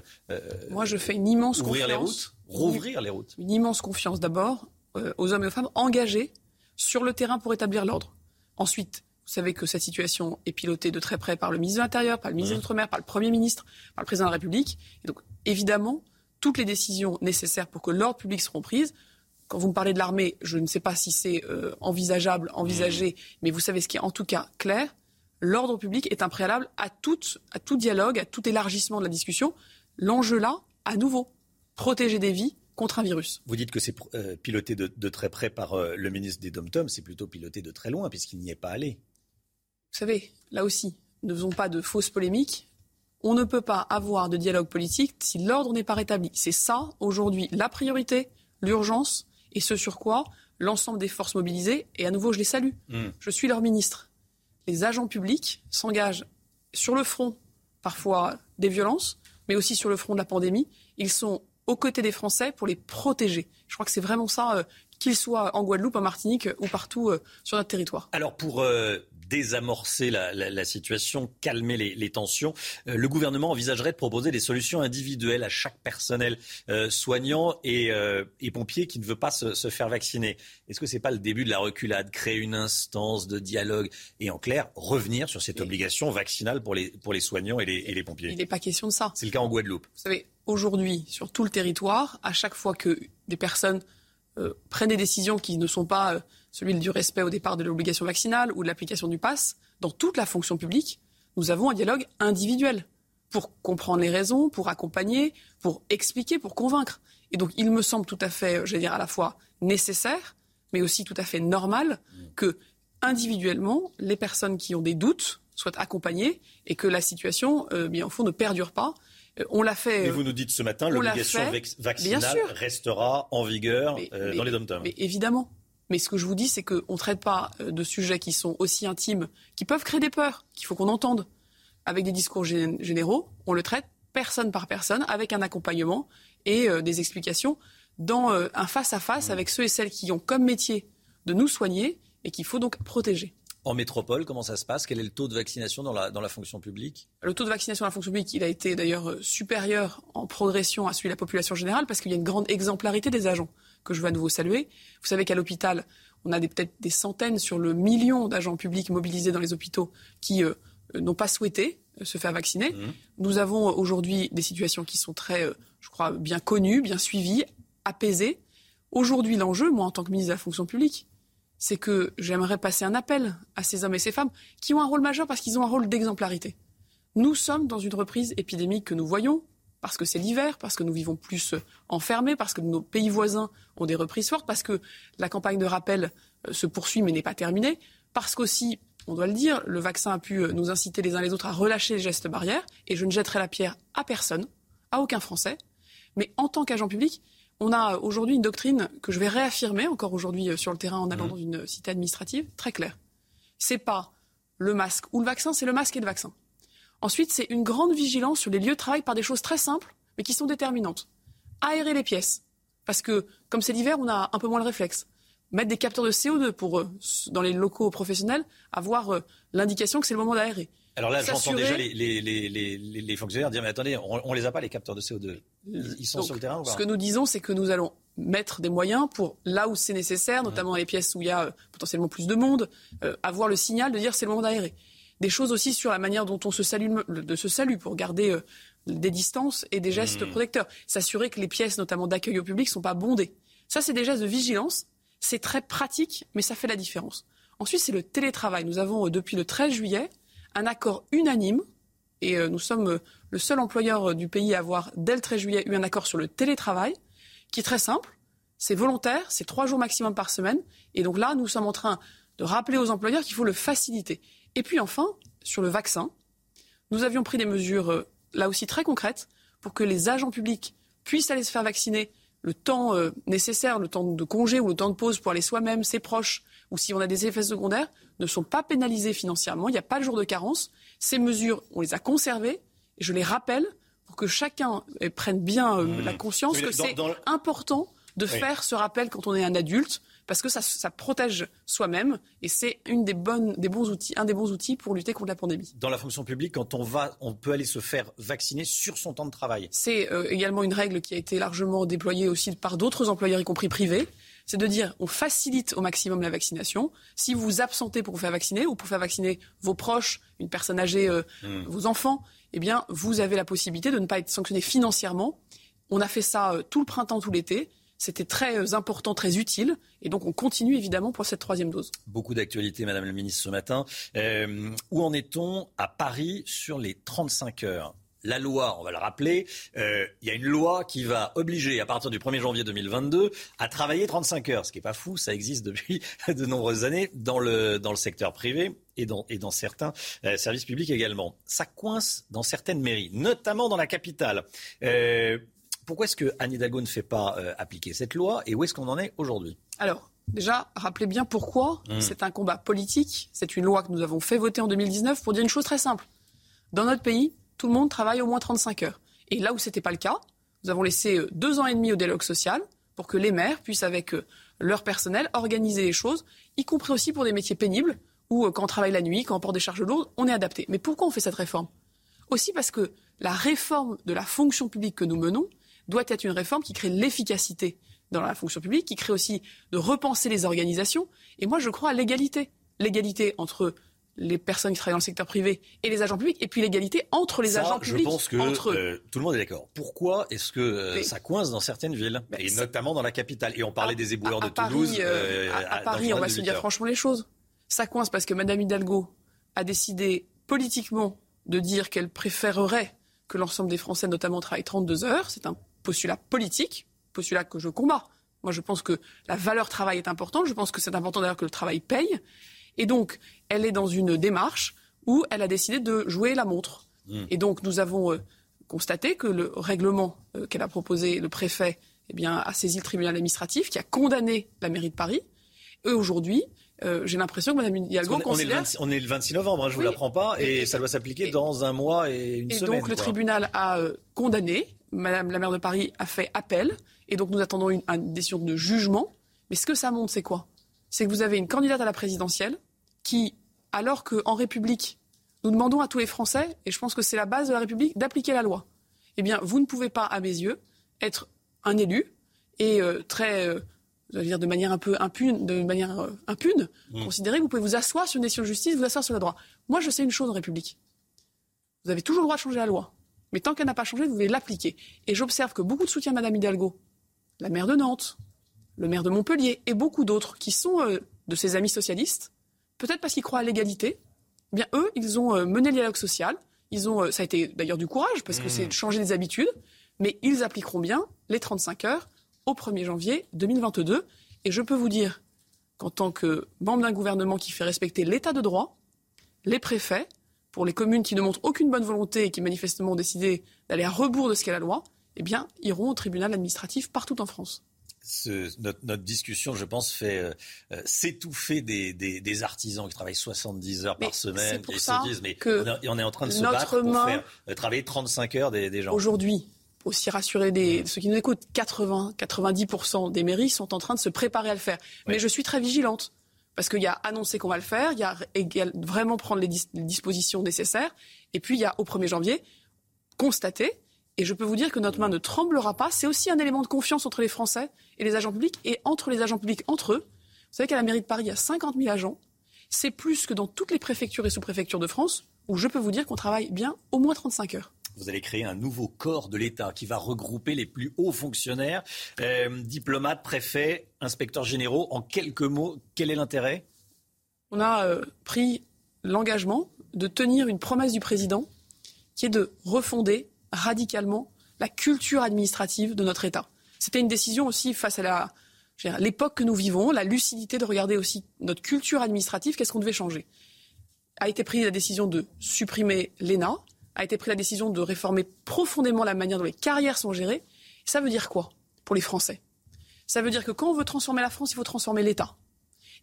moi je fais une immense ouvrir confiance. les routes, rouvrir les routes? Une immense confiance d'abord aux hommes et aux femmes engagés sur le terrain pour établir l'ordre. Ensuite, vous savez que cette situation est pilotée de très près par le ministre de l'Intérieur, par le ministre des Outre-mer, par le Premier ministre, par le Président de la République. Et donc, évidemment, toutes les décisions nécessaires pour que l'ordre public seront prises. Quand vous me parlez de l'armée, je ne sais pas si c'est euh, envisageable, envisagé, mais vous savez ce qui est en tout cas clair. L'ordre public est un préalable à tout, à tout dialogue, à tout élargissement de la discussion. L'enjeu là, à nouveau, protéger des vies contre un virus. Vous dites que c'est euh, piloté de, de, très près par euh, le ministre des Dom-Tom, c'est plutôt piloté de très loin puisqu'il n'y est pas allé. Vous savez, là aussi, ne faisons pas de fausses polémiques. On ne peut pas avoir de dialogue politique si l'ordre n'est pas rétabli. C'est ça, aujourd'hui, la priorité, l'urgence, et ce sur quoi l'ensemble des forces mobilisées, et à nouveau, je les salue. Mmh. Je suis leur ministre. Les agents publics s'engagent sur le front, parfois des violences, mais aussi sur le front de la pandémie. Ils sont aux côtés des Français pour les protéger. Je crois que c'est vraiment ça, euh, qu'ils soient en Guadeloupe, en Martinique ou partout euh, sur notre territoire. Alors pour euh, désamorcer la, la, la, situation, calmer les, les tensions, euh, le gouvernement envisagerait de proposer des solutions individuelles à chaque personnel euh, soignant et, euh, et, pompier qui ne veut pas se, se faire vacciner. Est-ce que c'est pas le début de la reculade, créer une instance de dialogue et en clair revenir sur cette obligation vaccinale pour les, pour les soignants et les, et les pompiers? Il n'est pas question de ça. C'est le cas en Guadeloupe. Vous savez, aujourd'hui, sur tout le territoire, à chaque fois que des personnes prennent des décisions qui ne sont pas celui du respect au départ de l'obligation vaccinale ou de l'application du pass, dans toute la fonction publique, nous avons un dialogue individuel pour comprendre les raisons, pour accompagner, pour expliquer, pour convaincre. Et donc, il me semble tout à fait, je vais dire, à la fois nécessaire, mais aussi tout à fait normal que, individuellement, les personnes qui ont des doutes soient accompagnées et que la situation, euh, bien au fond, ne perdure pas. Euh, on l'a fait. Mais vous nous dites ce matin, l'obligation vaccinale restera en vigueur mais, euh, mais, dans les dom-toms. Mais évidemment. Mais ce que je vous dis, c'est qu'on ne traite pas de sujets qui sont aussi intimes, qui peuvent créer des peurs, qu'il faut qu'on entende. Avec des discours généraux, on le traite personne par personne, avec un accompagnement et euh, des explications dans euh, un face-à-face -face avec ceux et celles qui ont comme métier de nous soigner et qu'il faut donc protéger. En métropole, comment ça se passe? Quel est le taux de vaccination dans la, dans la fonction publique? Le taux de vaccination dans la fonction publique, il a été d'ailleurs supérieur en progression à celui de la population générale parce qu'il y a une grande exemplarité des agents que je veux à nouveau saluer. Vous savez qu'à l'hôpital, on a peut-être des centaines sur le million d'agents publics mobilisés dans les hôpitaux qui euh, n'ont pas souhaité se faire vacciner. Mmh. Nous avons aujourd'hui des situations qui sont très, euh, je crois, bien connues, bien suivies, apaisées. Aujourd'hui, l'enjeu, moi, en tant que ministre de la fonction publique, c'est que j'aimerais passer un appel à ces hommes et ces femmes qui ont un rôle majeur parce qu'ils ont un rôle d'exemplarité. Nous sommes dans une reprise épidémique que nous voyons, parce que c'est l'hiver, parce que nous vivons plus enfermés, parce que nos pays voisins ont des reprises fortes, parce que la campagne de rappel se poursuit mais n'est pas terminée, parce qu'aussi, on doit le dire, le vaccin a pu nous inciter les uns les autres à relâcher les gestes barrières, et je ne jetterai la pierre à personne, à aucun Français, mais en tant qu'agent public, on a aujourd'hui une doctrine que je vais réaffirmer encore aujourd'hui sur le terrain en allant mmh. dans une cité administrative, très claire. C'est pas le masque ou le vaccin, c'est le masque et le vaccin. Ensuite, c'est une grande vigilance sur les lieux de travail par des choses très simples, mais qui sont déterminantes. Aérer les pièces, parce que comme c'est l'hiver, on a un peu moins le réflexe. Mettre des capteurs de CO2 pour, dans les locaux professionnels, avoir l'indication que c'est le moment d'aérer. Alors là, j'entends déjà les, les, les, les, fonctionnaires dire, mais attendez, on, ne les a pas, les capteurs de CO2. Ils, ils sont Donc, sur le terrain ou pas? Ce que nous disons, c'est que nous allons mettre des moyens pour, là où c'est nécessaire, notamment dans les pièces où il y a euh, potentiellement plus de monde, euh, avoir le signal de dire c'est le moment d'aérer. Des choses aussi sur la manière dont on se salue, de se salue pour garder euh, des distances et des gestes mmh. protecteurs. S'assurer que les pièces, notamment d'accueil au public, sont pas bondées. Ça, c'est des gestes de vigilance. C'est très pratique, mais ça fait la différence. Ensuite, c'est le télétravail. Nous avons, depuis le 13 juillet, un accord unanime, et euh, nous sommes euh, le seul employeur du pays à avoir, dès le 13 juillet, eu un accord sur le télétravail, qui est très simple. C'est volontaire, c'est trois jours maximum par semaine. Et donc là, nous sommes en train de rappeler aux employeurs qu'il faut le faciliter. Et puis enfin, sur le vaccin, Nous avions pris des mesures, euh, là aussi très concrètes, pour que les agents publics puissent aller se faire vacciner le temps euh, nécessaire, le temps de congé ou le temps de pause pour aller soi-même, ses proches, ou si on a des effets secondaires, ne sont pas pénalisés financièrement. Il n'y a pas de jour de carence. Ces mesures, on les a conservées, et je les rappelle pour que chacun euh, prenne bien euh, Mmh. la conscience que c'est important de Oui. faire ce rappel quand on est un adulte, parce que ça, ça protège soi-même, et c'est une des bonnes, des bons outils, un des bons outils pour lutter contre la pandémie. Dans la fonction publique, quand on va, on peut aller se faire vacciner sur son temps de travail. C'est euh, également une règle qui a été largement déployée aussi par d'autres employeurs, y compris privés. C'est de dire on facilite au maximum la vaccination. Si vous vous absentez pour vous faire vacciner ou pour faire vacciner vos proches, une personne âgée, euh, Mm. vos enfants, eh bien, vous avez la possibilité de ne pas être sanctionné financièrement. On a fait ça euh, tout le printemps, tout l'été. C'était très euh, important, très utile. Et donc, on continue évidemment pour cette troisième dose. Beaucoup d'actualités, Madame la Ministre, ce matin. Euh, où en est-on à Paris sur les 35 heures? La loi, on va le rappeler, euh, il y a une loi qui va obliger à partir du 1er janvier 2022 à travailler 35 heures, ce qui n'est pas fou, ça existe depuis <laughs> de nombreuses années dans le, dans le secteur privé et dans, et dans certains services publics également. Ça coince dans certaines mairies, notamment dans la capitale. Pourquoi est-ce que Anne Hidalgo ne fait pas euh, appliquer cette loi et où est-ce qu'on en est aujourd'hui? Alors, déjà, rappelez bien pourquoi Mm. c'est un combat politique. C'est une loi que nous avons fait voter en 2019 pour dire une chose très simple. Dans notre pays, tout le monde travaille au moins 35 heures. Et là où ce n'était pas le cas, nous avons laissé euh, deux ans et demi au dialogue social pour que les maires puissent, avec euh, leur personnel, organiser les choses, y compris aussi pour des métiers pénibles, où quand on travaille la nuit, quand on porte des charges lourdes, on est adapté. Mais pourquoi on fait cette réforme? Aussi parce que la réforme de la fonction publique que nous menons doit être une réforme qui crée l'efficacité dans la fonction publique, qui crée aussi de repenser les organisations. Et moi, je crois à l'égalité. L'égalité entre les personnes qui travaillent dans le secteur privé et les agents publics, et puis l'égalité entre les Ça, agents publics. Je pense que entre eux. euh, tout le monde est d'accord. Pourquoi est-ce que euh, Mais- ça coince dans certaines villes, et notamment dans la capitale? Et on parlait des éboueurs de à Paris, Toulouse. euh, à, Paris, on va se 8 dire franchement les choses. Ça coince parce que Madame Hidalgo a décidé politiquement de dire qu'elle préférerait que l'ensemble des Français, notamment, travaillent 32 heures. C'est un postulat politique, postulat que je combats. Moi, je pense que la valeur travail est importante. Je pense que c'est important d'ailleurs que le travail paye. Et donc, elle est dans une démarche où elle a décidé de jouer la montre. Mm. Et donc, nous avons euh, constaté que le règlement euh, qu'elle a proposé, le préfet, eh bien, a saisi le tribunal administratif qui a condamné la mairie de Paris. Et aujourd'hui, euh, j'ai l'impression que Mme Hidalgo on, est le considère... 26, on est le 26 novembre, hein, je vous Oui. l'apprends pas, et, Et- ça doit s'appliquer dans un mois et une Et semaine. donc le quoi. tribunal a condamné, Madame la maire de Paris a fait appel, et donc nous attendons une, une décision de jugement. Mais ce que ça montre, c'est quoi? C'est que vous avez une candidate à la présidentielle qui, alors qu'en République, nous demandons à tous les Français, et je pense que c'est la base de la République, d'appliquer la loi. Eh bien, vous ne pouvez pas, à mes yeux, être un élu et euh, très, euh, je veux dire, de manière un peu impune, de manière euh, impune, Mm. considérer que vous pouvez vous asseoir sur une décision de justice, vous asseoir sur le droit. Moi, je sais une chose en République. Vous avez toujours le droit de changer la loi. Mais tant qu'elle n'a pas changé, vous devez l'appliquer. Et j'observe que beaucoup de soutien à Madame Hidalgo, la maire de Nantes, le maire de Montpellier et beaucoup d'autres qui sont euh, de ses amis socialistes, peut-être parce qu'ils croient à l'égalité, eh bien eux, ils ont euh, mené le dialogue social. Ils ont, euh, ça a été d'ailleurs du courage parce que Mmh. c'est de changer des habitudes, mais ils appliqueront bien les 35 heures au 1er janvier 2022. Et je peux vous dire qu'en tant que membre d'un gouvernement qui fait respecter l'état de droit, les préfets, pour les communes qui ne montrent aucune bonne volonté et qui manifestement ont décidé d'aller à rebours de ce qu'est la loi, eh bien, iront au tribunal administratif partout en France. Ce- notre, notre discussion, je pense, fait euh, euh, s'étouffer des, des, des artisans qui travaillent 70 heures Mais par semaine et se disent mais que on est, on est en train de se battre pour main- faire euh, travailler 35 heures des, des gens. Aujourd'hui, aussi rassurer des, ceux qui nous écoutent, 80-90% des mairies sont en train de se préparer à le faire. Mais je suis très vigilante. Parce qu'il y a annoncé qu'on va le faire, il y a vraiment prendre les dispositions nécessaires, et puis il y a au 1er janvier constater, et je peux vous dire que notre main ne tremblera pas, c'est aussi un élément de confiance entre les Français et les agents publics, et entre les agents publics entre eux. Vous savez qu'à la mairie de Paris, il y a 50 000 agents, c'est plus que dans toutes les préfectures et sous-préfectures de France, où je peux vous dire qu'on travaille bien au moins 35 heures. Vous allez créer un nouveau corps de l'État qui va regrouper les plus hauts fonctionnaires, euh, diplomates, préfets, inspecteurs généraux. En quelques mots, quel est l'intérêt? On a euh, pris l'engagement de tenir une promesse du président qui est de refonder radicalement la culture administrative de notre État. C'était une décision aussi face à l'époque que nous vivons, la lucidité de regarder aussi notre culture administrative, qu'est-ce qu'on devait changer? A été prise la décision de supprimer l'ENA, a été pris la décision de réformer profondément la manière dont les carrières sont gérées. Ça veut dire quoi pour les Français? Ça veut dire que quand on veut transformer la France, il faut transformer l'État.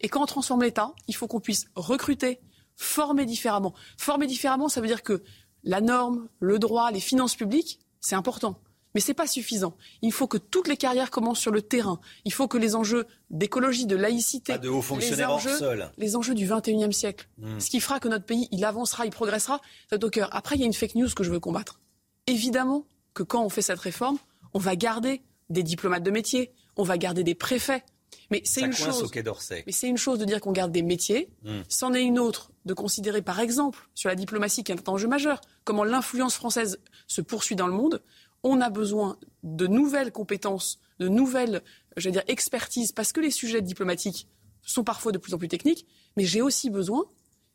Et quand on transforme l'État, il faut qu'on puisse recruter, former différemment. Former différemment, ça veut dire que la norme, le droit, les finances publiques, c'est important. Mais ce n'est pas suffisant. Il faut que toutes les carrières commencent sur le terrain. Il faut que les enjeux d'écologie, de laïcité, Pas de hauts fonctionnaires les, hors enjeux, sol. les enjeux du 21e siècle, Hmm. ce qui fera que notre pays, il avancera, il progressera, c'est au cœur. Après, il y a une fake news que je veux combattre. Évidemment que quand on fait cette réforme, on va garder des diplomates de métier, on va garder des préfets. Mais c'est une chose. au Quai d'Orsay. Mais c'est une chose de dire qu'on garde des métiers, Hmm. c'en est une autre de considérer, par exemple, sur la diplomatie, qui est un enjeu majeur, comment l'influence française se poursuit dans le monde. On a besoin de nouvelles compétences, de nouvelles, je dire, expertises, parce que les sujets diplomatiques sont parfois de plus en plus techniques. Mais j'ai aussi besoin,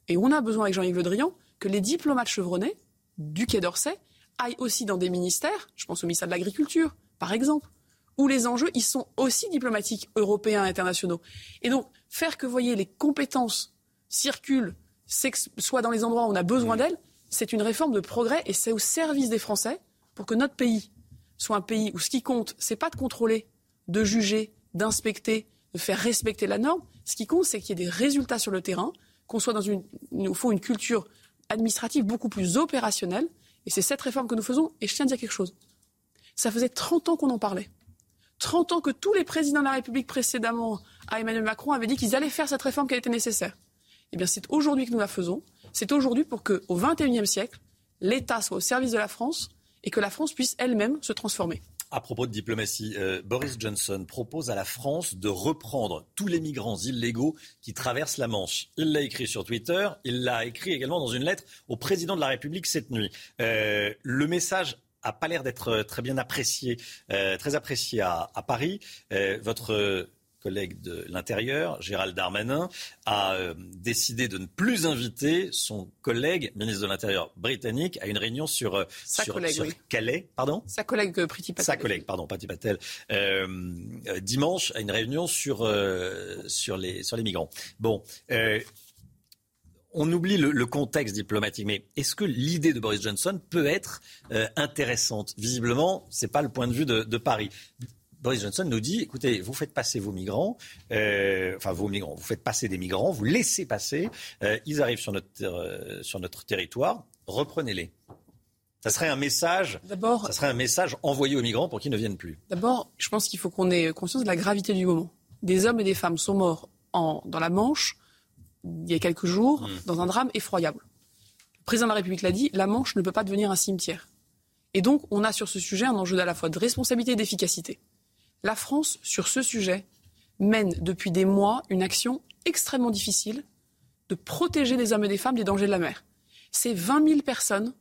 et on a besoin avec Jean-Yves Le Drian, que les diplomates chevronnés du Quai d'Orsay aillent aussi dans des ministères, je pense au ministère de l'Agriculture, par exemple, où les enjeux, ils sont aussi diplomatiques européens et internationaux. Et donc, faire que, vous voyez, les compétences circulent, soient dans les endroits où on a besoin d'elles, c'est une réforme de progrès et c'est au service des Français pour que notre pays soit un pays où ce qui compte, c'est pas de contrôler, de juger, d'inspecter, de faire respecter la norme. Ce qui compte, c'est qu'il y ait des résultats sur le terrain, qu'on soit dans une, faut une culture administrative beaucoup plus opérationnelle. Et c'est cette réforme que nous faisons. Et je tiens à dire quelque chose. Ça faisait 30 ans qu'on en parlait. 30 ans que tous les présidents de la République précédemment à Emmanuel Macron avaient dit qu'ils allaient faire cette réforme qui était nécessaire. Eh bien, c'est aujourd'hui que nous la faisons. C'est aujourd'hui pour qu'au XXIe siècle, l'État soit au service de la France et que la France puisse elle-même se transformer. À propos de diplomatie, euh, Boris Johnson propose à la France de reprendre tous les migrants illégaux qui traversent la Manche. Il l'a écrit sur Twitter, il l'a écrit également dans une lettre au président de la République cette nuit. Euh, le message a pas l'air d'être très bien apprécié, euh, très apprécié à, à Paris. Euh, votre collègue de l'Intérieur, Gérald Darmanin, a euh, décidé de ne plus inviter son collègue, ministre de l'Intérieur britannique, à une réunion sur, euh, Sa sur, collègue, sur oui. Calais. Pardon? Sa collègue euh, Priti Patel. sa collègue, pardon, Patti Patel, euh, dimanche à une réunion sur, sur, les, sur les migrants. Bon, on oublie le, le contexte diplomatique, mais est-ce que l'idée de Boris Johnson peut être intéressante? Visiblement, c'est pas le point de vue de, de Paris. Boris Johnson nous dit, écoutez, vous faites passer vos migrants, euh, enfin vos migrants, vous faites passer des migrants, vous laissez passer, euh, ils arrivent sur notre, euh, sur notre territoire, reprenez-les. Ça serait un message. D'abord- ça serait un message envoyé aux migrants pour qu'ils ne viennent plus. D'abord, je pense qu'il faut qu'on ait conscience de la gravité du moment. Des hommes et des femmes sont morts en, dans la Manche il y a quelques jours dans un drame effroyable. Le président de la République l'a dit, la Manche ne peut pas devenir un cimetière. Et donc, on a sur ce sujet un enjeu à la fois de responsabilité et d'efficacité. La France, sur ce sujet, mène depuis des mois une action extrêmement difficile de protéger les hommes et des femmes des dangers de la mer. C'est 20 000 personnes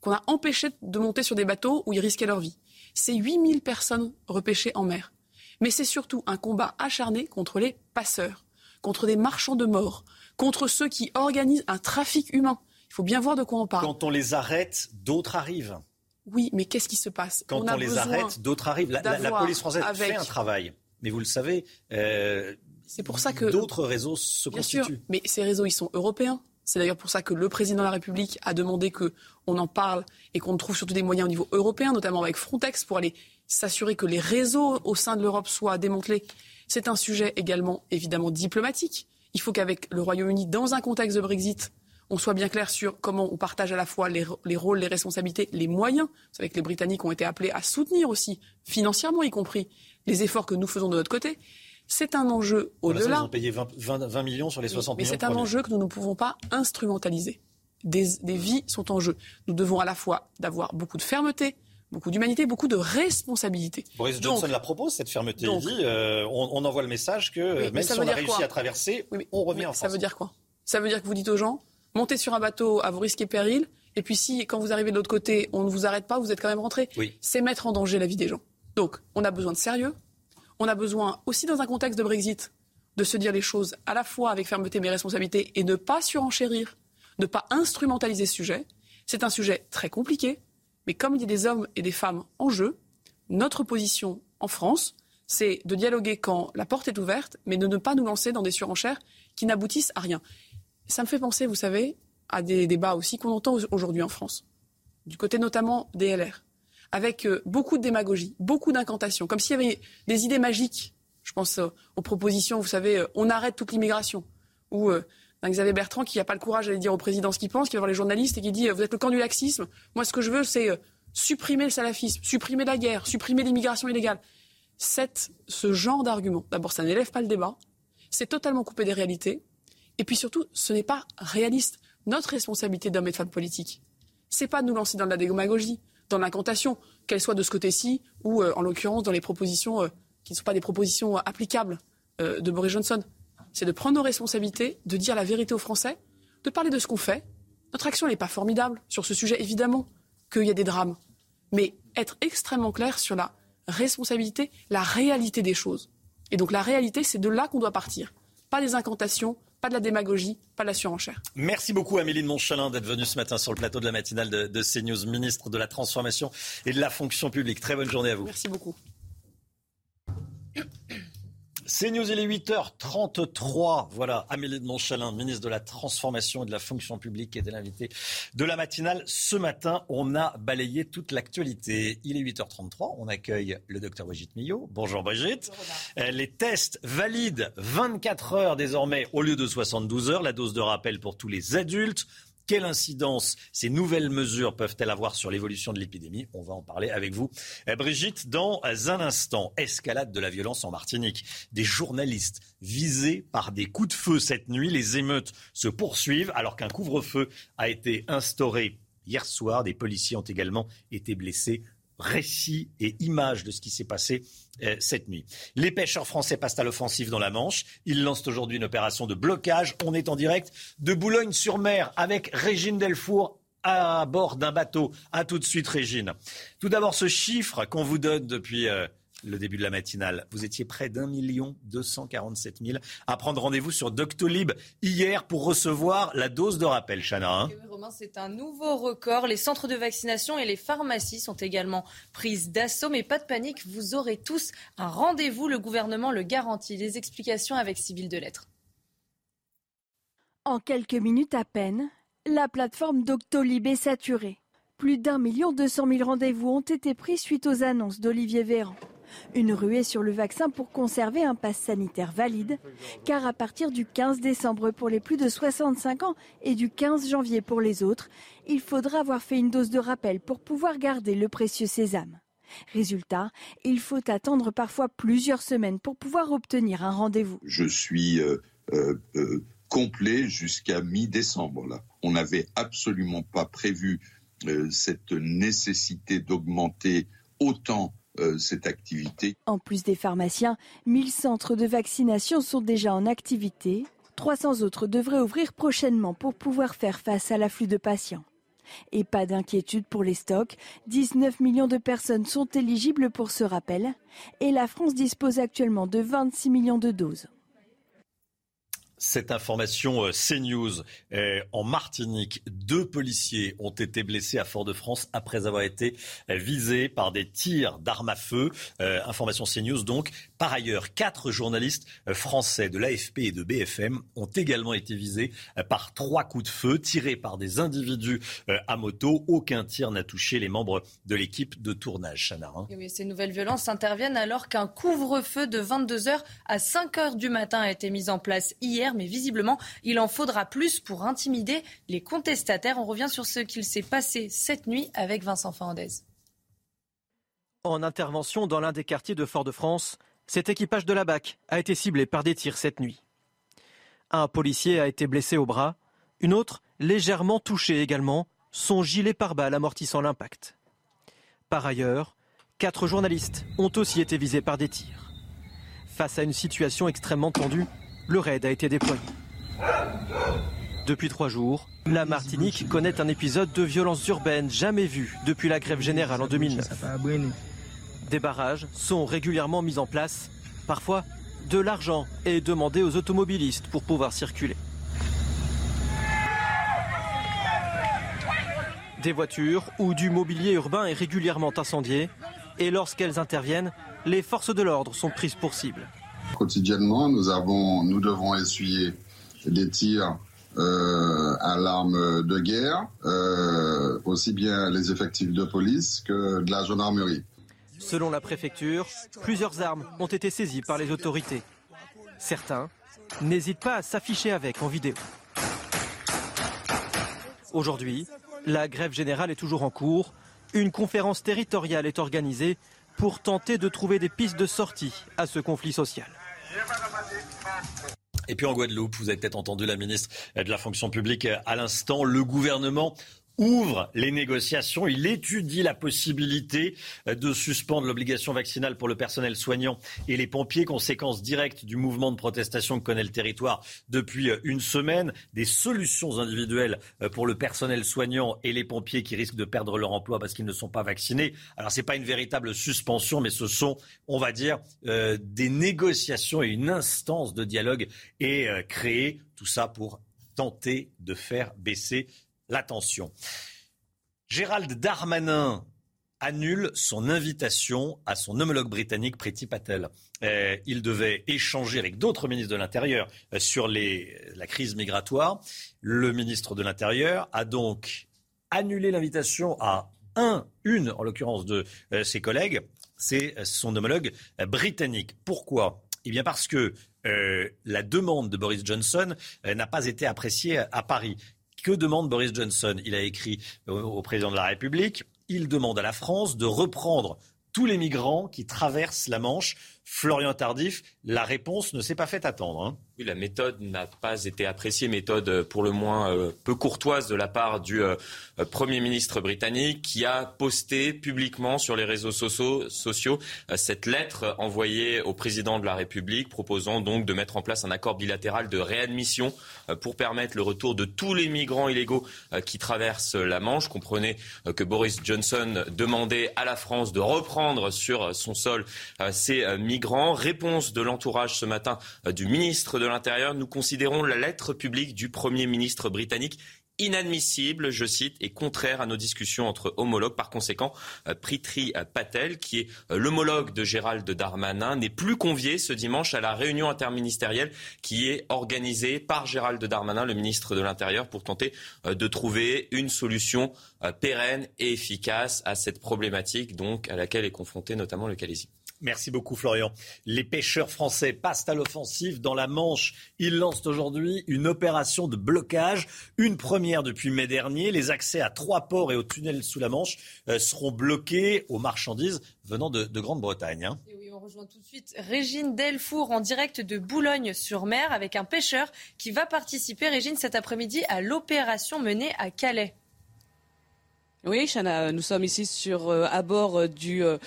qu'on a empêchées de monter sur des bateaux où ils risquaient leur vie. C'est 8 000 personnes repêchées en mer. Mais c'est surtout un combat acharné contre les passeurs, contre des marchands de mort, contre ceux qui organisent un trafic humain. Il faut bien voir de quoi on parle. Quand on les arrête, d'autres arrivent. Oui, mais qu'est-ce qui se passe? Quand on, a les arrête, d'autres arrivent. La, la- police française avec- fait un travail. Mais vous le savez, euh, c'est pour ça que d'autres réseaux se Bien sûr, constituent. mais ces réseaux, ils sont européens. C'est d'ailleurs pour ça que le président de la République a demandé que on en parle et qu'on trouve surtout des moyens au niveau européen, notamment avec Frontex, pour aller s'assurer que les réseaux au sein de l'Europe soient démantelés. C'est un sujet également évidemment diplomatique. Il faut qu'avec le Royaume-Uni, dans un contexte de Brexit, on soit bien clair sur comment on partage à la fois les, les rôles, les responsabilités, les moyens. Vous savez que les Britanniques ont été appelés à soutenir aussi, financièrement y compris, les efforts que nous faisons de notre côté. C'est un enjeu Voilà, ça, au-delà. Ils ont payé 20, 20 20 millions sur les 60 Mais millions. c'est un enjeu que nous ne pouvons pas instrumentaliser. Des, des vies sont en jeu. Nous devons à la fois d'avoir beaucoup de fermeté, beaucoup d'humanité, beaucoup de responsabilité. Boris Donc- Johnson la propose, cette fermeté. donc- Il dit euh, on, on envoie le message que Oui, mais même ça si on a réussi à traverser, Oui, mais- on revient mais en Ça France. veut dire quoi? Ça veut dire que vous dites aux gens, montez sur un bateau à vos risques et périls, et puis si, quand vous arrivez de l'autre côté, on ne vous arrête pas, vous êtes quand même rentré. Oui. C'est mettre en danger la vie des gens. Donc, on a besoin de sérieux. On a besoin aussi, dans un contexte de Brexit, de se dire les choses à la fois avec fermeté mais responsabilité et ne pas surenchérir, ne pas instrumentaliser ce sujet. C'est un sujet très compliqué, mais comme il y a des hommes et des femmes en jeu, notre position en France, c'est de dialoguer quand la porte est ouverte, mais de ne pas nous lancer dans des surenchères qui n'aboutissent à rien. Ça me fait penser, vous savez, à des débats aussi qu'on entend aujourd'hui en France. du côté notamment des LR, avec euh, beaucoup de démagogie, beaucoup d'incantations, comme s'il y avait des idées magiques. Je pense euh, aux propositions, vous savez, euh, on arrête toute l'immigration, ou d'un Xavier Bertrand qui n'a pas le courage d'aller dire au président ce qu'il pense, qui va voir les journalistes et qui dit vous êtes le camp du laxisme. Moi, ce que je veux, c'est supprimer le salafisme, supprimer la guerre, supprimer l'immigration illégale. Cette, ce genre d'argument, d'abord, ça n'élève pas le débat, c'est totalement coupé des réalités, et puis surtout, ce n'est pas réaliste. Notre responsabilité d'hommes et de femmes politiques, c'est pas de nous lancer dans la démagogie, dans l'incantation, qu'elle soit de ce côté-ci ou, euh, en l'occurrence, dans les propositions euh, qui ne sont pas des propositions euh, applicables de Boris Johnson. C'est de prendre nos responsabilités, de dire la vérité aux Français, de parler de ce qu'on fait. Notre action n'est pas formidable sur ce sujet, évidemment qu'il y a des drames, mais être extrêmement clair sur la responsabilité, la réalité des choses. Et donc la réalité, c'est de là qu'on doit partir. Pas des incantations, pas de la démagogie, pas de la surenchère. Merci beaucoup Amélie de Montchalin d'être venue ce matin sur le plateau de la matinale de, de CNews, ministre de la Transformation et de la Fonction publique. Très bonne journée à vous. Merci beaucoup. C'est News, il est 8h33. Voilà, Amélie de Montchalin, ministre de la Transformation et de la Fonction publique, était l'invité de la matinale. Ce matin, on a balayé toute l'actualité. Il est 8h33. On accueille le docteur Brigitte Millot. Bonjour Brigitte. Euh, les tests valides 24 heures désormais au lieu de 72 heures. La dose de rappel pour tous les adultes. Quelle incidence ces nouvelles mesures peuvent-elles avoir sur l'évolution de l'épidémie? On va en parler avec vous. Eh, Brigitte, dans un instant, escalade de la violence en Martinique. Des journalistes visés par des coups de feu cette nuit. Les émeutes se poursuivent alors qu'un couvre-feu a été instauré hier soir. Des policiers ont également été blessés récits et images de ce qui s'est passé euh, cette nuit. Les pêcheurs français passent à l'offensive dans la Manche. Ils lancent aujourd'hui une opération de blocage. On est en direct de Boulogne-sur-Mer avec Régine Delfour à bord d'un bateau. À tout de suite, Régine. Tout d'abord, ce chiffre qu'on vous donne depuis... Euh, le début de la matinale. Vous étiez près d'un million deux cent quarante-sept mille à prendre rendez-vous sur Doctolib hier pour recevoir la dose de rappel, Chana. Hein. Romain, c'est un nouveau record. Les centres de vaccination et les pharmacies sont également prises d'assaut. Mais pas de panique, vous aurez tous un rendez-vous. Le gouvernement le garantit. Les explications avec Sybille Delettre. En quelques minutes à peine, la plateforme Doctolib est saturée. Plus d'un million deux cent mille rendez-vous ont été pris suite aux annonces d'Olivier Véran. Une ruée sur le vaccin pour conserver un pass sanitaire valide, car à partir du 15 décembre pour les plus de 65 ans et du 15 janvier pour les autres, il faudra avoir fait une dose de rappel pour pouvoir garder le précieux sésame. Résultat, il faut attendre parfois plusieurs semaines pour pouvoir obtenir un rendez-vous. Je suis euh, euh, euh, complet jusqu'à mi-décembre. On n'avait absolument pas prévu cette nécessité d'augmenter autant euh, cette activité. En plus des pharmaciens, 1000 centres de vaccination sont déjà en activité. 300 autres devraient ouvrir prochainement pour pouvoir faire face à l'afflux de patients. Et pas d'inquiétude pour les stocks, 19 millions de personnes sont éligibles pour ce rappel et la France dispose actuellement de 26 millions de doses. Cette information euh, CNews euh, en Martinique, deux policiers ont été blessés à Fort-de-France après avoir été euh, visés par des tirs d'armes à feu. information CNews donc. Par ailleurs, quatre journalistes français de l'AFP et de BFM ont également été visés par trois coups de feu tirés par des individus à moto. Aucun tir n'a touché les membres de l'équipe de tournage. Chana, hein. oui, ces nouvelles violences interviennent alors qu'un couvre-feu de 22h à 5h du matin a été mis en place hier mais visiblement, il en faudra plus pour intimider les contestataires. On revient sur ce qu'il s'est passé cette nuit avec Vincent Fernandez. En intervention dans l'un des quartiers de Fort-de-France, cet équipage de la BAC a été ciblé par des tirs cette nuit. Un policier a été blessé au bras, une autre légèrement touchée également, son gilet pare-balles amortissant l'impact. Par ailleurs, quatre journalistes ont aussi été visés par des tirs. Face à une situation extrêmement tendue, le raid a été déployé. Depuis trois jours, la Martinique connaît un épisode de violence urbaine jamais vu depuis la grève générale en 2009. Des barrages sont régulièrement mis en place. Parfois, de l'argent est demandé aux automobilistes pour pouvoir circuler. Des voitures ou du mobilier urbain est régulièrement incendié et lorsqu'elles interviennent, les forces de l'ordre sont prises pour cible. Quotidiennement, nous, avons, nous devons essuyer des tirs euh, à l'arme de guerre, euh, aussi bien les effectifs de police que de la gendarmerie. Selon la préfecture, plusieurs armes ont été saisies par les autorités. Certains n'hésitent pas à s'afficher avec en vidéo. Aujourd'hui, la grève générale est toujours en cours. Une conférence territoriale est organisée pour tenter de trouver des pistes de sortie à ce conflit social. Et puis en Guadeloupe, vous avez peut-être entendu la ministre de la fonction publique à l'instant, le gouvernement ouvre les négociations. Il étudie la possibilité de suspendre l'obligation vaccinale pour le personnel soignant et les pompiers, conséquence directe du mouvement de protestation que connaît le territoire depuis une semaine. Des solutions individuelles pour le personnel soignant et les pompiers qui risquent de perdre leur emploi parce qu'ils ne sont pas vaccinés. Alors ce n'est pas une véritable suspension, mais ce sont, on va dire, euh, des négociations et une instance de dialogue est euh, créée. Tout ça pour tenter de faire baisser l'attention. Gérald Darmanin annule son invitation à son homologue britannique Priti Patel. Euh, il devait échanger avec d'autres ministres de l'Intérieur euh, sur la crise migratoire. Le ministre de l'Intérieur a donc annulé l'invitation à un, une en l'occurrence de euh, ses collègues. C'est son homologue britannique. Pourquoi? Eh bien parce que la demande de Boris Johnson n'a pas été appréciée à Paris. Que demande Boris Johnson Il a écrit au président de la République. Il demande à la France de reprendre tous les migrants qui traversent la Manche. Florian Tardif, la réponse ne s'est pas faite attendre. Hein. Oui, la méthode n'a pas été appréciée, méthode euh, pour le moins euh, peu courtoise de la part du euh, Premier ministre britannique qui a posté publiquement sur les réseaux sociaux, cette lettre envoyée au président de la République proposant donc de mettre en place un accord bilatéral de réadmission pour permettre le retour de tous les migrants illégaux qui traversent la Manche. Comprenez que Boris Johnson demandait à la France de reprendre sur son sol ces migrants. Réponse de l'entourage ce matin du ministre de de l'Intérieur, nous considérons la lettre publique du Premier ministre britannique inadmissible, je cite, et contraire à nos discussions entre homologues. Par conséquent, euh, Pritri Patel, qui est euh, l'homologue de Gérald Darmanin, n'est plus convié ce dimanche à la réunion interministérielle qui est organisée par Gérald Darmanin, le ministre de l'Intérieur, pour tenter euh, de trouver une solution pérenne et efficace à cette problématique, donc à laquelle est confronté notamment le Calaisie. Merci beaucoup Florian. Les pêcheurs français passent à l'offensive dans la Manche. Ils lancent aujourd'hui une opération de blocage, une première depuis mai dernier. Les accès à trois ports et aux tunnels sous la Manche euh, seront bloqués aux marchandises venant de, Grande-Bretagne. Hein. Oui, on rejoint tout de suite Régine Delfour en direct de Boulogne-sur-Mer avec un pêcheur qui va participer, Régine, cet après-midi à l'opération menée à Calais. Oui, Chana, nous sommes ici sur euh, à bord euh, du euh,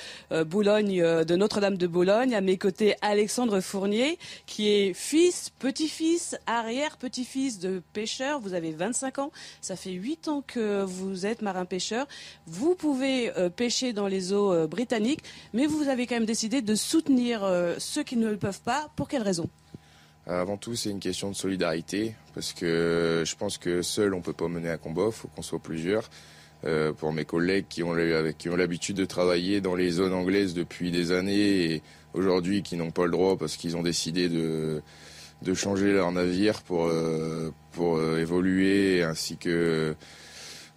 Boulogne de Notre-Dame de Boulogne. À mes côtés, Alexandre Fournier, qui est fils, petit-fils, arrière-petit-fils de pêcheur. Vous avez 25 ans. Ça fait 8 ans que vous êtes marin-pêcheur. Vous pouvez pêcher dans les eaux britanniques, mais vous avez quand même décidé de soutenir ceux qui ne le peuvent pas. Pour quelle raison? Avant tout, c'est une question de solidarité, parce que je pense que seul, on peut pas mener un combat, il faut qu'on soit plusieurs. Euh, pour mes collègues qui ont, ont l'habitude de travailler dans les zones anglaises depuis des années et aujourd'hui qui n'ont pas le droit parce qu'ils ont décidé de, de changer leur navire pour, euh, pour euh, évoluer ainsi que,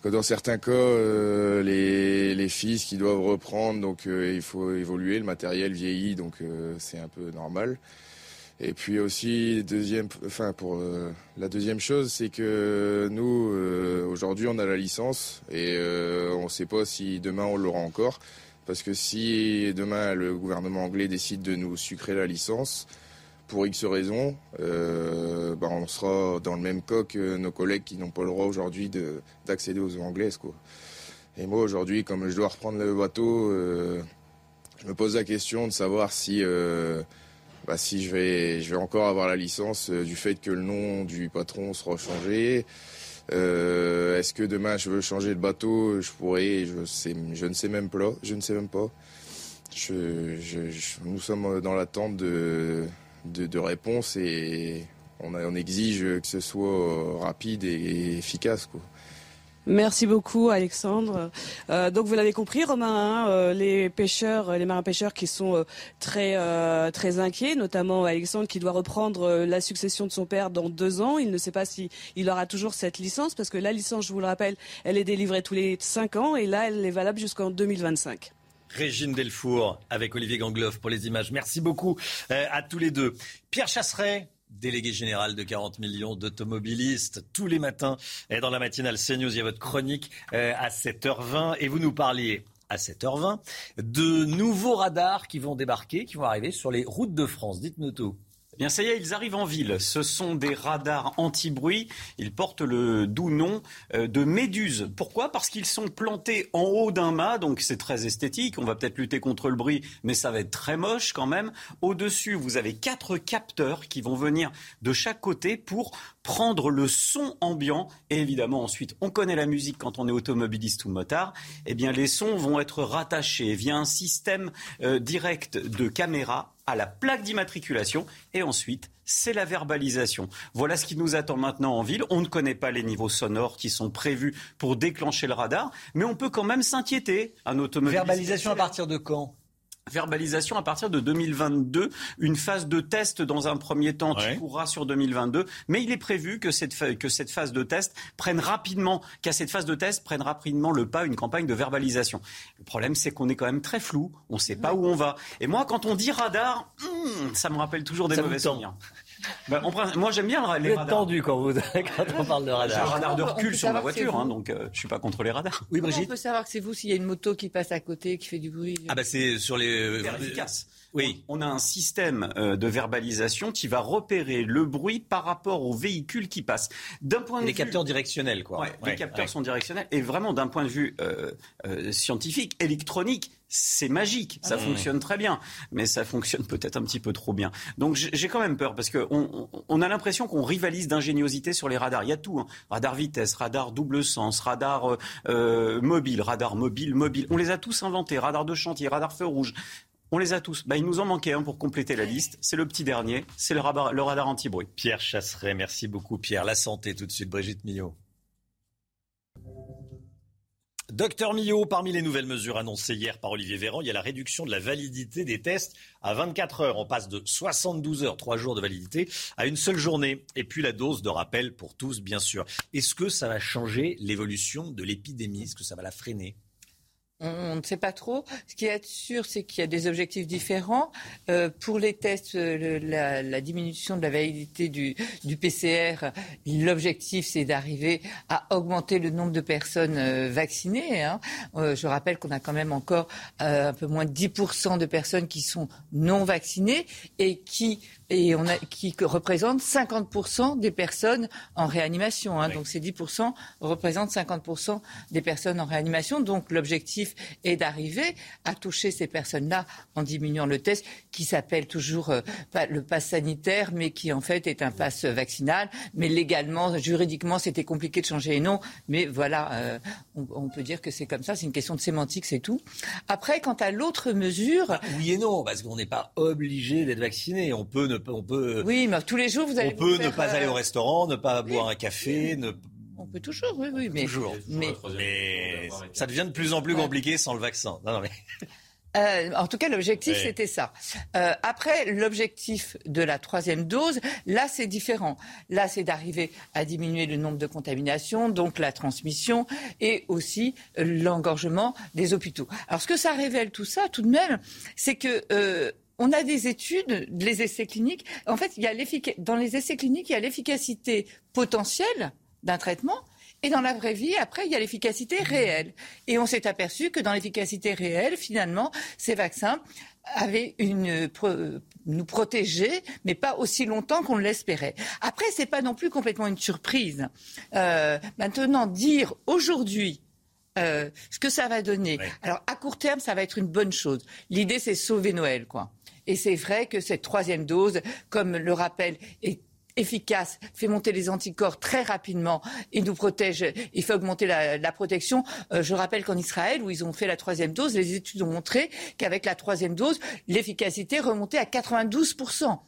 que dans certains cas les, les fils qui doivent reprendre. Donc il faut évoluer le matériel vieillit donc c'est un peu normal et puis aussi, deuxième, enfin pour euh, la deuxième chose, c'est que nous euh, aujourd'hui on a la licence et euh, on ne sait pas si demain on l'aura encore, parce que si demain le gouvernement anglais décide de nous sucrer la licence pour X raisons, ben on sera dans le même cas que nos collègues qui n'ont pas le droit aujourd'hui d'accéder aux eaux anglaises quoi. Et moi aujourd'hui, comme je dois reprendre le bateau, je me pose la question de savoir si bah, si je vais, je vais encore avoir la licence euh, du fait que le nom du patron sera changé. Euh, est-ce que demain je veux changer de bateau? Je pourrais, je, ne sais même pas. Je ne sais même pas. nous sommes dans l'attente de, de, réponses et on, on, exige que ce soit rapide et efficace. Quoi. Merci beaucoup, Alexandre. Euh, donc, vous l'avez compris, Romain, hein, euh, les pêcheurs, les marins pêcheurs qui sont euh, très très inquiets, notamment Alexandre qui doit reprendre la succession de son père dans deux ans. Il ne sait pas si aura toujours cette licence parce que la licence, je vous le rappelle, elle est délivrée tous les cinq ans et là, elle est valable jusqu'en 2025. Régine Delfour avec Olivier Gangloff pour les images. Merci beaucoup à tous les deux. Pierre Chasseret, délégué général de 40 millions d'automobilistes, tous les matins et dans la matinale CNews, il y a votre chronique euh, à 7h20 et vous nous parliez à 7h20 de nouveaux radars qui vont débarquer, qui vont arriver sur les routes de France. Dites-nous tout. Bien, ça y est, ils arrivent en ville. Ce sont des radars anti-bruit. Ils portent le doux nom euh, de Méduse. Pourquoi? Parce qu'ils sont plantés en haut d'un mât, donc c'est très esthétique. On va peut-être lutter contre le bruit, mais ça va être très moche quand même. Au-dessus, vous avez quatre capteurs qui vont venir de chaque côté pour prendre le son ambiant. Et évidemment, ensuite, on connaît la musique quand on est automobiliste ou motard. Eh bien, les sons vont être rattachés via un système euh, direct de caméra à la plaque d'immatriculation et ensuite c'est la verbalisation. Voilà ce qui nous attend maintenant en ville. On ne connaît pas les niveaux sonores qui sont prévus pour déclencher le radar, mais on peut quand même s'inquiéter. Un automobiliste. Verbalisation à partir de quand? Verbalisation à partir de 2022, une phase de test dans un premier temps qui Ouais. courra sur 2022, mais il est prévu que cette, que cette phase de test prenne rapidement, qu'à cette phase de test prenne rapidement le pas une campagne de verbalisation. Le problème, c'est qu'on est quand même très flou, on ne sait pas où on va. Et moi, quand on dit radar, hum, ça me rappelle toujours des Ça mauvais souvenirs. Ben, prin- moi, j'aime bien le- les Vous êtes radars. tendu quand, vous, <laughs> quand on parle de J'ai un radar. radar de recul sur ma voiture, hein, donc euh, je suis pas contre les radars. Oui, Comment on peut savoir que c'est vous s'il y a une moto qui passe à côté, qui fait du bruit? Ah bah c'est sur les... Hyper efficace. Oui. On a un système euh, de verbalisation qui va repérer le bruit par rapport aux véhicules qui passent. D'un point de Les vue capteurs directionnels, quoi. Ouais, Ouais, les capteurs ouais. sont directionnels et vraiment d'un point de vue euh, euh, scientifique, électronique, c'est magique, ça Mmh. fonctionne très bien, mais ça fonctionne peut-être un petit peu trop bien. Donc j'ai quand même peur parce que on, a l'impression qu'on rivalise d'ingéniosité sur les radars. Il y a tout, hein. radar vitesse, radar double sens, radar euh, euh, mobile, radar mobile, mobile. On les a tous inventés, radar de chantier, radar feu rouge. On les a tous. Bah, il nous en manquait un pour compléter la liste. C'est le petit dernier, c'est le radar, le radar anti-bruit. Pierre Chasseret, merci beaucoup Pierre. La santé tout de suite, Brigitte Millot. Docteur Millot, parmi les nouvelles mesures annoncées hier par Olivier Véran, il y a la réduction de la validité des tests à 24 heures. On passe de 72 heures, 3 jours de validité, à une seule journée. Et puis la dose de rappel pour tous, bien sûr. Est-ce que ça va changer l'évolution de l'épidémie? Est-ce que ça va la freiner? On, ne sait pas trop. Ce qui est sûr, c'est qu'il y a des objectifs différents. Euh, pour les tests, euh, la diminution de la validité du, du PCR, l'objectif, c'est d'arriver à augmenter le nombre de personnes euh, vaccinées. hein. Euh, je rappelle qu'on a quand même encore euh, un peu moins de 10% de personnes qui sont non vaccinées et qui et on a, qui représentent 50% des personnes en réanimation. hein. Donc ces 10% représentent 50% des personnes en réanimation. Donc l'objectif est d'arriver à toucher ces personnes-là en diminuant le test qui s'appelle toujours euh, pas le pass sanitaire, mais qui en fait est un pass vaccinal. Mais légalement, juridiquement, c'était compliqué de changer les noms. Mais voilà, euh, on, on peut dire que c'est comme ça. C'est une question de sémantique, c'est tout. Après, quant à l'autre mesure, Oui et non, parce qu'on n'est pas obligé d'être vacciné. On peut ne on peut. oui, mais tous les jours, vous allez on peut ne pas euh, aller au restaurant, ne pas boire un café, ne On peut toujours, oui, oui, mais toujours. mais Mais ça devient de plus en plus compliqué sans le vaccin. Non, non, mais... <laughs> Euh, en tout cas, l'objectif, Oui. c'était ça. Euh, après, l'objectif de la troisième dose, là, c'est différent. Là, c'est d'arriver à diminuer le nombre de contaminations, donc la transmission, et aussi euh, l'engorgement des hôpitaux. Alors, ce que ça révèle tout ça, tout de même, c'est que... euh, on a des études, les essais cliniques. En fait, il y a dans les essais cliniques, il y a l'efficacité potentielle d'un traitement. Et dans la vraie vie, après, il y a l'efficacité réelle. Et on s'est aperçu que dans l'efficacité réelle, finalement, ces vaccins avaient une, pro- nous protégeaient, mais pas aussi longtemps qu'on l'espérait. Après, c'est pas non plus complètement une surprise. Euh, maintenant, dire aujourd'hui euh, ce que ça va donner. Alors, à court terme, ça va être une bonne chose. L'idée, c'est sauver Noël, quoi. Et c'est vrai que cette troisième dose, comme le rappel, est efficace, fait monter les anticorps très rapidement et nous protège, il fait augmenter la, la protection. Euh, je rappelle qu'en Israël, où ils ont fait la troisième dose, les études ont montré qu'avec la troisième dose, l'efficacité remontait à 92%.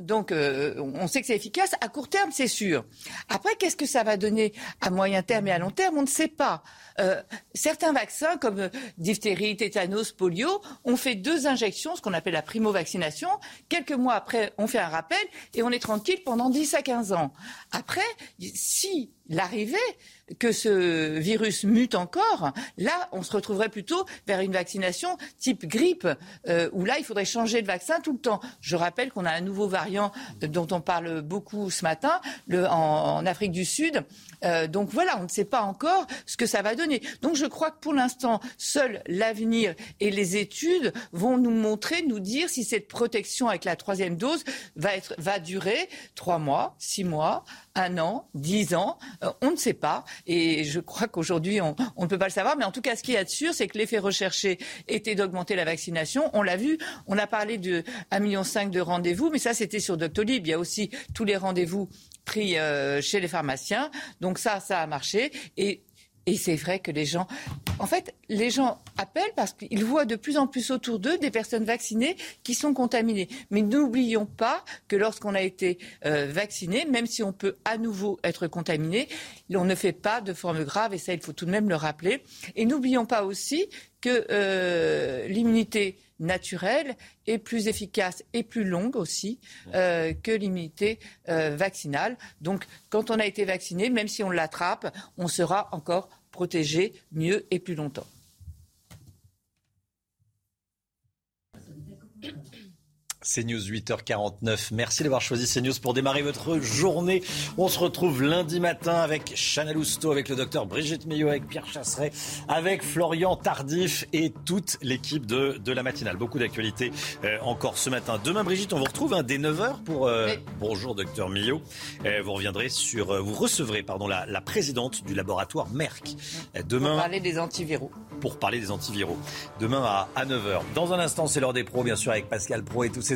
Donc, euh, on sait que c'est efficace. À court terme, c'est sûr. Après, qu'est-ce que ça va donner à moyen terme et à long terme? On ne sait pas. Euh, certains vaccins, comme euh, diphtérie, tétanos, polio, ont fait deux injections, ce qu'on appelle la primo-vaccination. Quelques mois après, on fait un rappel et on est tranquille pendant 10 à 15 ans. Après, si l'arrivée que ce virus mute encore, là, on se retrouverait plutôt vers une vaccination type grippe, euh, où là, il faudrait changer de vaccin tout le temps. Je rappelle qu'on a un nouveau variant dont on parle beaucoup ce matin en, Afrique du Sud. Euh, donc voilà, on ne sait pas encore ce que ça va donner. Donc je crois que pour l'instant, seul l'avenir et les études vont nous montrer, nous dire si cette protection avec la troisième dose va durer trois mois, six mois, un an, dix ans, euh, on ne sait pas. Et je crois qu'aujourd'hui, on, ne peut pas le savoir. Mais en tout cas, ce qui est sûr, c'est que l'effet recherché était d'augmenter la vaccination. On l'a vu, on a parlé de 1,5 million de rendez-vous, mais ça, c'était sur Doctolib. Il y a aussi tous les rendez-vous pris euh, chez les pharmaciens. Donc ça, ça a marché. Et et c'est vrai que les gens, en fait, les gens appellent parce qu'ils voient de plus en plus autour d'eux des personnes vaccinées qui sont contaminées. Mais n'oublions pas que lorsqu'on a été euh, vacciné, même si on peut à nouveau être contaminé, on ne fait pas de forme grave et ça, il faut tout de même le rappeler. Et n'oublions pas aussi que euh, l'immunité naturelle est plus efficace et plus longue aussi euh, que l'immunité euh, vaccinale. Donc, quand on a été vacciné, même si on l'attrape, on sera encore protégé mieux et plus longtemps. CNews 8h49. Merci d'avoir choisi CNews pour démarrer votre journée. On se retrouve lundi matin avec Chana Lousteau, avec le docteur Brigitte Millot, avec Pierre Chasseret, avec Florian Tardif et toute l'équipe de, de la matinale. Beaucoup d'actualités euh, encore ce matin. Demain, Brigitte, on vous retrouve un dès 9h pour euh, Bonjour docteur Millot. Euh, vous reviendrez sur, vous recevrez pardon, la, la présidente du laboratoire Merck. demain, pour parler des antiviraux. Pour parler des antiviraux. Demain à, à 9h. Dans un instant, c'est l'heure des pros, bien sûr, avec Pascal Pro et tous ses